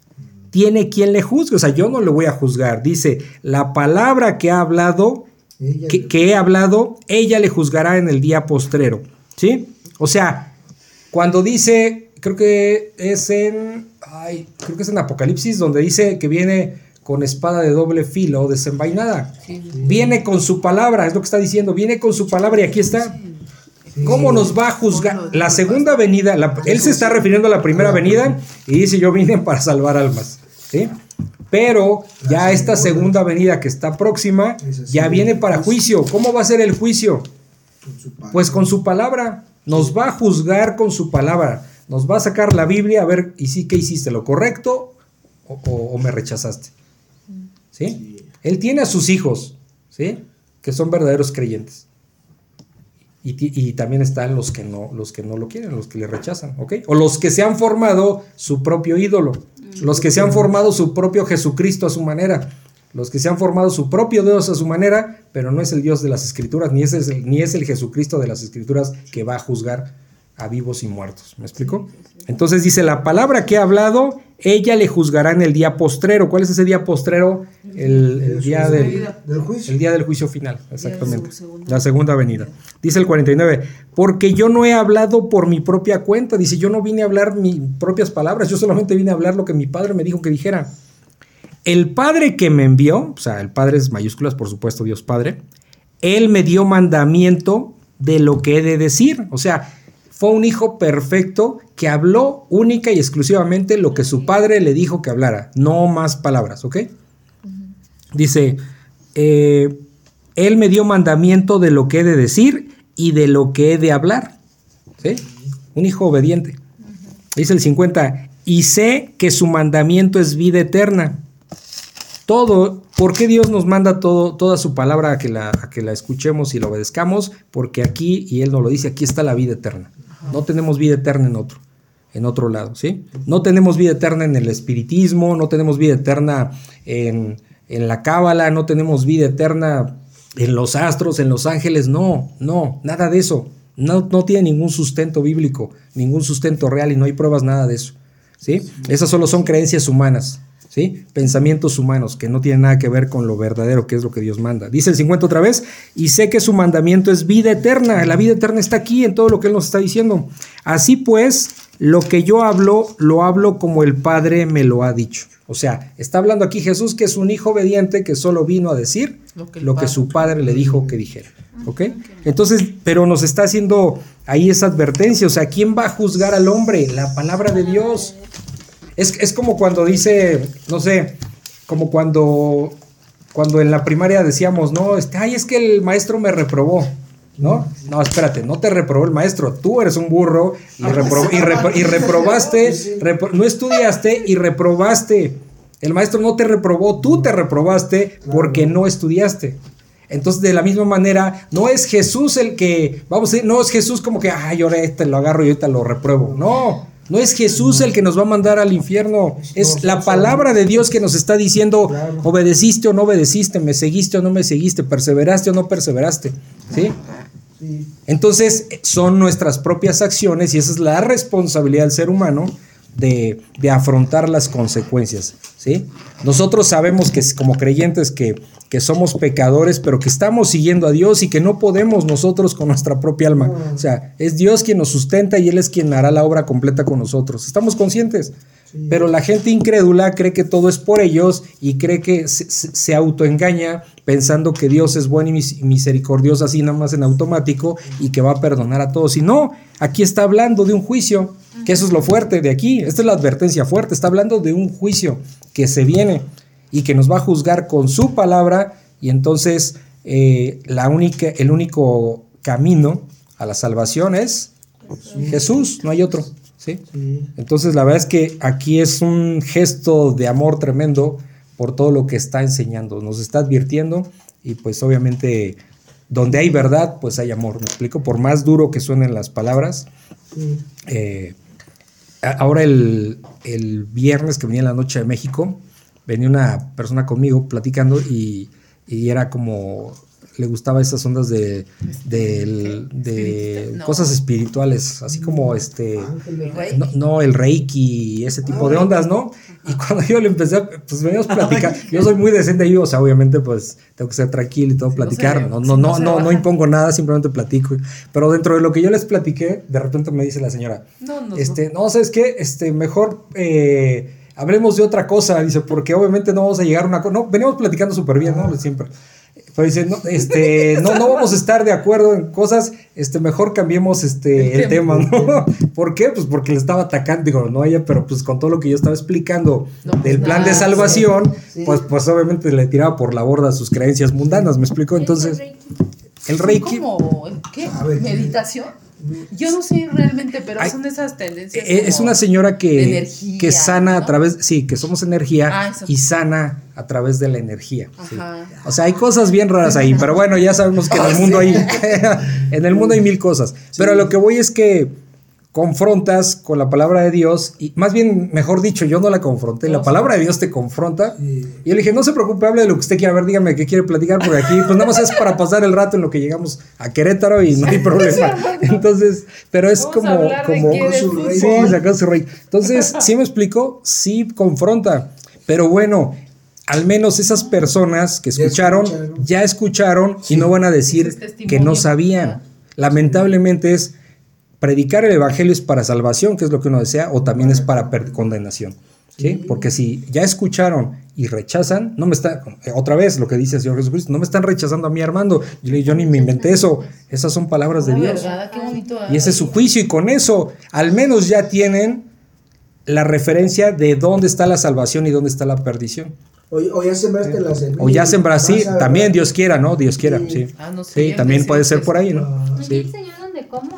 tiene quien le juzgue. O sea, yo no le voy a juzgar. Dice, la palabra que ha hablado, que, que he hablado, ella le juzgará en el día postrero. ¿Sí? O sea, cuando dice, creo que es en, ay, creo que es en Apocalipsis, donde dice que viene con espada de doble filo, desenvainada. Viene con su palabra, es lo que está diciendo, viene con su palabra y aquí está. ¿Cómo nos va a juzgar? La segunda venida, la- él se está refiriendo a la primera venida y dice yo vine para salvar almas. ¿sí? Pero ya esta segunda venida que está próxima ya viene para juicio. ¿Cómo va a ser el juicio? Pues con su palabra. Nos va a juzgar con su palabra. Nos va a sacar la Biblia a ver, ¿y sí qué hiciste? ¿Lo correcto o, o- o me rechazaste? ¿Sí? Él tiene a sus hijos, ¿sí? Que son verdaderos creyentes. Y, y también están los que, no, los que no lo quieren, los que le rechazan, ¿ok? O los que se han formado su propio ídolo, los que se han formado su propio Jesucristo a su manera, los que se han formado su propio Dios a su manera, pero no es el Dios de las Escrituras, ni es el, ni es el Jesucristo de las Escrituras que va a juzgar a vivos y muertos. ¿Me explico? Entonces dice, la palabra que ha hablado, ella le juzgará en el día postrero. ¿Cuál es ese día postrero? El, el día del, del juicio. el día del juicio final, exactamente. La segunda venida. Dice el 49, porque yo no he hablado por mi propia cuenta. Dice, yo no vine a hablar mis propias palabras, yo solamente vine a hablar lo que mi padre me dijo que dijera. El padre que me envió, o sea, el padre es mayúsculas, por supuesto, Dios Padre, él me dio mandamiento de lo que he de decir. O sea, fue un hijo perfecto que habló única y exclusivamente lo que su padre le dijo que hablara, no más palabras, ¿ok? Dice, eh, él me dio mandamiento de lo que he de decir y de lo que he de hablar. ¿Sí? Un hijo obediente. Dice el 50, y sé que su mandamiento es vida eterna. Todo, ¿por qué Dios nos manda todo, toda su palabra a que, la, a que la escuchemos y la obedezcamos? Porque aquí, y Él nos lo dice, aquí está la vida eterna. No tenemos vida eterna en otro, en otro lado, ¿sí? No tenemos vida eterna en el espiritismo, no tenemos vida eterna en, en la cábala, no tenemos vida eterna en los astros, en los ángeles, no, no, nada de eso. No, no tiene ningún sustento bíblico, ningún sustento real y no hay pruebas nada de eso. ¿sí? Esas solo son creencias humanas, ¿sí? pensamientos humanos que no tienen nada que ver con lo verdadero, que es lo que Dios manda. Dice el 50 otra vez, y sé que su mandamiento es vida eterna. La vida eterna está aquí en todo lo que Él nos está diciendo. Así pues, lo que yo hablo, lo hablo como el Padre me lo ha dicho. O sea, está hablando aquí Jesús, que es un hijo obediente que solo vino a decir Lo que lo su Padre le dijo que dijera. ¿Ok? Entonces, pero nos está haciendo ahí esa advertencia. O sea, ¿quién va a juzgar al hombre? La palabra de Dios. Es, es como cuando dice, no sé, como cuando, cuando en la primaria decíamos, no, este, ay, es que el maestro me reprobó. ¿No? No, espérate, no te reprobó el maestro, tú eres un burro y, repro- y, repro- y reprobaste, repro- no estudiaste y reprobaste. El maestro no te reprobó, tú te reprobaste porque no estudiaste. Entonces, de la misma manera, no es Jesús el que, vamos a decir, no es Jesús como que, ay, ahora este lo agarro y ahorita lo repruebo. No, no es Jesús el que nos va a mandar al infierno. Es la palabra de Dios que nos está diciendo, obedeciste o no obedeciste, me seguiste o no me seguiste, perseveraste o no perseveraste. Sí. Entonces, son nuestras propias acciones y esa es la responsabilidad del ser humano de, de afrontar las consecuencias. ¿sí? Nosotros sabemos que como creyentes que, que somos pecadores, pero que estamos siguiendo a Dios y que no podemos nosotros con nuestra propia alma. O sea, es Dios quien nos sustenta y Él es quien hará la obra completa con nosotros. Estamos conscientes. Pero la gente incrédula cree que todo es por ellos y cree que se, se- autoengaña pensando que Dios es bueno y mis- misericordioso así nada más en automático y que va a perdonar a todos. Y no, aquí está hablando de un juicio, que eso es lo fuerte de aquí. Esta es la advertencia fuerte. Está hablando de un juicio que se viene y que nos va a juzgar con su palabra y entonces eh, la única, el único camino a la salvación es Jesús, no hay otro. ¿Sí? Sí. Entonces la verdad es que aquí es un gesto de amor tremendo por todo lo que está enseñando, nos está advirtiendo y pues obviamente donde hay verdad pues hay amor, me explico, por más duro que suenen las palabras. Sí. eh, ahora el, el viernes que venía en la noche de México, venía una persona conmigo platicando y, y era como le gustaba esas ondas de, de no. cosas espirituales, así como este Ángel, Reiki. no, no, el reiki, ese tipo de ondas, ¿no? Y cuando yo le empecé, pues veníamos a platicar. Yo soy muy decente ahí, o sea, obviamente, pues tengo que ser tranquilo y todo, platicar. No, no, no no, no, impongo nada, simplemente platico. Pero dentro de lo que yo les platiqué, de repente me dice la señora, este, no, ¿sabes qué? Este, mejor eh, hablemos de otra cosa, dice, porque obviamente no vamos a llegar a una cosa. No, venimos platicando súper bien, ¿no? Siempre. Pero dice, no, este, no, no vamos a estar de acuerdo en cosas, este, mejor cambiemos este, el, El tema. ¿no? ¿Por qué? Pues porque le estaba atacando, digo, no ella, pero pues con todo lo que yo estaba explicando No, pues del plan de salvación, sí. pues, pues obviamente le tiraba por la borda sus creencias mundanas, ¿me explico? Entonces, el reiki, como, ¿qué? ¿Meditación? Yo no sé realmente, pero Ay, son esas tendencias. Eh, Es como una señora que, que sana a través, sí, que somos energía Ah, y sana a través de la energía. sí. O sea, hay cosas bien raras ahí, pero bueno, ya sabemos que en el mundo hay, en el mundo hay mil cosas. Pero lo que voy es que confrontas con la palabra de Dios, y más bien, mejor dicho, yo no la confronté, la palabra de Dios te confronta. Sí. Y yo le dije, no se preocupe, hable de lo que usted quiera, a ver, dígame qué quiere platicar por aquí. Pues nada más es para pasar el rato en lo que llegamos a Querétaro y no hay problema. Entonces, pero es como, como, Su rey. Sí, sacó su rey. Entonces, sí me explico, sí confronta, pero bueno, al menos esas personas que Ya escucharon, ya escucharon y no van a decir que no sabían. Lamentablemente es predicar el evangelio es para salvación, que es lo que uno desea, o también es para per- condenación. ¿sí? Porque si ya escucharon y rechazan, no me está, eh, otra vez lo que dice el Señor Jesucristo, no me están rechazando a mí Armando. Yo, ni me inventé eso, esas son palabras de La Dios. verdad, qué bonito. Y ese es su juicio y con eso al menos ya tienen la referencia de dónde está la salvación y dónde está la perdición. O, o ya sembraste la semilla. O ya sembraste, sí, también Dios quiera, ¿no? Dios quiera, Sí. sí. Ah, no sé, Sí, también puede ser por ahí, ¿no? Ah, Sí. el señor donde cómo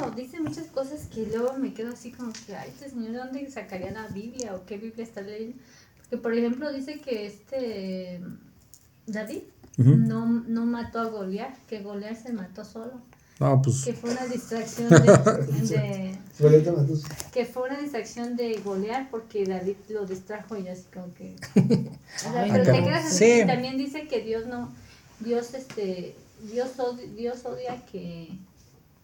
que luego me quedo así como que, ay, este señor, ¿de dónde sacaría la Biblia o qué Biblia está leyendo? Porque, por ejemplo, dice que este David Ujú. no, no mató a Goliat, que Goliat se mató solo, No, pues que fue una distracción de, de- que fue una distracción de Goliat porque David lo distrajo y así como que o sea, Ay, pero te quedas así Sí. y también dice que Dios no Dios este Dios odia, Dios odia que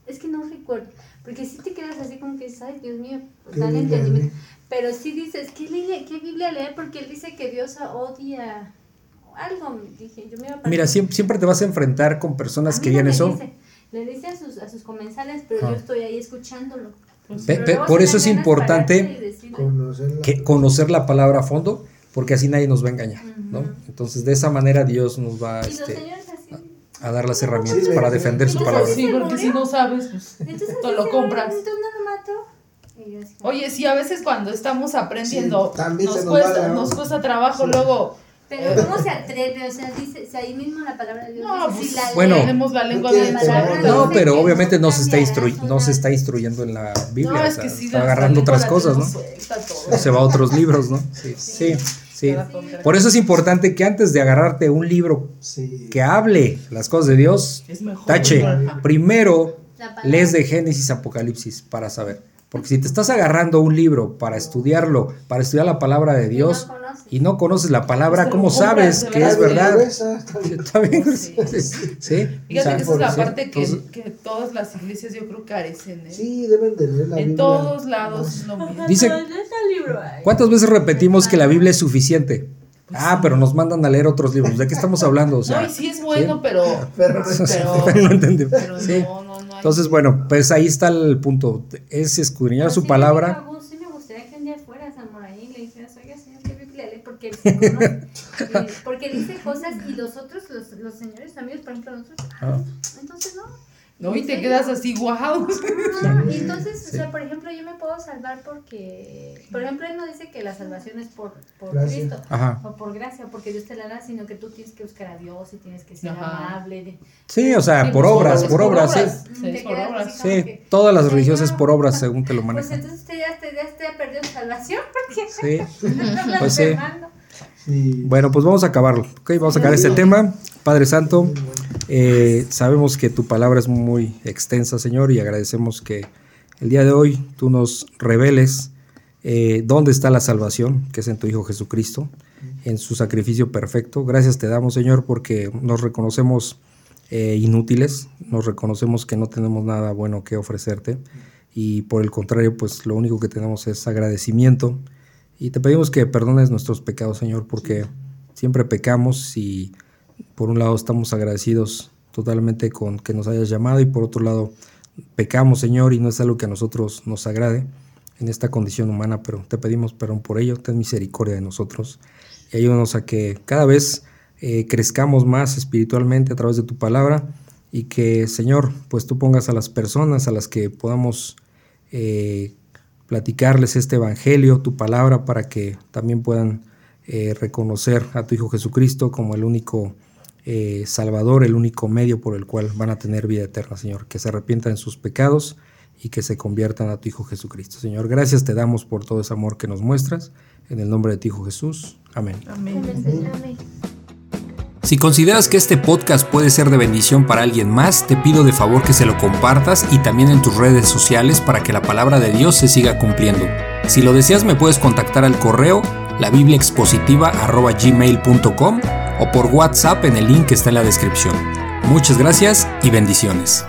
es que no recuerdo porque si te quedas así como que dices, ay Dios mío ¿Qué dale entendimiento pero sí dices ¿qué, Biblia- qué Biblia leer? porque él dice que Dios odia algo dije yo me iba a mira, siempre, siempre te vas a enfrentar con personas a que me eso. dice, le dice a sus, a sus comensales, pero Ah. yo estoy ahí escuchándolo. Pe- Pero pe- luego por eso es importante Conocer la- que conocer la palabra a fondo, porque así nadie nos va a engañar, ¿no? Entonces, de esa manera Dios nos va Y los este. A dar las herramientas Sí, para sí. defender su palabra. Sí, porque si no sabes, pues Entonces, te lo compras. Entonces no lo mato. Y yo así, Oye, sí, a veces cuando estamos aprendiendo Sí, también nos, se nos cuesta, la- nos cuesta trabajo luego. Pero ¿cómo se atreve? O sea, dice, si ahí mismo la palabra de Dios No, pues, si la Bueno. tenemos la lengua No de la. No, pero obviamente no se está, no se está instruyendo en la Biblia, No, o es sea, que sí, está agarrando otras cosas, ¿no? todo. O se va a otros libros, ¿no? Sí, sí, sí. Por eso es importante que antes de agarrarte un libro Sí. que hable las cosas de Dios, Es mejor. tache, primero lees de Génesis, Apocalipsis para saber. Porque si te estás agarrando un libro para estudiarlo, para estudiar la palabra de Y no Dios conoces. y no conoces la palabra, Pues ¿cómo sabes que es verdad? Gruesa, está bien. Está bien, Sí. sí. Fíjate O sea, que esa es la parte que, todas las iglesias yo creo carecen. ¿eh? Sí, deben de leer la en Biblia. todos lados es lo mismo. Dice- Pero. ¿Cuántas veces repetimos que la Biblia es suficiente? Ah, pero nos mandan a leer otros libros. ¿De qué estamos hablando? O sea, no, y sí es bueno, pero, Pero pero, no entendí. pero Sí. no, no, no. Entonces, bueno, pues ahí está el punto. Es escudriñar su sí, palabra. me gusta- Sí me gustaría que un día fueras a Moraí y le dijeras, oiga señor, ¿qué Biblia? Porque él conoce. Eh, porque dice cosas y los otros, los, los señores amigos, por ejemplo, nosotros, Ah. entonces no. No, y ¿En te serio? quedas así, wow. Y entonces, o sea, por ejemplo, yo me puedo salvar porque, por ejemplo, él no dice que la salvación es por, por. Cristo Ajá. o por gracia, porque Dios te la da, sino que tú tienes que buscar a Dios y tienes que ser Ajá. amable. de- Sí, o sea, Sí, por pues, obras, por obras, sí. Sí, por obras. Sí, que, todas las religiosas por obras, según te lo Pues manejan. entonces usted ya, te, ya te ha perdido su salvación porque Sí. está Pues. Sí. Bueno, pues vamos a acabarlo. Ok, vamos a acabar este tema. Padre Santo, eh, sabemos que tu palabra es muy extensa, Señor, y agradecemos que el día de hoy tú nos reveles eh, dónde está la salvación, que es en tu Hijo Jesucristo, en su sacrificio perfecto. Gracias te damos, Señor, porque nos reconocemos eh, inútiles, nos reconocemos que no tenemos nada bueno que ofrecerte y por el contrario, pues lo único que tenemos es agradecimiento y te pedimos que perdones nuestros pecados, Señor, porque siempre pecamos y por un lado estamos agradecidos totalmente con que nos hayas llamado y por otro lado pecamos, Señor, y no es algo que a nosotros nos agrade en esta condición humana, pero te pedimos perdón por ello, ten misericordia de nosotros y ayúdanos a que cada vez eh, crezcamos más espiritualmente a través de tu palabra y que, Señor, pues tú pongas a las personas a las que podamos eh, platicarles este evangelio, tu palabra, para que también puedan eh, reconocer a tu Hijo Jesucristo como el único eh, Salvador, el único medio por el cual van a tener vida eterna, Señor. Que se arrepientan en sus pecados y que se conviertan a tu Hijo Jesucristo. Señor, gracias te damos por todo ese amor que nos muestras. En el nombre de tu Hijo Jesús. Amén. Amén. Amén. Si consideras que este podcast puede ser de bendición para alguien más, te pido de favor que se lo compartas y también en tus redes sociales para que la palabra de Dios se siga cumpliendo. Si lo deseas me puedes contactar al correo labibliaexpositiva.gmail.com o por WhatsApp en el link que está en la descripción. Muchas gracias y bendiciones.